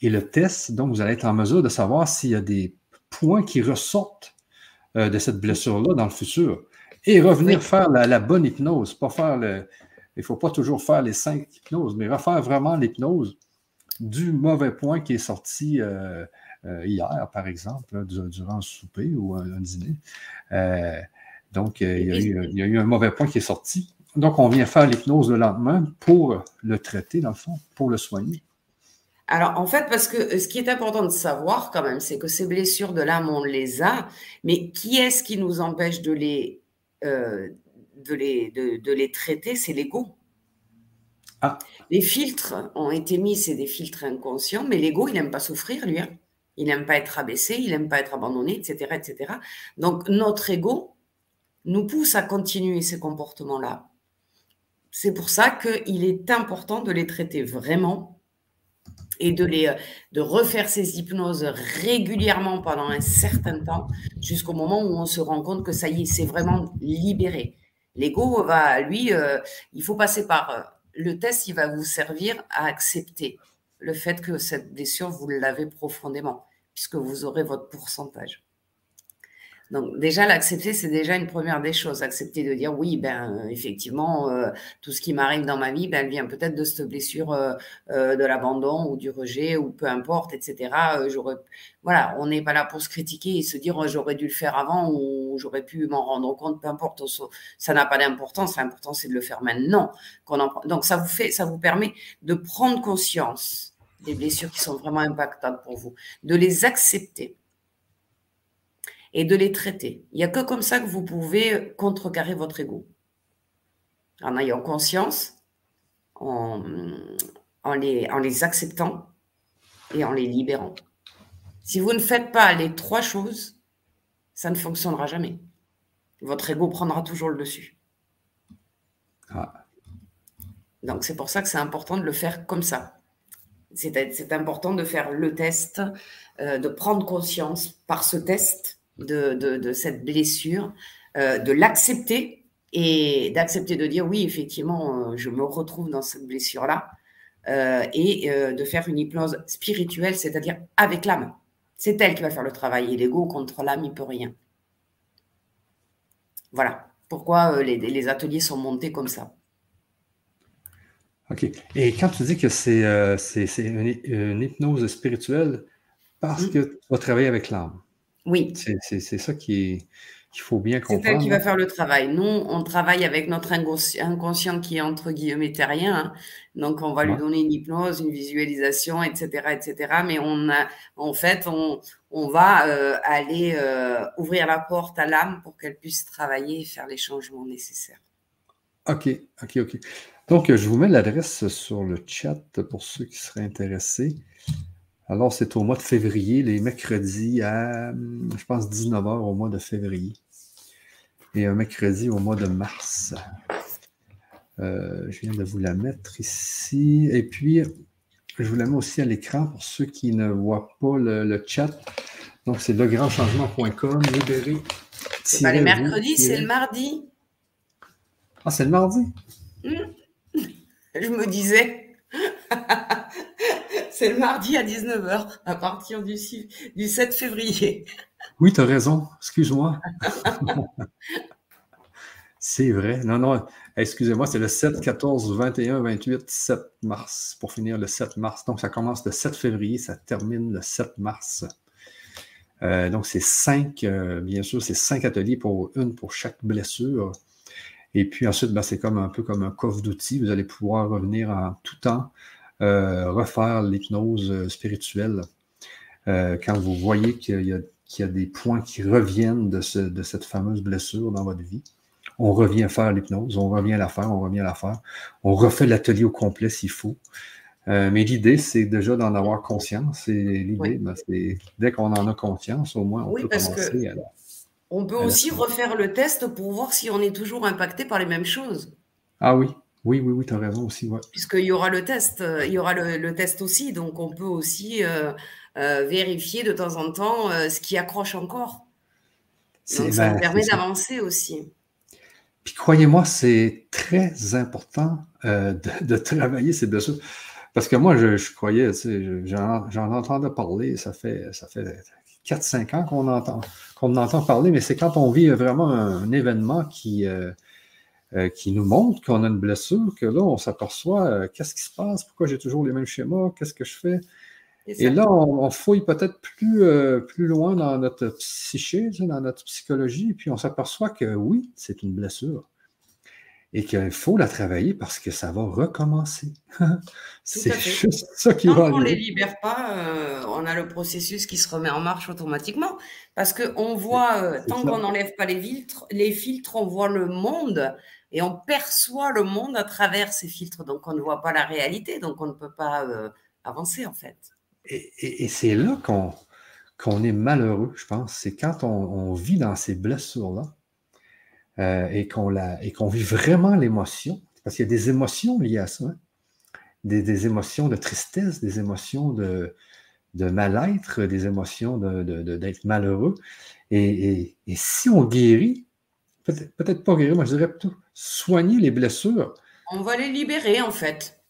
et le test, donc vous allez être en mesure de savoir s'il y a des points qui ressortent de cette blessure-là dans le futur. Et revenir faire la, bonne hypnose, pas faire le. Il ne faut pas toujours faire les cinq hypnoses, mais refaire vraiment l'hypnose du mauvais point qui est sorti euh, euh, hier, par exemple, durant le souper ou un, dîner. Euh, donc, il y, eu, il y, a eu, un mauvais point qui est sorti. Donc, on vient faire l'hypnose le lendemain pour le traiter, dans le fond, pour le soigner. Alors, en fait, parce que ce qui est important de savoir quand même, c'est que ces blessures de l'âme, on les a, mais qui est-ce qui nous empêche de les euh, de, les, de, les traiter, c'est l'ego. Ah. Les filtres ont été mis, c'est des filtres inconscients, mais l'ego, il n'aime pas souffrir, lui. Hein. Il n'aime pas être abaissé, il n'aime pas être abandonné, etc., etc. Donc, notre ego nous pousse à continuer ces comportements-là. C'est pour ça qu'il est important de les traiter vraiment et de, les, de refaire ces hypnoses régulièrement pendant un certain temps jusqu'au moment où on se rend compte que ça y est, c'est vraiment libéré. L'ego va, lui, euh, il faut passer par, le test, il va vous servir à accepter le fait que cette blessure, vous l'avez profondément, puisque vous aurez votre pourcentage. Donc déjà, l'accepter, c'est déjà une première des choses. Accepter de dire oui, ben effectivement, euh, tout ce qui m'arrive dans ma vie, ben, elle vient peut-être de cette blessure euh, euh, de l'abandon ou du rejet ou peu importe, etc. j'aurais, voilà, on n'est pas là pour se critiquer et se dire oh, j'aurais dû le faire avant ou j'aurais pu m'en rendre compte, peu importe. Ça n'a pas d'importance. L'important c'est de le faire maintenant. Donc ça vous fait, ça vous permet de prendre conscience des blessures qui sont vraiment impactantes pour vous, de les accepter et de les traiter. Il n'y a que comme ça que vous pouvez contrecarrer votre ego. En ayant conscience, en, les, en les acceptant et en les libérant. Si vous ne faites pas les trois choses, ça ne fonctionnera jamais. Votre ego prendra toujours le dessus. Ah. Donc c'est pour ça que c'est important de le faire comme ça. C'est important de faire le test, euh, de prendre conscience par ce test de, cette blessure, euh, de l'accepter et d'accepter de dire oui, effectivement, euh, je me retrouve dans cette blessure-là, euh, et de faire une hypnose spirituelle, c'est-à-dire avec l'âme. C'est elle qui va faire le travail, et l'ego contre l'âme, il peut rien. Voilà pourquoi les, ateliers sont montés comme ça. OK. Et quand tu dis que c'est une, hypnose spirituelle, parce mmh. que tu vas travailler avec l'âme. Oui. C'est ça qu'il faut bien comprendre. C'est elle qui va faire le travail. Nous, on travaille avec notre inconscient qui est entre guillemets terrien. Hein. Donc, on va lui donner une hypnose, une visualisation, etc., etc. Mais on a, en fait, on, on va euh, aller euh, ouvrir la porte à l'âme pour qu'elle puisse travailler et faire les changements nécessaires. OK, OK, OK. Donc, je vous mets l'adresse sur le chat pour ceux qui seraient intéressés. Alors, c'est au mois de février, les mercredis à, je pense, 19h au mois de février. Et un mercredi au mois de mars. Euh, je viens de vous la mettre ici. Et puis, je vous la mets aussi à l'écran pour ceux qui ne voient pas le, chat. Donc, c'est legrandchangement.com, libéré. C'est pas le mercredi, c'est le mardi. Ah, c'est le mardi? Hmm. <laughs> Je me disais. <laughs> C'est le mardi à 19h, à partir du, 7 février. Oui, tu as raison. Excuse-moi. <laughs> c'est vrai. Non, non. Excusez-moi, c'est le 7, 14, 21, 28, 7 mars. Pour finir le 7 mars. Donc, ça commence le 7 février, ça termine le 7 mars. Euh, donc, c'est cinq, euh, bien sûr, c'est cinq ateliers pour une pour chaque blessure. Et puis ensuite, ben, c'est comme un peu comme un coffre d'outils. Vous allez pouvoir revenir en tout temps refaire l'hypnose euh, spirituelle euh, quand vous voyez qu'il y, a des points qui reviennent de, cette fameuse blessure dans votre vie. On revient faire l'hypnose, on revient la faire, on revient la faire. On refait l'atelier au complet s'il faut. mais l'idée, c'est déjà d'en avoir conscience. Et l'idée, ben, c'est dès qu'on en a conscience, au moins, on peut commencer à On peut aussi refaire le test pour voir si on est toujours impacté par les mêmes choses. Ah oui, oui, oui, oui, tu as raison aussi. Ouais. Puisqu'il y aura le test, euh, il y aura le, test aussi, donc on peut aussi euh, euh, vérifier de temps en temps ce qui accroche encore. Donc ça ben, permet d'avancer aussi. Puis croyez-moi, c'est très important de, travailler ces blessures. Parce que moi, je, croyais, j'en entendais parler, ça fait, ça fait 4-5 ans qu'on entend, qu'on entend parler, mais c'est quand on vit vraiment un, événement qui, euh, qui nous montre qu'on a une blessure, que là, on s'aperçoit euh, qu'est-ce qui se passe, pourquoi j'ai toujours les mêmes schémas, qu'est-ce que je fais? Et là, on, fouille peut-être plus, euh, plus loin dans notre psyché, dans notre psychologie, puis on s'aperçoit que oui, c'est une blessure. Et qu'il faut la travailler parce que ça va recommencer. <laughs> c'est juste ça qui va arriver. on ne les libère pas, on a le processus qui se remet en marche automatiquement. Parce qu'on voit, tant qu'on n'enlève pas les filtres, les filtres, on voit le monde et on perçoit le monde à travers ces filtres. Donc, on ne voit pas la réalité, donc on ne peut pas euh, avancer, en fait. Et, c'est là qu'on est malheureux, je pense. C'est quand on, vit dans ces blessures-là euh, et qu'on vit vraiment l'émotion. Parce qu'il y a des émotions liées à ça. Hein. Des, émotions de tristesse, des émotions de, mal-être, des émotions d'être malheureux. et, si on guérit, peut-être pas guérir, moi je dirais plutôt soigner les blessures. On va les libérer, en fait.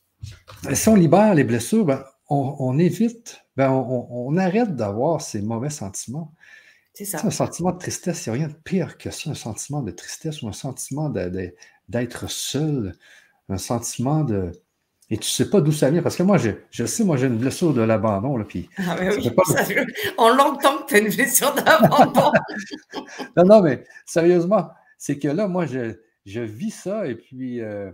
Si on libère les blessures, ben, on, évite, ben, on, arrête d'avoir ces mauvais sentiments. C'est ça. un sentiment de tristesse, il n'y a rien de pire que ça, un sentiment de tristesse ou un sentiment d'être seul, un sentiment de, et tu ne sais pas d'où ça vient. Parce que moi, je, je sais, moi, j'ai une blessure de l'abandon. Là, puis ah, oui, on l'entend que tu as une blessure d'abandon. <laughs> non, non, mais sérieusement, c'est que là, moi, je, je vis ça et puis, euh,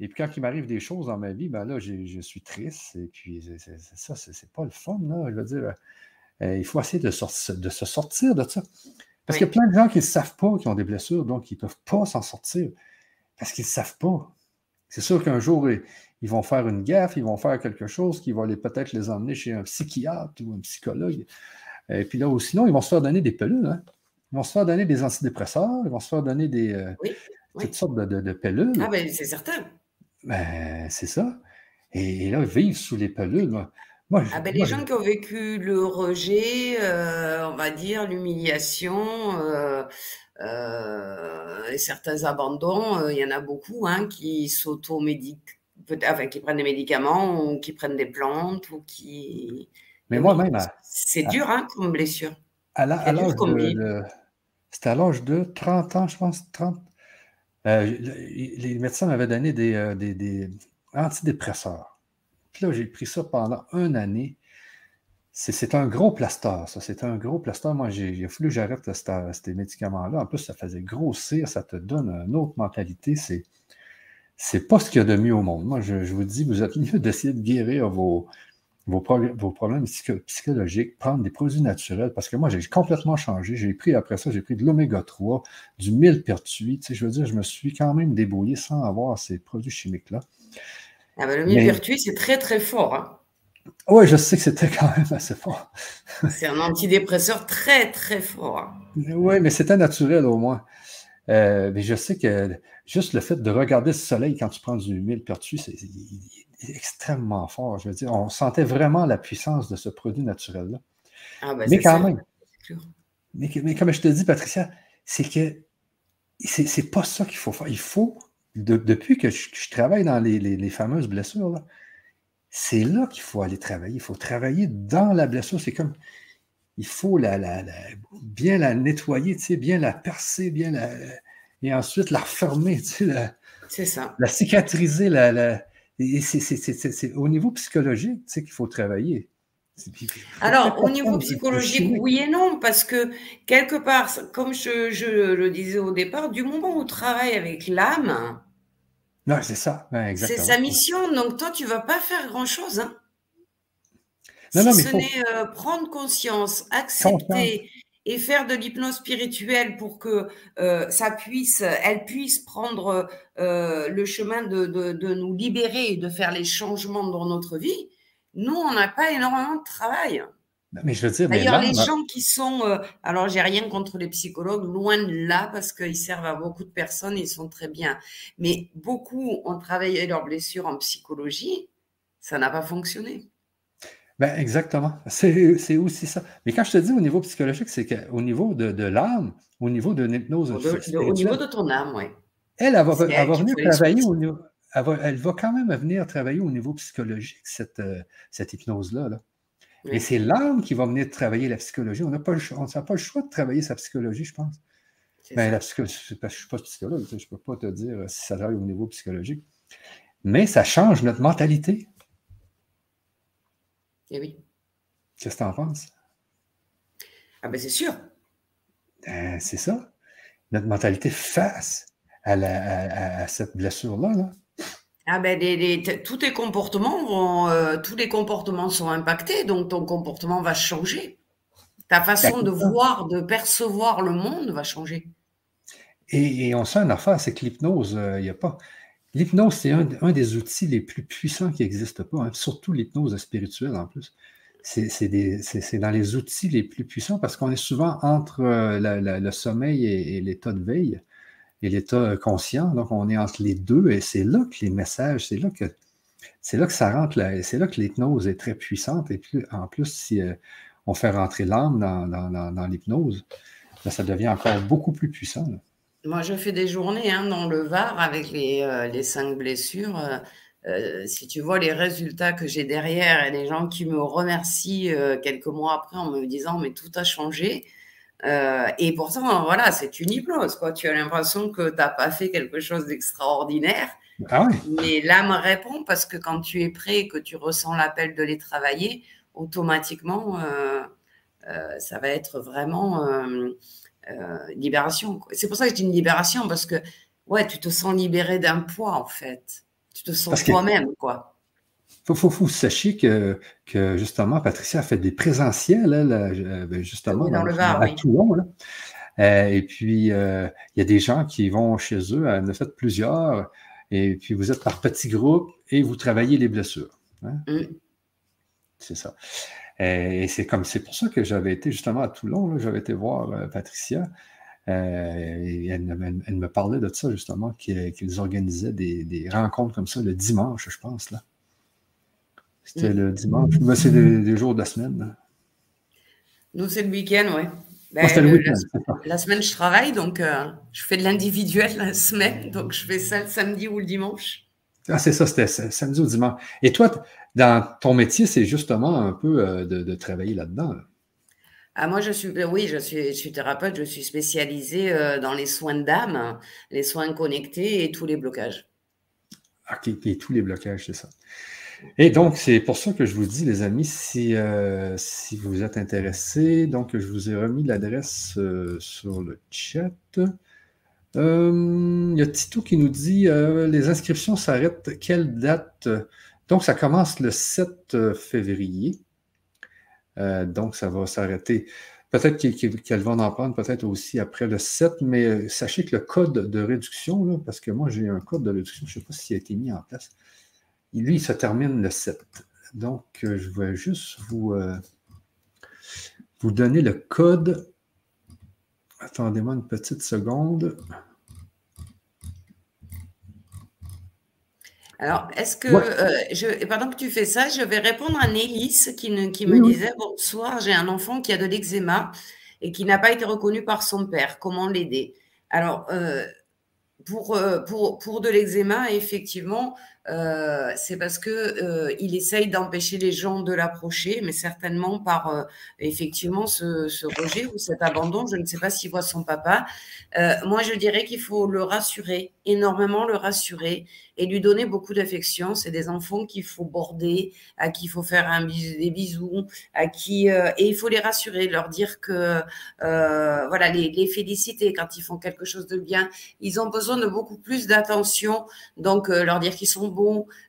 et puis quand il m'arrive des choses dans ma vie, ben là, je, suis triste. Et puis, c'est, ça, c'est, pas le fun, là. Je veux dire, euh, il faut essayer de, de se sortir de ça. Parce qu'il y a plein de gens qui ne savent pas qu'ils ont des blessures, donc ils ne peuvent pas s'en sortir. Parce qu'ils ne savent pas. C'est sûr qu'un jour, ils vont faire une gaffe, ils vont faire quelque chose qui va peut-être les emmener chez un psychiatre ou un psychologue. Et puis là, ou sinon, ils vont se faire donner des pelules. Hein. Ils vont se faire donner des antidépresseurs, ils vont se faire donner des, euh, toutes sortes de, de. Ah, ben c'est certain. Ben, c'est ça. Et, là, vivre sous les pelules. Moi, ah ben, les gens qui ont vécu le rejet, euh, on va dire, l'humiliation, euh, et certains abandons, il y en a beaucoup hein, qui s'automédiquent peut-être qui prennent des médicaments ou qui prennent des plantes ou qui. Mais moi-même. C'est dur hein, comme blessure. À l'âge de, C'était à l'âge de 30 ans, je pense, 30. Euh, les médecins m'avaient donné des, euh, des, des, antidépresseurs. Puis là, j'ai pris ça pendant une année. C'est un gros plaster, ça. C'est un gros plaster. Moi, il a fallu que j'arrête ces médicaments-là. En plus, ça faisait grossir, ça te donne une autre mentalité. C'est c'est pas ce qu'il y a de mieux au monde. Moi, je, vous dis, vous êtes mieux d'essayer de guérir vos, vos, problèmes psychologiques, prendre des produits naturels, parce que moi, j'ai complètement changé. J'ai pris, après ça, j'ai pris de l'oméga 3, du millepertuis. Tu sais, je veux dire, je me suis quand même débrouillé sans avoir ces produits chimiques-là. Ah ben, le millepertuis, c'est très, très fort. Hein. Oui, je sais que c'était quand même assez fort. <laughs> c'est un antidépresseur très, très fort. Hein. Oui, mais c'était naturel au moins. Euh, mais je sais que juste le fait de regarder le soleil quand tu prends du millepertuis, c'est extrêmement fort. Je veux dire, on sentait vraiment la puissance de ce produit naturel-là. Ah, ben, mais quand même. Mais, comme je te dis, Patricia, c'est que c'est pas ça qu'il faut faire. Il faut, depuis que je, travaille dans les, fameuses blessures, c'est là, qu'il faut aller travailler. Il faut travailler dans la blessure. C'est comme il faut la, bien la nettoyer, bien la percer, bien la, et ensuite la refermer. c'est ça. La cicatriser. La, et c'est au niveau psychologique qu'il faut travailler. Alors, au niveau psychologique, oui et non, parce que quelque part, comme je, le disais au départ, du moment où on travaille avec l'âme, c'est ça, c'est sa mission. Donc, toi, tu ne vas pas faire grand-chose. Hein si ce n'est euh, prendre conscience, accepter et faire de l'hypnose spirituelle pour que euh, ça puisse, elle puisse prendre euh, le chemin de, de, nous libérer et de faire les changements dans notre vie, nous, on n'a pas énormément de travail. Mais je veux dire, D'ailleurs, les gens qui sont, alors j'ai rien contre les psychologues, loin de là, parce qu'ils servent à beaucoup de personnes, ils sont très bien. Mais beaucoup ont travaillé leurs blessures en psychologie, ça n'a pas fonctionné. Ben, exactement. C'est aussi ça. Mais quand je te dis au niveau psychologique, c'est qu'au niveau de, de l'âme, au niveau de l'hypnose. Au niveau de ton âme, oui. Elle, elle va, venir travailler au niveau. Elle va, elle va, quand même venir travailler au niveau psychologique, cette, euh, cette hypnose-là. Là. Mais c'est l'âme qui va venir travailler la psychologie. On n'a pas, pas, le choix de travailler sa psychologie, je pense. Ben, la psychologie, je ne suis pas psychologue, je ne peux pas te dire si ça travaille au niveau psychologique. Mais ça change notre mentalité. Eh oui. Qu'est-ce que tu en penses? Ah ben c'est sûr. Ben, c'est ça. Notre mentalité face à, cette blessure-là. Ah ben, tous tes comportements vont, euh, tous les comportements sont impactés, donc ton comportement va changer. Ta façon de voir, de percevoir le monde va changer. Et, on sait une affaire, c'est que l'hypnose, euh, il n'y a pas. L'hypnose, c'est un, des outils les plus puissants qui n'existent pas, hein, surtout l'hypnose spirituelle en plus. C'est dans les outils les plus puissants parce qu'on est souvent entre euh, le sommeil et, l'état de veille et l'état conscient. Donc, on est entre les deux et c'est là que les messages, c'est là que c'est là ça rentre, c'est là que l'hypnose est très puissante. Et puis, en plus, si euh, on fait rentrer l'âme dans, l'hypnose, ben, ça devient encore beaucoup plus puissant. Moi, je fais des journées hein, dans le Var avec les, euh, les cinq blessures. Euh, si tu vois les résultats que j'ai derrière et les gens qui me remercient quelques mois après en me disant mais tout a changé. et pourtant, voilà, c'est une hypnose. Quoi. Tu as l'impression que tu n'as pas fait quelque chose d'extraordinaire. Ah mais l'âme répond parce que quand tu es prêt et que tu ressens l'appel de les travailler, automatiquement, ça va être vraiment euh, libération. C'est pour ça que je dis une libération, parce que ouais, tu te sens libéré d'un poids, en fait. Tu te sens toi-même, quoi. Faut, faut, faut sachez que, que, justement, Patricia a fait des présentiels, euh, ben, justement, dans, le Var, à Toulon. Euh, et puis, il y a des gens qui vont chez eux, elle en a fait plusieurs, et puis vous êtes par petits groupes et vous travaillez les blessures. Hein. Mm. C'est ça. Et c'est comme c'est pour ça que j'avais été justement à Toulon, j'avais été voir euh, Patricia. Euh, et elle, me parlait de ça, justement, qu'ils organisaient des, rencontres comme ça le dimanche, je pense. là. C'était le dimanche. Mais c'est des, jours de la semaine. Nous, c'est le week-end, oui. Ben, le week la, semaine, je travaille, donc euh, je fais de l'individuel la semaine, donc je fais ça le samedi ou le dimanche. Ah, c'est ça, c'était samedi ou dimanche. Et toi, dans ton métier, c'est justement un peu euh, de, travailler là-dedans. Ah, moi, je suis, oui, je suis, je suis thérapeute, je suis spécialisée euh, dans les soins d'âme, les soins connectés et tous les blocages. OK, et tous les blocages, c'est ça. Et donc, c'est pour ça que je vous dis, les amis, si, euh, si vous êtes intéressés, donc je vous ai remis l'adresse sur le chat. Il y a Tito qui nous dit les inscriptions s'arrêtent. Quelle date? Donc, ça commence le 7 euh, février. Euh, donc, ça va s'arrêter. Peut-être qu'elles vont en prendre peut-être aussi après le 7, mais euh, sachez que le code de réduction, parce que moi j'ai un code de réduction, je ne sais pas s'il a été mis en place. Lui, il se termine le 7. Donc, je vais juste vous, vous donner le code. Attendez-moi une petite seconde. Alors, est-ce que, euh, je, pendant que tu fais ça, je vais répondre à Nélis qui, qui me disait Bonsoir, j'ai un enfant qui a de l'eczéma et qui n'a pas été reconnu par son père. Comment l'aider? Alors, euh, pour, euh, pour, pour de l'eczéma, effectivement, euh, c'est parce que euh, il essaye d'empêcher les gens de l'approcher, mais certainement par euh, effectivement ce, ce, rejet ou cet abandon. Je ne sais pas s'il voit son papa. moi, je dirais qu'il faut le rassurer, énormément le rassurer et lui donner beaucoup d'affection. C'est des enfants qu'il faut border, à qui il faut faire des bisous, à qui et il faut les rassurer, leur dire que voilà, les, féliciter quand ils font quelque chose de bien. Ils ont besoin de beaucoup plus d'attention, donc leur dire qu'ils sont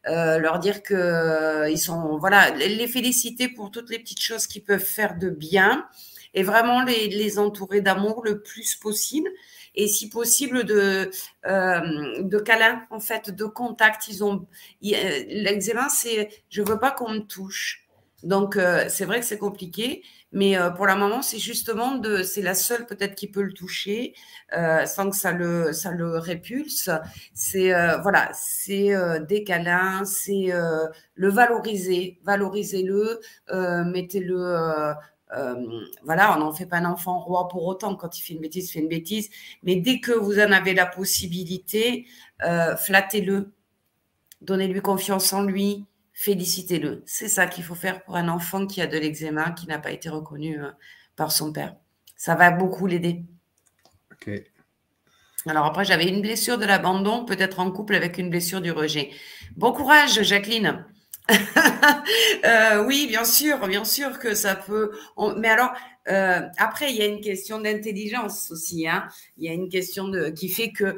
euh, leur dire que euh, ils sont, voilà, les féliciter pour toutes les petites choses qu'ils peuvent faire de bien et vraiment les entourer d'amour le plus possible et si possible de euh, de câlins en fait de contact ils ont l'eczéma c'est je veux pas qu'on me touche donc c'est vrai que c'est compliqué mais euh, pour la maman, c'est justement de, c'est la seule peut-être qui peut le toucher euh, sans que ça le, ça le répulse. C'est euh, voilà, c'est des câlins, c'est le valoriser, valorisez-le, mettez-le. Voilà, on n'en fait pas un enfant roi pour autant. Quand il fait une bêtise, il fait une bêtise. Mais dès que vous en avez la possibilité, flattez-le, donnez-lui confiance en lui, félicitez-le. C'est ça qu'il faut faire pour un enfant qui a de l'eczéma, qui n'a pas été reconnu euh, par son père. Ça va beaucoup l'aider. Ok. Alors après, j'avais une blessure de l'abandon, peut-être en couple avec une blessure du rejet. Bon courage, Jacqueline. <laughs> Euh, oui, bien sûr, bien sûr que ça peut. Mais alors, euh, après, il y a une question d'intelligence aussi. Hein. Il y a une question de... qui fait que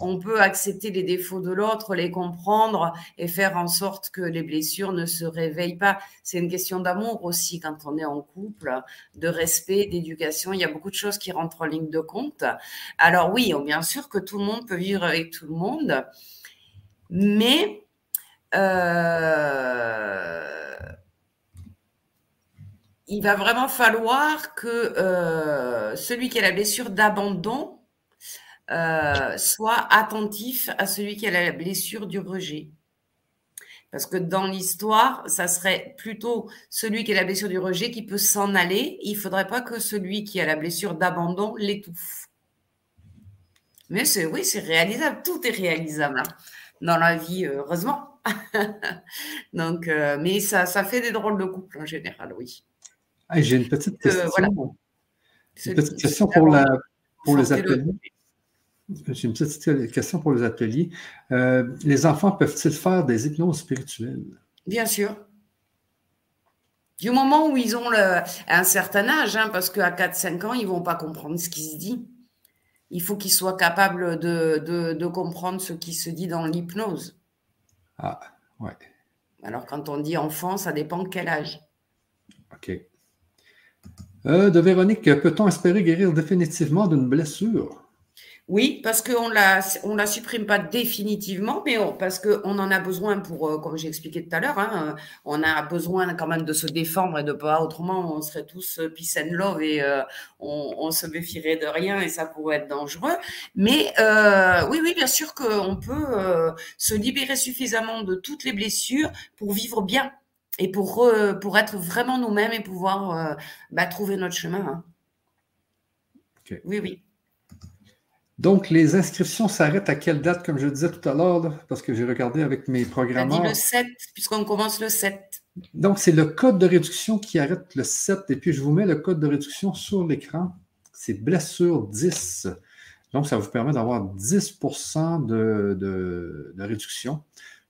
on peut accepter les défauts de l'autre, les comprendre et faire en sorte que les blessures ne se réveillent pas. C'est une question d'amour aussi quand on est en couple, de respect, d'éducation. Il y a beaucoup de choses qui rentrent en ligne de compte. Alors oui, bien sûr que tout le monde peut vivre avec tout le monde, mais euh, il va vraiment falloir que euh, celui qui a la blessure d'abandon euh, soit attentif à celui qui a la blessure du rejet. Parce que dans l'histoire, ça serait plutôt celui qui a la blessure du rejet qui peut s'en aller. Il ne faudrait pas que celui qui a la blessure d'abandon l'étouffe. Mais oui, c'est réalisable. Tout est réalisable hein, dans la vie, heureusement. <laughs> Donc, euh, mais ça, ça fait des drôles de couple en général, oui. J'ai une petite question. Une petite question pour, la, pour les ateliers. J'ai une petite question pour les ateliers. Euh, les enfants peuvent-ils faire des hypnoses spirituelles? Bien sûr. Du moment où ils ont le, un certain âge, hein, parce qu'à 4-5 ans, ils ne vont pas comprendre ce qui se dit. Il faut qu'ils soient capables de, de, de, comprendre ce qui se dit dans l'hypnose. Ah, ouais. Alors, quand on dit enfant, ça dépend de quel âge. OK. Euh, de Véronique, peut-on espérer guérir définitivement d'une blessure? Oui, parce qu'on la, on la supprime pas définitivement, mais parce qu'on en a besoin pour, euh, comme j'ai expliqué tout à l'heure, hein, euh, on a besoin quand même de se défendre et de pas, autrement on serait tous euh, peace and love et on, se méfierait de rien et ça pourrait être dangereux. Mais oui, oui, bien sûr qu'on peut se libérer suffisamment de toutes les blessures pour vivre bien et pour, pour être vraiment nous-mêmes et pouvoir bah, trouver notre chemin. Hein. Oui, oui. Donc, les inscriptions s'arrêtent à quelle date, comme je disais tout à l'heure, parce que j'ai regardé avec mes programmes. dit le 7, puisqu'on commence le 7. Donc, c'est le code de réduction qui arrête le 7. Et puis, je vous mets le code de réduction sur l'écran. C'est blessure 10. Donc, ça vous permet d'avoir 10 de, de, réduction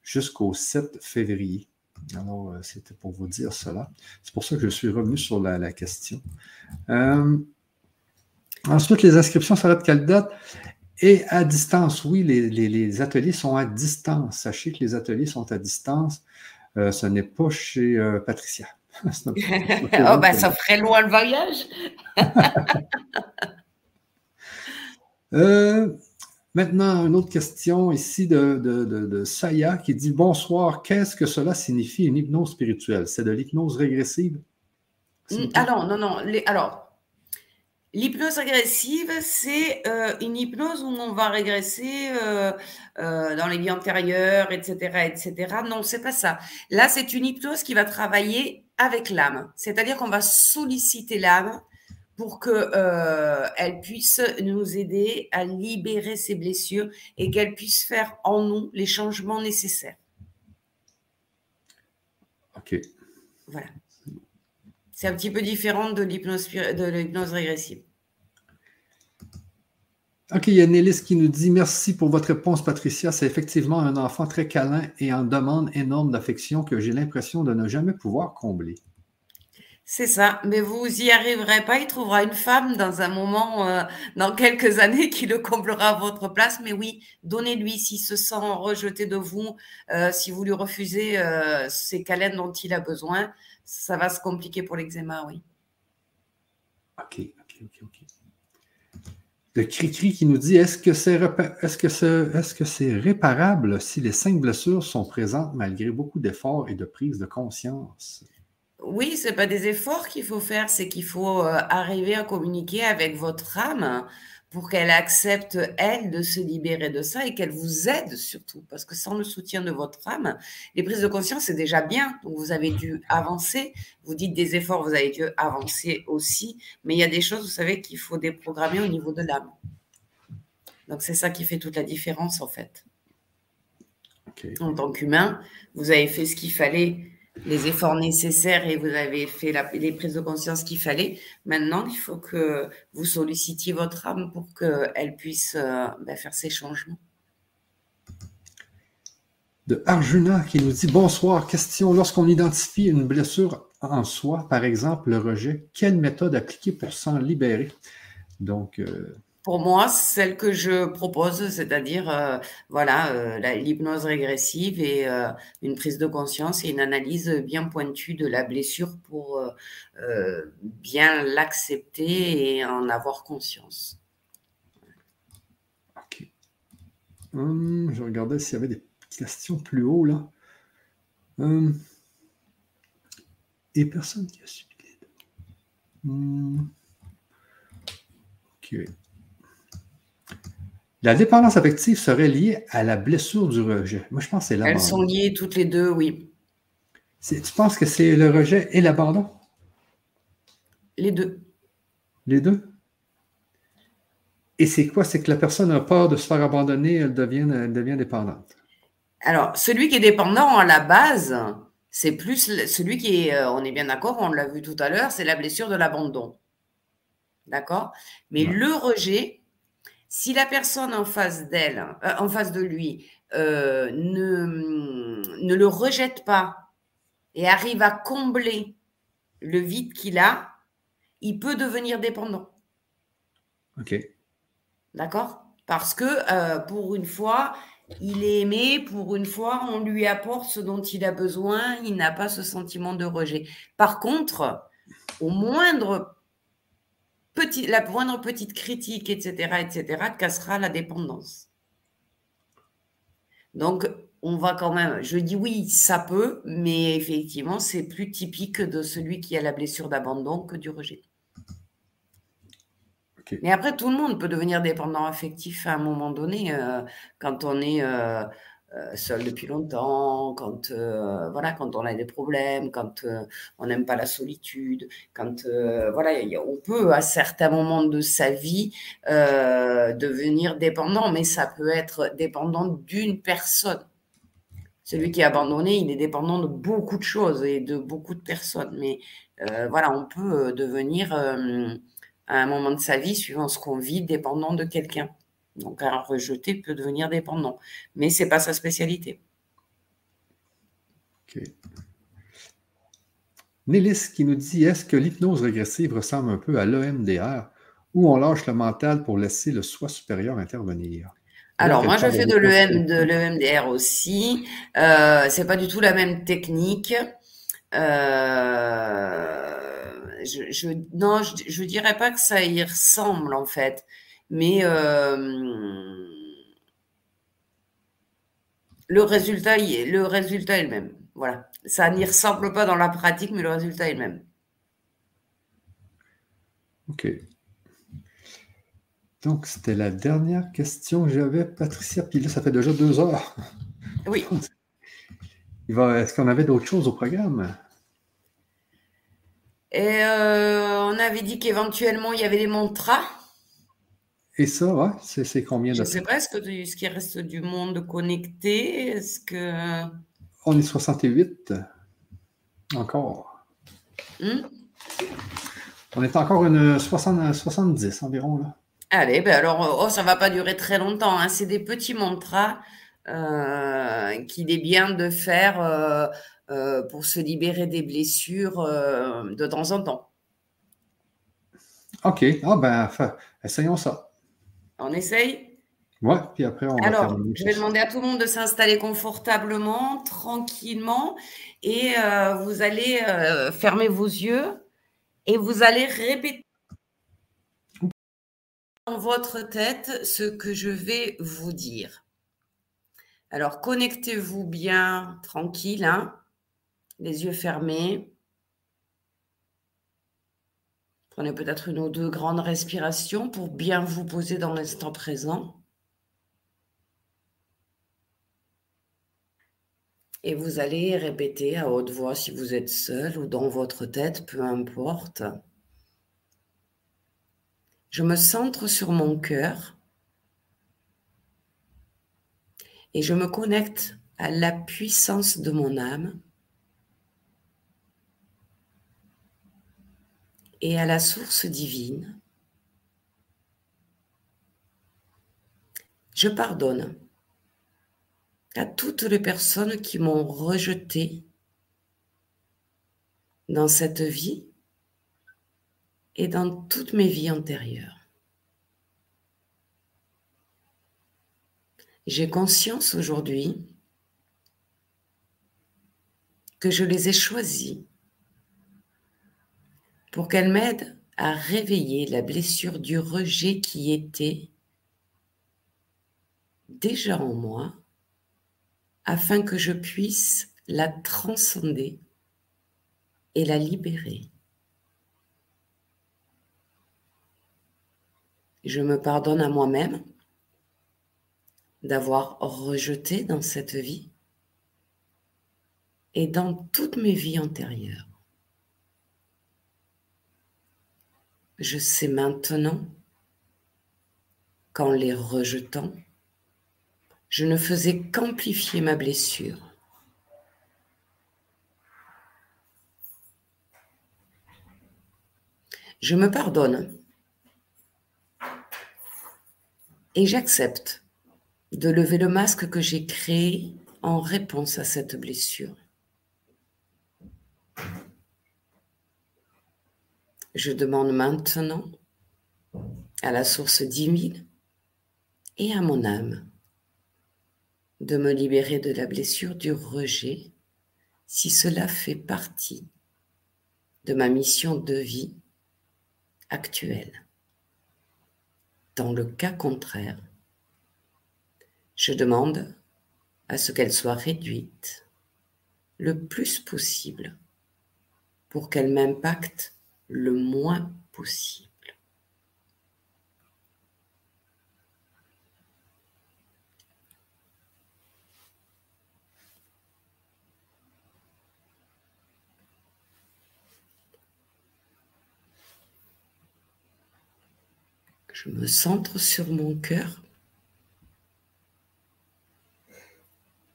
jusqu'au 7 février. Alors, euh, c'était pour vous dire cela. C'est pour ça que je suis revenu sur la, question. Euh, Ensuite, les inscriptions s'arrêtent quelle date? Et à distance, oui, les, ateliers sont à distance. Sachez que les ateliers sont à distance. Euh, ce n'est pas chez euh, Patricia. <laughs> <laughs> oh, ben, ça ferait loin le voyage. <laughs> Euh, maintenant, une autre question ici de, de Saya qui dit Bonsoir, qu'est-ce que cela signifie une hypnose spirituelle? C'est de l'hypnose régressive? Alors, non, non. Les, alors, L'hypnose régressive, c'est euh, une hypnose où on va régresser euh, euh, dans les vies antérieures, etc., etc. Non, c'est pas ça. Là, c'est une hypnose qui va travailler avec l'âme, c'est-à-dire qu'on va solliciter l'âme pour que elle puisse nous aider à libérer ses blessures et qu'elle puisse faire en nous les changements nécessaires. Ok. Voilà. C'est un petit peu différent de l'hypnose, régressive. OK, il y a Nélis qui nous dit Merci pour votre réponse, Patricia. C'est effectivement un enfant très câlin et en demande énorme d'affection que j'ai l'impression de ne jamais pouvoir combler. C'est ça, mais vous y arriverez pas. Il trouvera une femme dans un moment, euh, dans quelques années, qui le comblera à votre place. Mais oui, donnez-lui s'il se sent rejeté de vous, euh, si vous lui refusez euh, ces câlins dont il a besoin ça va se compliquer pour l'eczéma, oui. OK, OK, OK, OK. Le cri-cri qui nous dit est-ce que c'est est-ce que c'est est-ce que c'est réparable si les cinq blessures sont présentes malgré beaucoup d'efforts et de prise de conscience? Oui, ce n'est pas des efforts qu'il faut faire, c'est qu'il faut euh, arriver à communiquer avec votre âme pour qu'elle accepte, elle, de se libérer de ça et qu'elle vous aide surtout. Parce que sans le soutien de votre âme, les prises de conscience, c'est déjà bien. Donc, vous avez dû avancer. Vous dites des efforts, vous avez dû avancer aussi. Mais il y a des choses, vous savez, qu'il faut déprogrammer au niveau de l'âme. Donc, c'est ça qui fait toute la différence, en fait. En tant qu'humain, vous avez fait ce qu'il fallait les efforts nécessaires et vous avez fait les prises de conscience qu'il fallait. Maintenant, il faut que vous sollicitiez votre âme pour qu'elle puisse euh, ben, faire ces changements. De Arjuna qui nous dit Bonsoir, question. Lorsqu'on identifie une blessure en soi, par exemple le rejet, quelle méthode appliquer pour s'en libérer? Donc, euh, pour moi, celle que je propose, c'est-à-dire euh, voilà euh, l'hypnose régressive et euh, une prise de conscience et une analyse bien pointue de la blessure pour bien l'accepter et en avoir conscience. Ok. Hum, je regardais s'il y avait des questions plus haut là. Hum. Et personne qui a suivi. Hum. Ok. La dépendance affective serait liée à la blessure du rejet. Moi, je pense que c'est l'abandon. Elles sont liées toutes les deux, oui. Tu penses que c'est le rejet et l'abandon? Les deux. Les deux? Et c'est quoi? C'est que la personne a peur de se faire abandonner, elle devient, elle devient dépendante. Alors, celui qui est dépendant à la base, c'est plus celui qui est, euh, on est bien d'accord, on l'a vu tout à l'heure, c'est la blessure de l'abandon. D'accord? Mais le rejet, si la personne en face d'elle, euh, en face de lui, euh, ne, ne le rejette pas et arrive à combler le vide qu'il a, il peut devenir dépendant. OK. D'accord? Parce que euh, pour une fois, il est aimé, pour une fois, on lui apporte ce dont il a besoin, il n'a pas ce sentiment de rejet. Par contre, au moindre petit, la moindre petite critique, etc., etc., cassera la dépendance. Donc, on va quand même, je dis oui, ça peut, mais effectivement, c'est plus typique de celui qui a la blessure d'abandon que du rejet. Mais après, tout le monde peut devenir dépendant affectif à un moment donné, euh, quand on est euh, seul depuis longtemps, quand, voilà, quand on a des problèmes, quand on n'aime pas la solitude, quand voilà, on peut à certains moments de sa vie devenir dépendant, mais ça peut être dépendant d'une personne. Celui qui est abandonné, il est dépendant de beaucoup de choses et de beaucoup de personnes. Mais voilà, on peut devenir à un moment de sa vie, suivant ce qu'on vit, dépendant de quelqu'un. Donc un rejeté peut devenir dépendant, mais ce n'est pas sa spécialité. Ok. Nélis qui nous dit Est-ce que l'hypnose régressive ressemble un peu à l'EMDR où on lâche le mental pour laisser le soi supérieur intervenir? Alors, moi, je fais de l'EMDR aussi. Euh, c'est pas du tout la même technique. Euh, je, je, non, je, ne dirais pas que ça y ressemble en fait, mais euh, le résultat, le résultat est le même. Voilà, ça n'y ressemble pas dans la pratique, mais le résultat est le même. Ok. Donc, c'était la dernière question que j'avais, Patricia. Puis là, ça fait déjà deux heures. Oui. <laughs> Est-ce qu'on avait d'autres choses au programme? Et euh, on avait dit qu'éventuellement, il y avait des mantras. Et ça, ouais, c'est combien de Je ne sais pas, est-ce qu'il ce reste du monde connecté Est-ce que... On est 68. Encore. Hmm? On est encore une 60, 70 environ. Là. Allez, ben alors, oh, ça ne va pas durer très longtemps. Hein. C'est des petits mantras euh, qu'il est bien de faire euh, euh, pour se libérer des blessures de temps en temps. OK. Ah ben, essayons ça. On essaye? Ouais, puis après, on Alors, va je vais demander à tout le monde de s'installer confortablement, tranquillement, et euh, vous allez fermer vos yeux et vous allez répéter dans votre tête ce que je vais vous dire. Alors, connectez-vous bien, tranquille, hein les yeux fermés. Prenez peut-être une ou deux grandes respirations pour bien vous poser dans l'instant présent. Et vous allez répéter à haute voix si vous êtes seul ou dans votre tête, peu importe. Je me centre sur mon cœur et je me connecte à la puissance de mon âme et à la source divine, je pardonne à toutes les personnes qui m'ont rejeté dans cette vie et dans toutes mes vies antérieures. J'ai conscience aujourd'hui que je les ai choisis pour qu'elle m'aide à réveiller la blessure du rejet qui était déjà en moi, afin que je puisse la transcender et la libérer. Je me pardonne à moi-même d'avoir rejeté dans cette vie et dans toutes mes vies antérieures. Je sais maintenant qu'en les rejetant, je ne faisais qu'amplifier ma blessure. Je me pardonne et j'accepte de lever le masque que j'ai créé en réponse à cette blessure. Je demande maintenant à la source divine et à mon âme de me libérer de la blessure du rejet si cela fait partie de ma mission de vie actuelle. Dans le cas contraire, je demande à ce qu'elle soit réduite le plus possible pour qu'elle m'impacte le moins possible. Je me centre sur mon cœur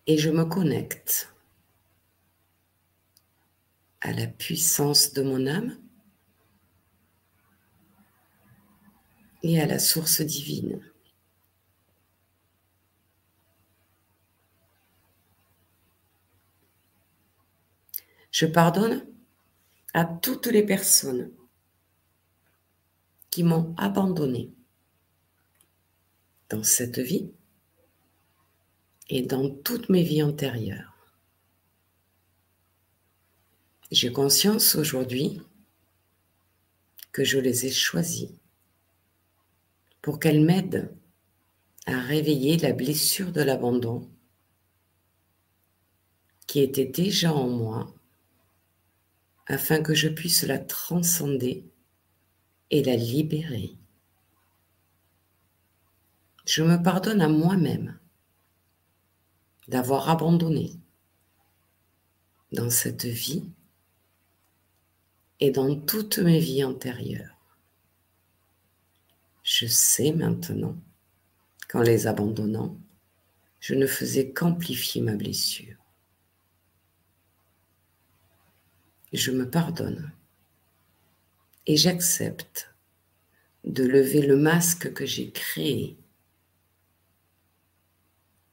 et je me connecte à la puissance de mon âme et à la source divine. Je pardonne à toutes les personnes qui m'ont abandonné dans cette vie et dans toutes mes vies antérieures. J'ai conscience aujourd'hui que je les ai choisis pour qu'elles m'aident à réveiller la blessure de l'abandon qui était déjà en moi afin que je puisse la transcender et la libérer. Je me pardonne à moi-même d'avoir abandonné dans cette vie et dans toutes mes vies antérieures. Je sais maintenant qu'en les abandonnant, je ne faisais qu'amplifier ma blessure. Je me pardonne et j'accepte de lever le masque que j'ai créé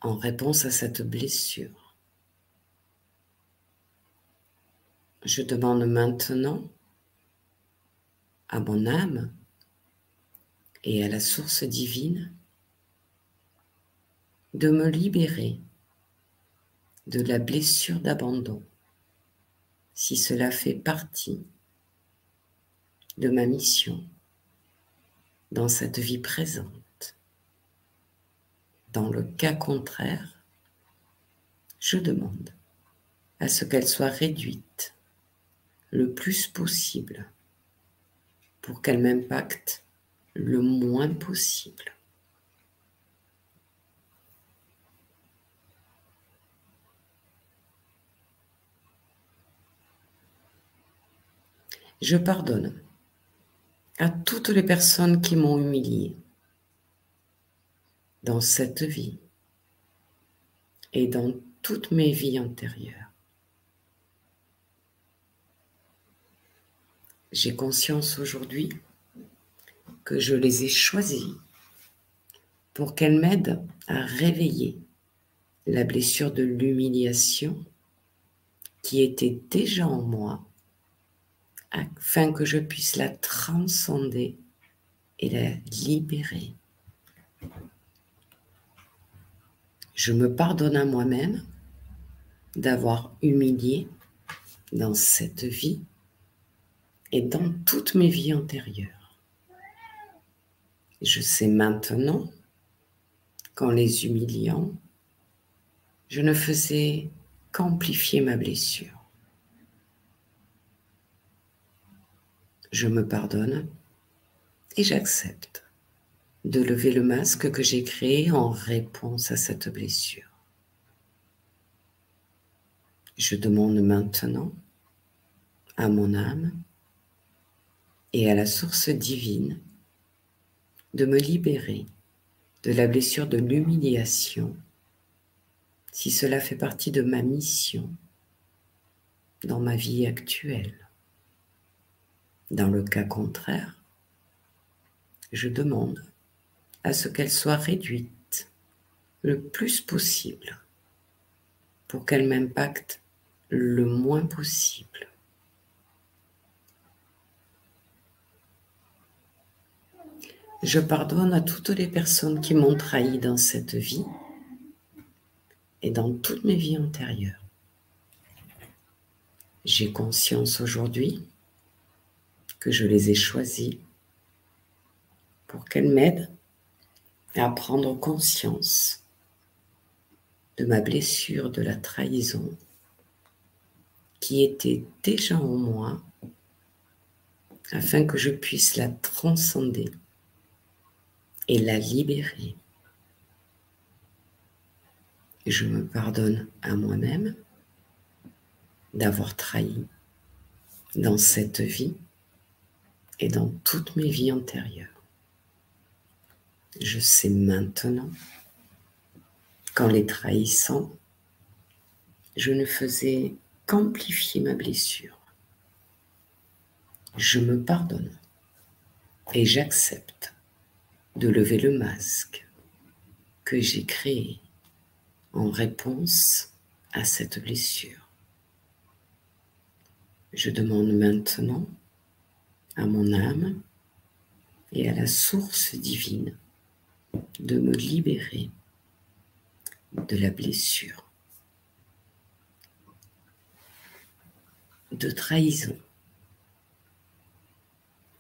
en réponse à cette blessure. Je demande maintenant à mon âme et à la source divine de me libérer de la blessure d'abandon si cela fait partie de ma mission dans cette vie présente. Dans le cas contraire, je demande à ce qu'elle soit réduite le plus possible pour qu'elle m'impacte le moins possible. Je pardonne à toutes les personnes qui m'ont humilié dans cette vie et dans toutes mes vies antérieures. J'ai conscience aujourd'hui que je les ai choisis pour qu'elles m'aident à réveiller la blessure de l'humiliation qui était déjà en moi afin que je puisse la transcender et la libérer. Je me pardonne à moi-même d'avoir humilié dans cette vie et dans toutes mes vies antérieures. Je sais maintenant qu'en les humiliant, je ne faisais qu'amplifier ma blessure. je me pardonne et j'accepte de lever le masque que j'ai créé en réponse à cette blessure. Je demande maintenant à mon âme et à la source divine de me libérer de la blessure de l'humiliation, si cela fait partie de ma mission dans ma vie actuelle. Dans le cas contraire, je demande à ce qu'elle soit réduite le plus possible pour qu'elle m'impacte le moins possible. Je pardonne à toutes les personnes qui m'ont trahi dans cette vie et dans toutes mes vies antérieures. J'ai conscience aujourd'hui que je les ai choisis pour qu'elles m'aident à prendre conscience de ma blessure de la trahison qui était déjà en moi afin que je puisse la transcender et la libérer. Je me pardonne à moi-même d'avoir trahi dans cette vie et dans toutes mes vies antérieures. Je sais maintenant qu'en les trahissant, je ne faisais qu'amplifier ma blessure. Je me pardonne et j'accepte de lever le masque que j'ai créé en réponse à cette blessure. Je demande maintenant à mon âme et à la source divine de me libérer de la blessure, de trahison,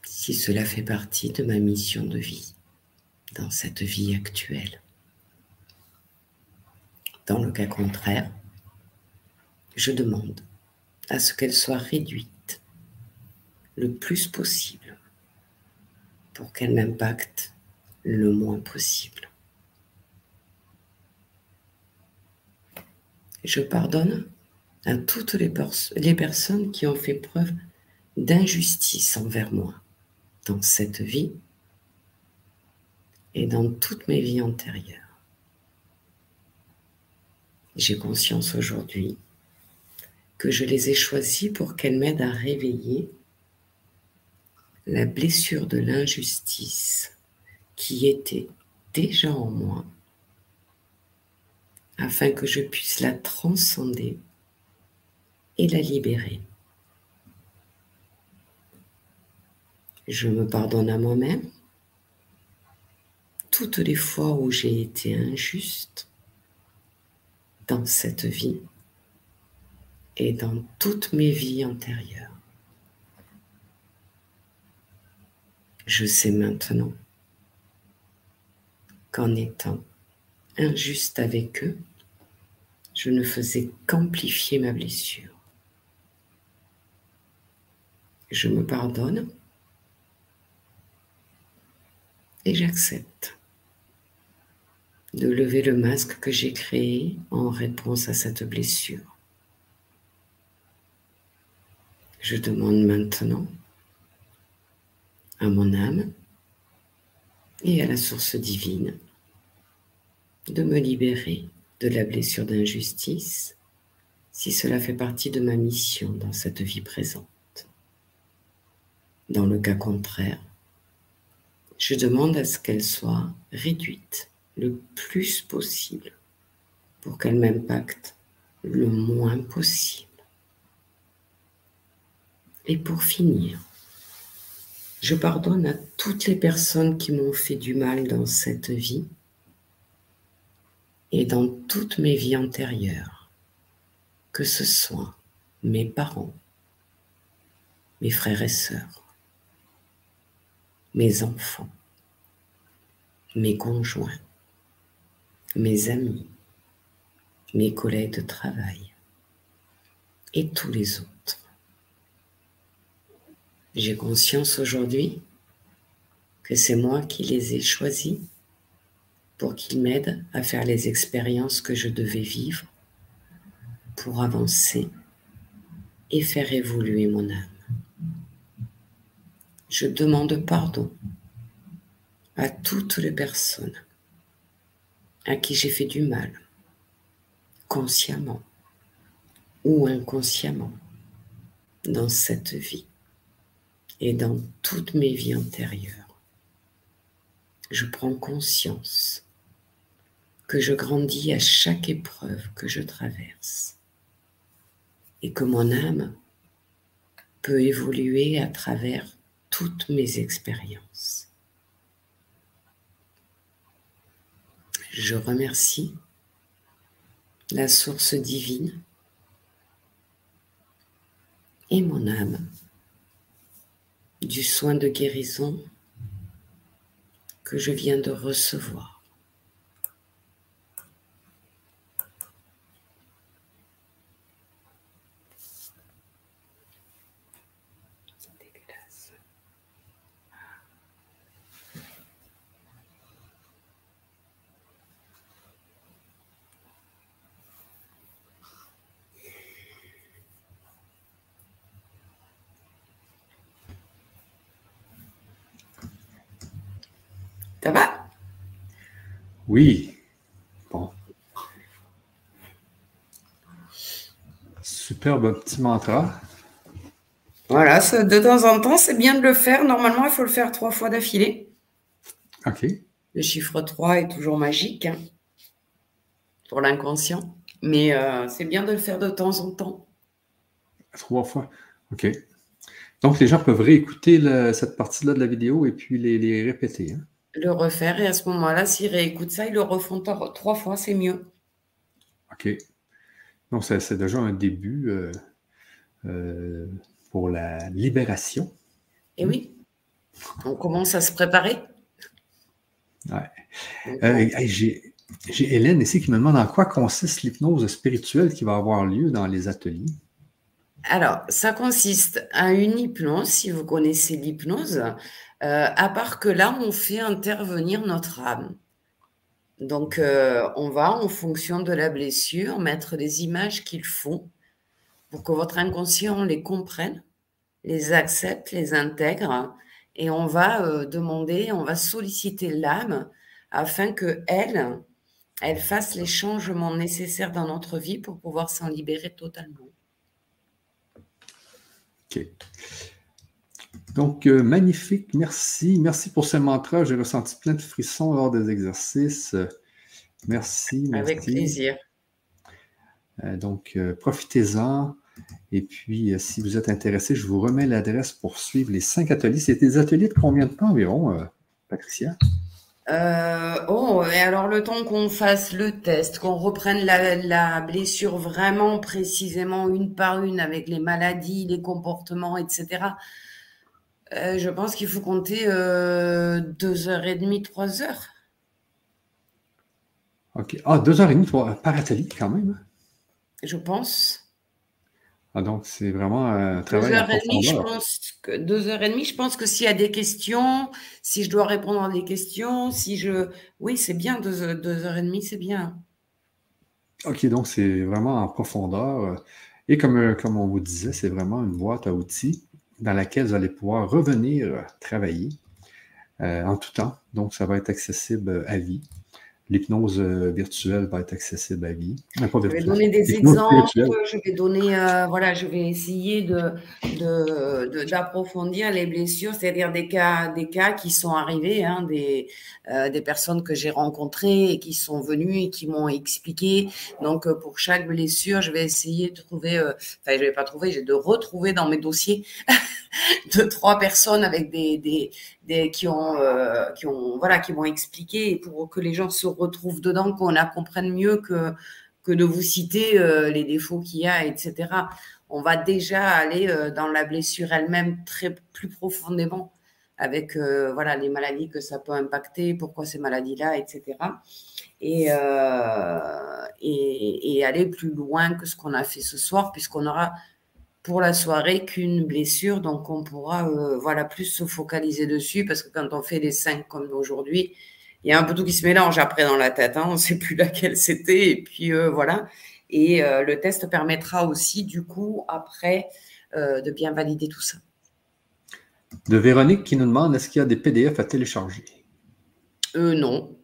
si cela fait partie de ma mission de vie dans cette vie actuelle. Dans le cas contraire, je demande à ce qu'elle soit réduite le plus possible pour qu'elle m'impacte le moins possible. Je pardonne à toutes les, personnes qui ont fait preuve d'injustice envers moi dans cette vie et dans toutes mes vies antérieures. J'ai conscience aujourd'hui que je les ai choisis pour qu'elles m'aident à réveiller la blessure de l'injustice qui était déjà en moi afin que je puisse la transcender et la libérer. Je me pardonne à moi-même toutes les fois où j'ai été injuste dans cette vie et dans toutes mes vies antérieures. Je sais maintenant qu'en étant injuste avec eux, je ne faisais qu'amplifier ma blessure. Je me pardonne et j'accepte de lever le masque que j'ai créé en réponse à cette blessure. Je demande maintenant à mon âme et à la source divine de me libérer de la blessure d'injustice si cela fait partie de ma mission dans cette vie présente. Dans le cas contraire, je demande à ce qu'elle soit réduite le plus possible pour qu'elle m'impacte le moins possible. Et pour finir, je pardonne à toutes les personnes qui m'ont fait du mal dans cette vie et dans toutes mes vies antérieures, que ce soit mes parents, mes frères et sœurs, mes enfants, mes conjoints, mes amis, mes collègues de travail et tous les autres. J'ai conscience aujourd'hui que c'est moi qui les ai choisis pour qu'ils m'aident à faire les expériences que je devais vivre pour avancer et faire évoluer mon âme. Je demande pardon à toutes les personnes à qui j'ai fait du mal, consciemment ou inconsciemment, dans cette vie et dans toutes mes vies antérieures. Je prends conscience que je grandis à chaque épreuve que je traverse et que mon âme peut évoluer à travers toutes mes expériences. Je remercie la source divine et mon âme du soin de guérison que je viens de recevoir. Ça va? Oui. Bon. Superbe petit mantra. Voilà, de temps en temps, c'est bien de le faire. Normalement, il faut le faire trois fois d'affilée. OK. Le chiffre 3 est toujours magique hein, pour l'inconscient, mais euh, c'est bien de le faire de temps en temps. Trois fois. OK. Donc, les gens peuvent réécouter cette partie-là de la vidéo et puis les, répéter. Hein le refaire. Et à ce moment-là, s'ils réécoutent ça, ils le refont trois fois, c'est mieux. OK. Donc, c'est déjà un début euh, euh, pour la libération. Et oui. On commence à se préparer. Ouais. Euh, j'ai Hélène ici qui me demande en quoi consiste l'hypnose spirituelle qui va avoir lieu dans les ateliers? Alors, ça consiste à une hypnose, si vous connaissez l'hypnose, euh, à part que là, on fait intervenir notre âme. Donc, euh, on va, en fonction de la blessure, mettre les images qu'il faut pour que votre inconscient les comprenne, les accepte, les intègre, et on va euh, demander, on va solliciter l'âme afin que elle, elle fasse les changements nécessaires dans notre vie pour pouvoir s'en libérer totalement. Donc, euh, magnifique, merci. Merci pour ce mantra. J'ai ressenti plein de frissons lors des exercices. Merci, merci. Avec plaisir. Euh, donc, euh, profitez-en. Et puis, si vous êtes intéressé, je vous remets l'adresse pour suivre les cinq ateliers. C'est des ateliers de combien de temps environ, Patricia? oh, et alors le temps qu'on fasse le test, qu'on reprenne la, blessure vraiment précisément une par une avec les maladies, les comportements, etc. Euh, je pense qu'il faut compter euh, deux heures et demie, trois heures. OK. Ah, deux heures et demie par atelier quand même. Hein? Je pense. Ah, donc c'est vraiment un travail. Deux heures, et demie, je pense que, deux heures et demie, je pense que s'il y a des questions, si je dois répondre à des questions, si je. Oui, c'est bien, deux, heures et demie, c'est bien. OK, donc c'est vraiment en profondeur. Et comme, comme on vous disait, c'est vraiment une boîte à outils dans laquelle vous allez pouvoir revenir travailler euh, en tout temps. Donc, ça va être accessible à vie. L'hypnose euh, virtuelle va être accessible à vie. je vais donner des exemples, je vais donner, euh, voilà, je vais essayer de, d'approfondir les blessures, c'est-à-dire des cas, des cas qui sont arrivés, hein, des, des personnes que j'ai rencontrées et qui sont venues et qui m'ont expliqué. Donc, pour chaque blessure, je vais essayer de trouver, enfin, je vais pas trouver, j'ai de retrouver dans mes dossiers <laughs> de trois personnes avec des, des, qui ont, euh, qui ont, voilà, qui m'ont expliqué pour que les gens se retrouvent dedans, qu'on la comprenne mieux que, que de vous citer euh, les défauts qu'il y a, etc. On va déjà aller euh, dans la blessure elle-même très plus profondément avec voilà les maladies que ça peut impacter, pourquoi ces maladies-là, etc. Et, et, et, aller plus loin que ce qu'on a fait ce soir, puisqu'on aura pour la soirée qu'une blessure. Donc, on pourra euh, voilà, plus se focaliser dessus parce que quand on fait les cinq comme aujourd'hui, il y a un peu tout qui se mélange après dans la tête. Hein. on ne sait plus <laughs> laquelle c'était. Et puis, euh, voilà. Et euh, le test permettra aussi, du coup, après, de bien valider tout ça. De Véronique qui nous demande est-ce qu'il y a des PDF à télécharger? Non.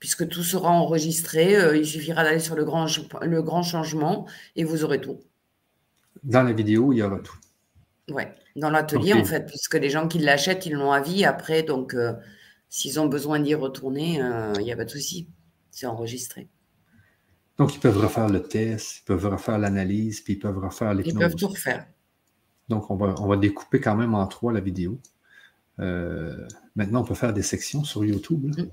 puisque tout sera enregistré. Il suffira d'aller sur le grand, le grand changement et vous aurez tout. Dans la vidéo, il y aura tout. Oui, dans l'atelier, en fait, puisque les gens qui l'achètent, ils l'ont à vie après. Donc, euh, s'ils ont besoin d'y retourner, il n'y a pas de souci. C'est enregistré. Donc, ils peuvent refaire le test, ils peuvent refaire l'analyse, puis ils peuvent refaire l'hypnose. Ils peuvent tout refaire. Donc, on va, on va découper quand même en trois la vidéo. Euh, maintenant, on peut faire des sections sur YouTube. Mm.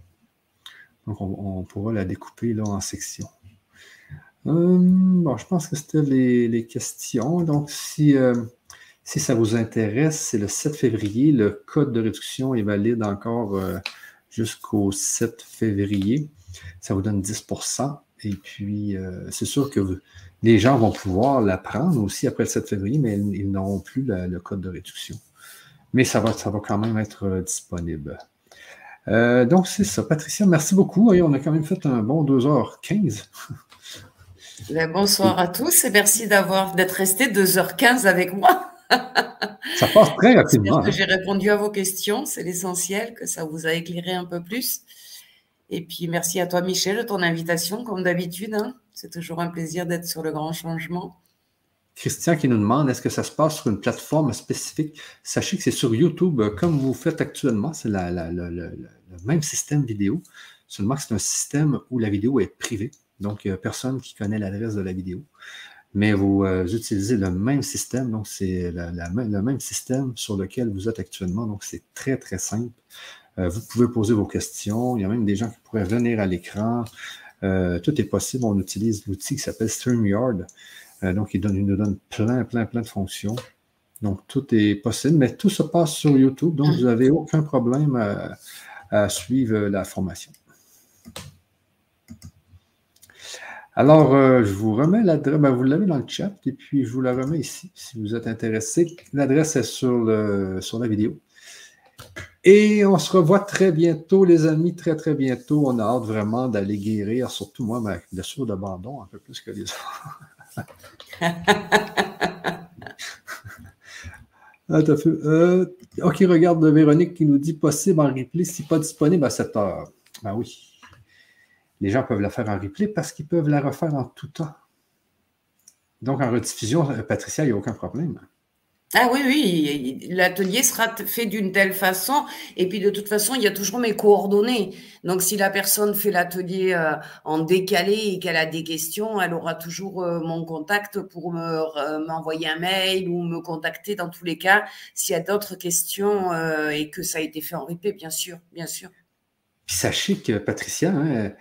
Donc, on, pourra la découper là, en sections. Euh, bon, je pense que c'était les, questions. Donc, si, euh, si ça vous intéresse, c'est le 7 février. Le code de réduction est valide encore jusqu'au 7 février. Ça vous donne 10% Et puis, c'est sûr que les gens vont pouvoir la prendre aussi après le 7 février, mais ils, n'auront plus le code de réduction mais ça va, ça va quand même être euh, disponible. Euh, donc, c'est ça. Patricia, merci beaucoup. on a quand même fait un bon 2h15. <laughs> Ben, bonsoir à tous et merci d'avoir d'être resté 2h15 avec moi. <laughs> ça passe très rapidement. Hein. J'ai répondu à vos questions, c'est l'essentiel, que ça vous a éclairé un peu plus. Et puis merci à toi Michel de ton invitation, comme d'habitude. Hein. C'est toujours un plaisir d'être sur le grand changement. Christian qui nous demande est-ce que ça se passe sur une plateforme spécifique? Sachez que c'est sur YouTube, euh, comme vous faites actuellement, c'est le même système vidéo, seulement que c'est un système où la vidéo est privée. Donc, il personne qui connaît l'adresse de la vidéo. Mais vous euh, utilisez le même système, donc c'est le même système sur lequel vous êtes actuellement. Donc, c'est très, très simple. Euh, vous pouvez poser vos questions. Il y a même des gens qui pourraient venir à l'écran. tout est possible. On utilise l'outil qui s'appelle StreamYard. Euh, donc, il, nous donne plein, plein, plein de fonctions. Donc, tout est possible, mais tout se passe sur YouTube, donc vous n'avez aucun problème à, suivre la formation. Alors, euh, je vous remets l'adresse, ben, vous l'avez dans le chat, et puis je vous la remets ici, si vous êtes intéressé. L'adresse est sur, le, sur la vidéo. Et on se revoit très bientôt, les amis, très, très bientôt. On a hâte vraiment d'aller guérir, surtout moi, ma blessure d'abandon, un peu plus que les autres. <laughs> Ah, euh, ok, regarde Véronique qui nous dit possible en replay, si pas disponible à 7 heures. Ben oui. Les gens peuvent la faire en replay parce qu'ils peuvent la refaire en tout temps. Donc en rediffusion, euh, Patricia, il n'y a aucun problème. Ah oui, oui, l'atelier sera fait d'une telle façon. Et puis de toute façon, il y a toujours mes coordonnées. Donc si la personne fait l'atelier euh, en décalé et qu'elle a des questions, elle aura toujours euh, mon contact pour m'envoyer un mail ou me contacter dans tous les cas s'il y a d'autres questions et que ça a été fait en replay, bien sûr, bien sûr. Puis sachez que Patricia, hein,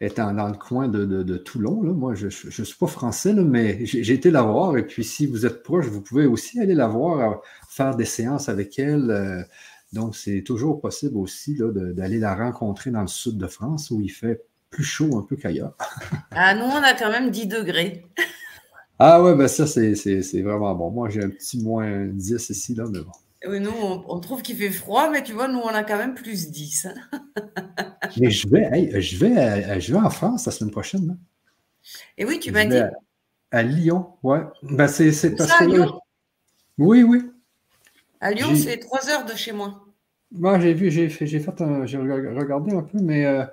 étant dans le coin de, Toulon, là, moi, je ne suis pas français, mais j'ai été la voir. Et puis, si vous êtes proche, vous pouvez aussi aller la voir, euh, faire des séances avec elle. Euh, donc, c'est toujours possible aussi d'aller la rencontrer dans le sud de France où il fait plus chaud un peu qu'ailleurs. <laughs> ah, nous, on a quand même 10 degrés. ah, ouais, ben ça, c'est vraiment bon. Moi, j'ai un petit moins 10 ici, là, mais bon. Oui, nous, on, trouve qu'il fait froid, mais tu vois, nous, on a quand même plus 10. <laughs> mais je vais, je, vais, je vais en France la semaine prochaine. Et oui, tu m'as dit. À, Lyon, ouais. Ben, c'est parce que. Lyon? Oui, oui. À Lyon, c'est trois heures de chez moi. Moi, j'ai vu, j'ai fait, j'ai fait j'ai regardé un peu, mais euh,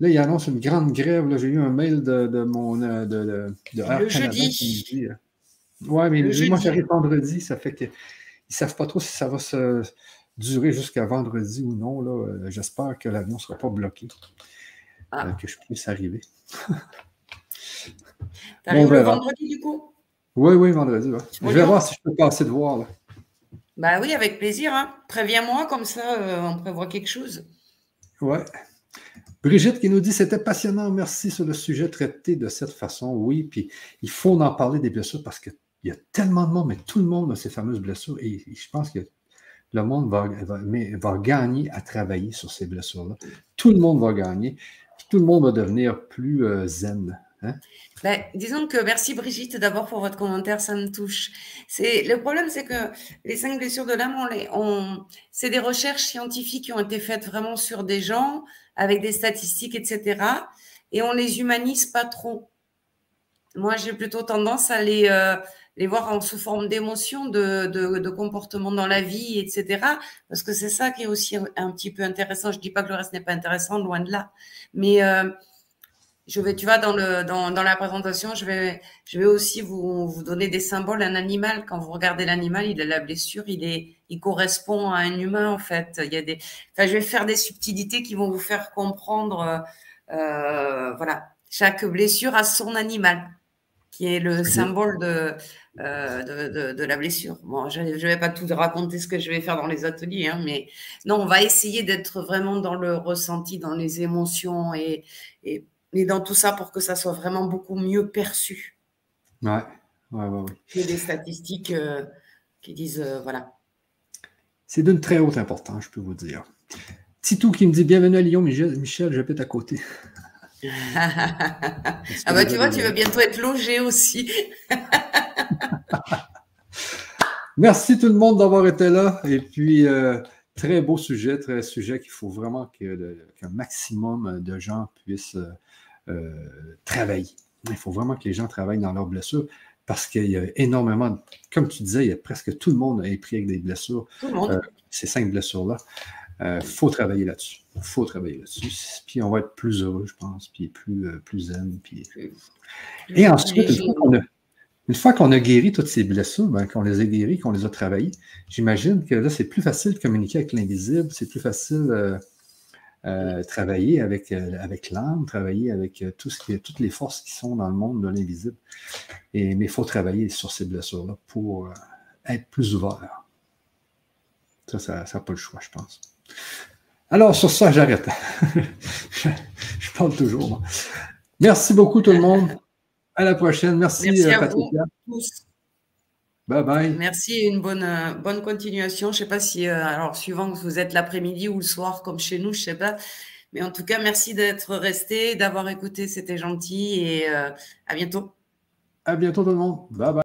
là, il annonce une grande grève. J'ai eu un mail de, de mon euh, de, de, de Le jeudi. Euh, ouais, mais moi, j'arrive vendredi, ça fait que ils ne savent pas trop si ça va se durer jusqu'à vendredi ou non. Euh, j'espère que l'avion ne sera pas bloqué, ah. euh, que je puisse arriver. <laughs> T'arrives le vendredi du coup? Oui, oui, vendredi. Je vais voir si je peux passer de voir. Là. Bah oui, avec plaisir. Hein. Préviens-moi, comme ça, euh, on prévoit quelque chose. Ouais. Brigitte qui nous dit c'était passionnant, merci sur le sujet traité de cette façon. Oui, puis il faut en parler des blessures parce que il y a tellement de monde, mais tout le monde a ces fameuses blessures. Et je pense que le monde va, va, gagner à travailler sur ces blessures-là. Tout le monde va gagner. tout le monde va devenir plus euh, zen. Hein? Ben, disons que merci Brigitte d'abord pour votre commentaire, ça me touche. C'est le problème, c'est que les cinq blessures de l'âme, c'est des recherches scientifiques qui ont été faites vraiment sur des gens avec des statistiques, etc. Et on les humanise pas trop. Moi, j'ai plutôt tendance à les, euh, les voir en sous forme d'émotions, de, de, dans la vie, etc. Parce que c'est ça qui est aussi un petit peu intéressant. Je dis pas que le reste n'est pas intéressant, loin de là. Mais euh, je vais, tu vois, dans, le, dans, dans la présentation, je vais, je vais aussi vous, vous donner des symboles. Un animal, quand vous regardez l'animal, il a la blessure, il est, il correspond à un humain en fait. Il y a des, enfin, je vais faire des subtilités qui vont vous faire comprendre, euh, voilà, chaque blessure a son animal qui est le symbole de, euh, de, de, la blessure. Bon, je ne vais pas tout raconter ce que je vais faire dans les ateliers, hein, mais non, on va essayer d'être vraiment dans le ressenti, dans les émotions et, et, et, dans tout ça pour que ça soit vraiment beaucoup mieux perçu. Ouais, ouais, ouais. ouais. Il y a des statistiques euh, qui disent, euh, voilà. C'est d'une très haute importance, je peux vous dire. Titou qui me dit Bienvenue à Lyon, Michel, Michel j'habite à côté ah bah tu vois, tu vas bientôt être logé aussi. <laughs> Merci tout le monde d'avoir été là. Et puis, euh, très beau sujet, très sujet qu'il faut vraiment qu'un maximum de gens puissent euh, travailler. Il faut vraiment que les gens travaillent dans leurs blessures parce qu'il y a énormément, comme tu disais, il y a presque tout le monde est pris avec des blessures. Tout le monde. Euh, ces cinq blessures-là. Il euh, faut travailler là-dessus. Il faut travailler là-dessus. Puis on va être plus heureux, je pense, puis plus, euh, plus zen. Puis... Et ensuite, une fois qu'on a, guéri toutes ces blessures, ben, qu'on les a guéries, qu'on les a travaillées, j'imagine que là, c'est plus facile de communiquer avec l'invisible, c'est plus facile euh, travailler avec, avec l'âme, travailler avec tout ce qui, toutes les forces qui sont dans le monde de l'invisible. Et, mais il faut travailler sur ces blessures-là pour être plus ouvert. Ça, ça n'a pas le choix, je pense. Alors, sur ça, j'arrête. <laughs> je, parle toujours. Merci beaucoup, tout le monde. À la prochaine. Merci, Merci à Vous tous. Bye bye. Merci une bonne, euh, bonne continuation. Je ne sais pas si, euh, alors, suivant que vous êtes l'après-midi ou le soir, comme chez nous, je ne sais pas. Mais en tout cas, merci d'être resté, d'avoir écouté. C'était gentil et euh, à bientôt. À bientôt, tout le monde. Bye bye.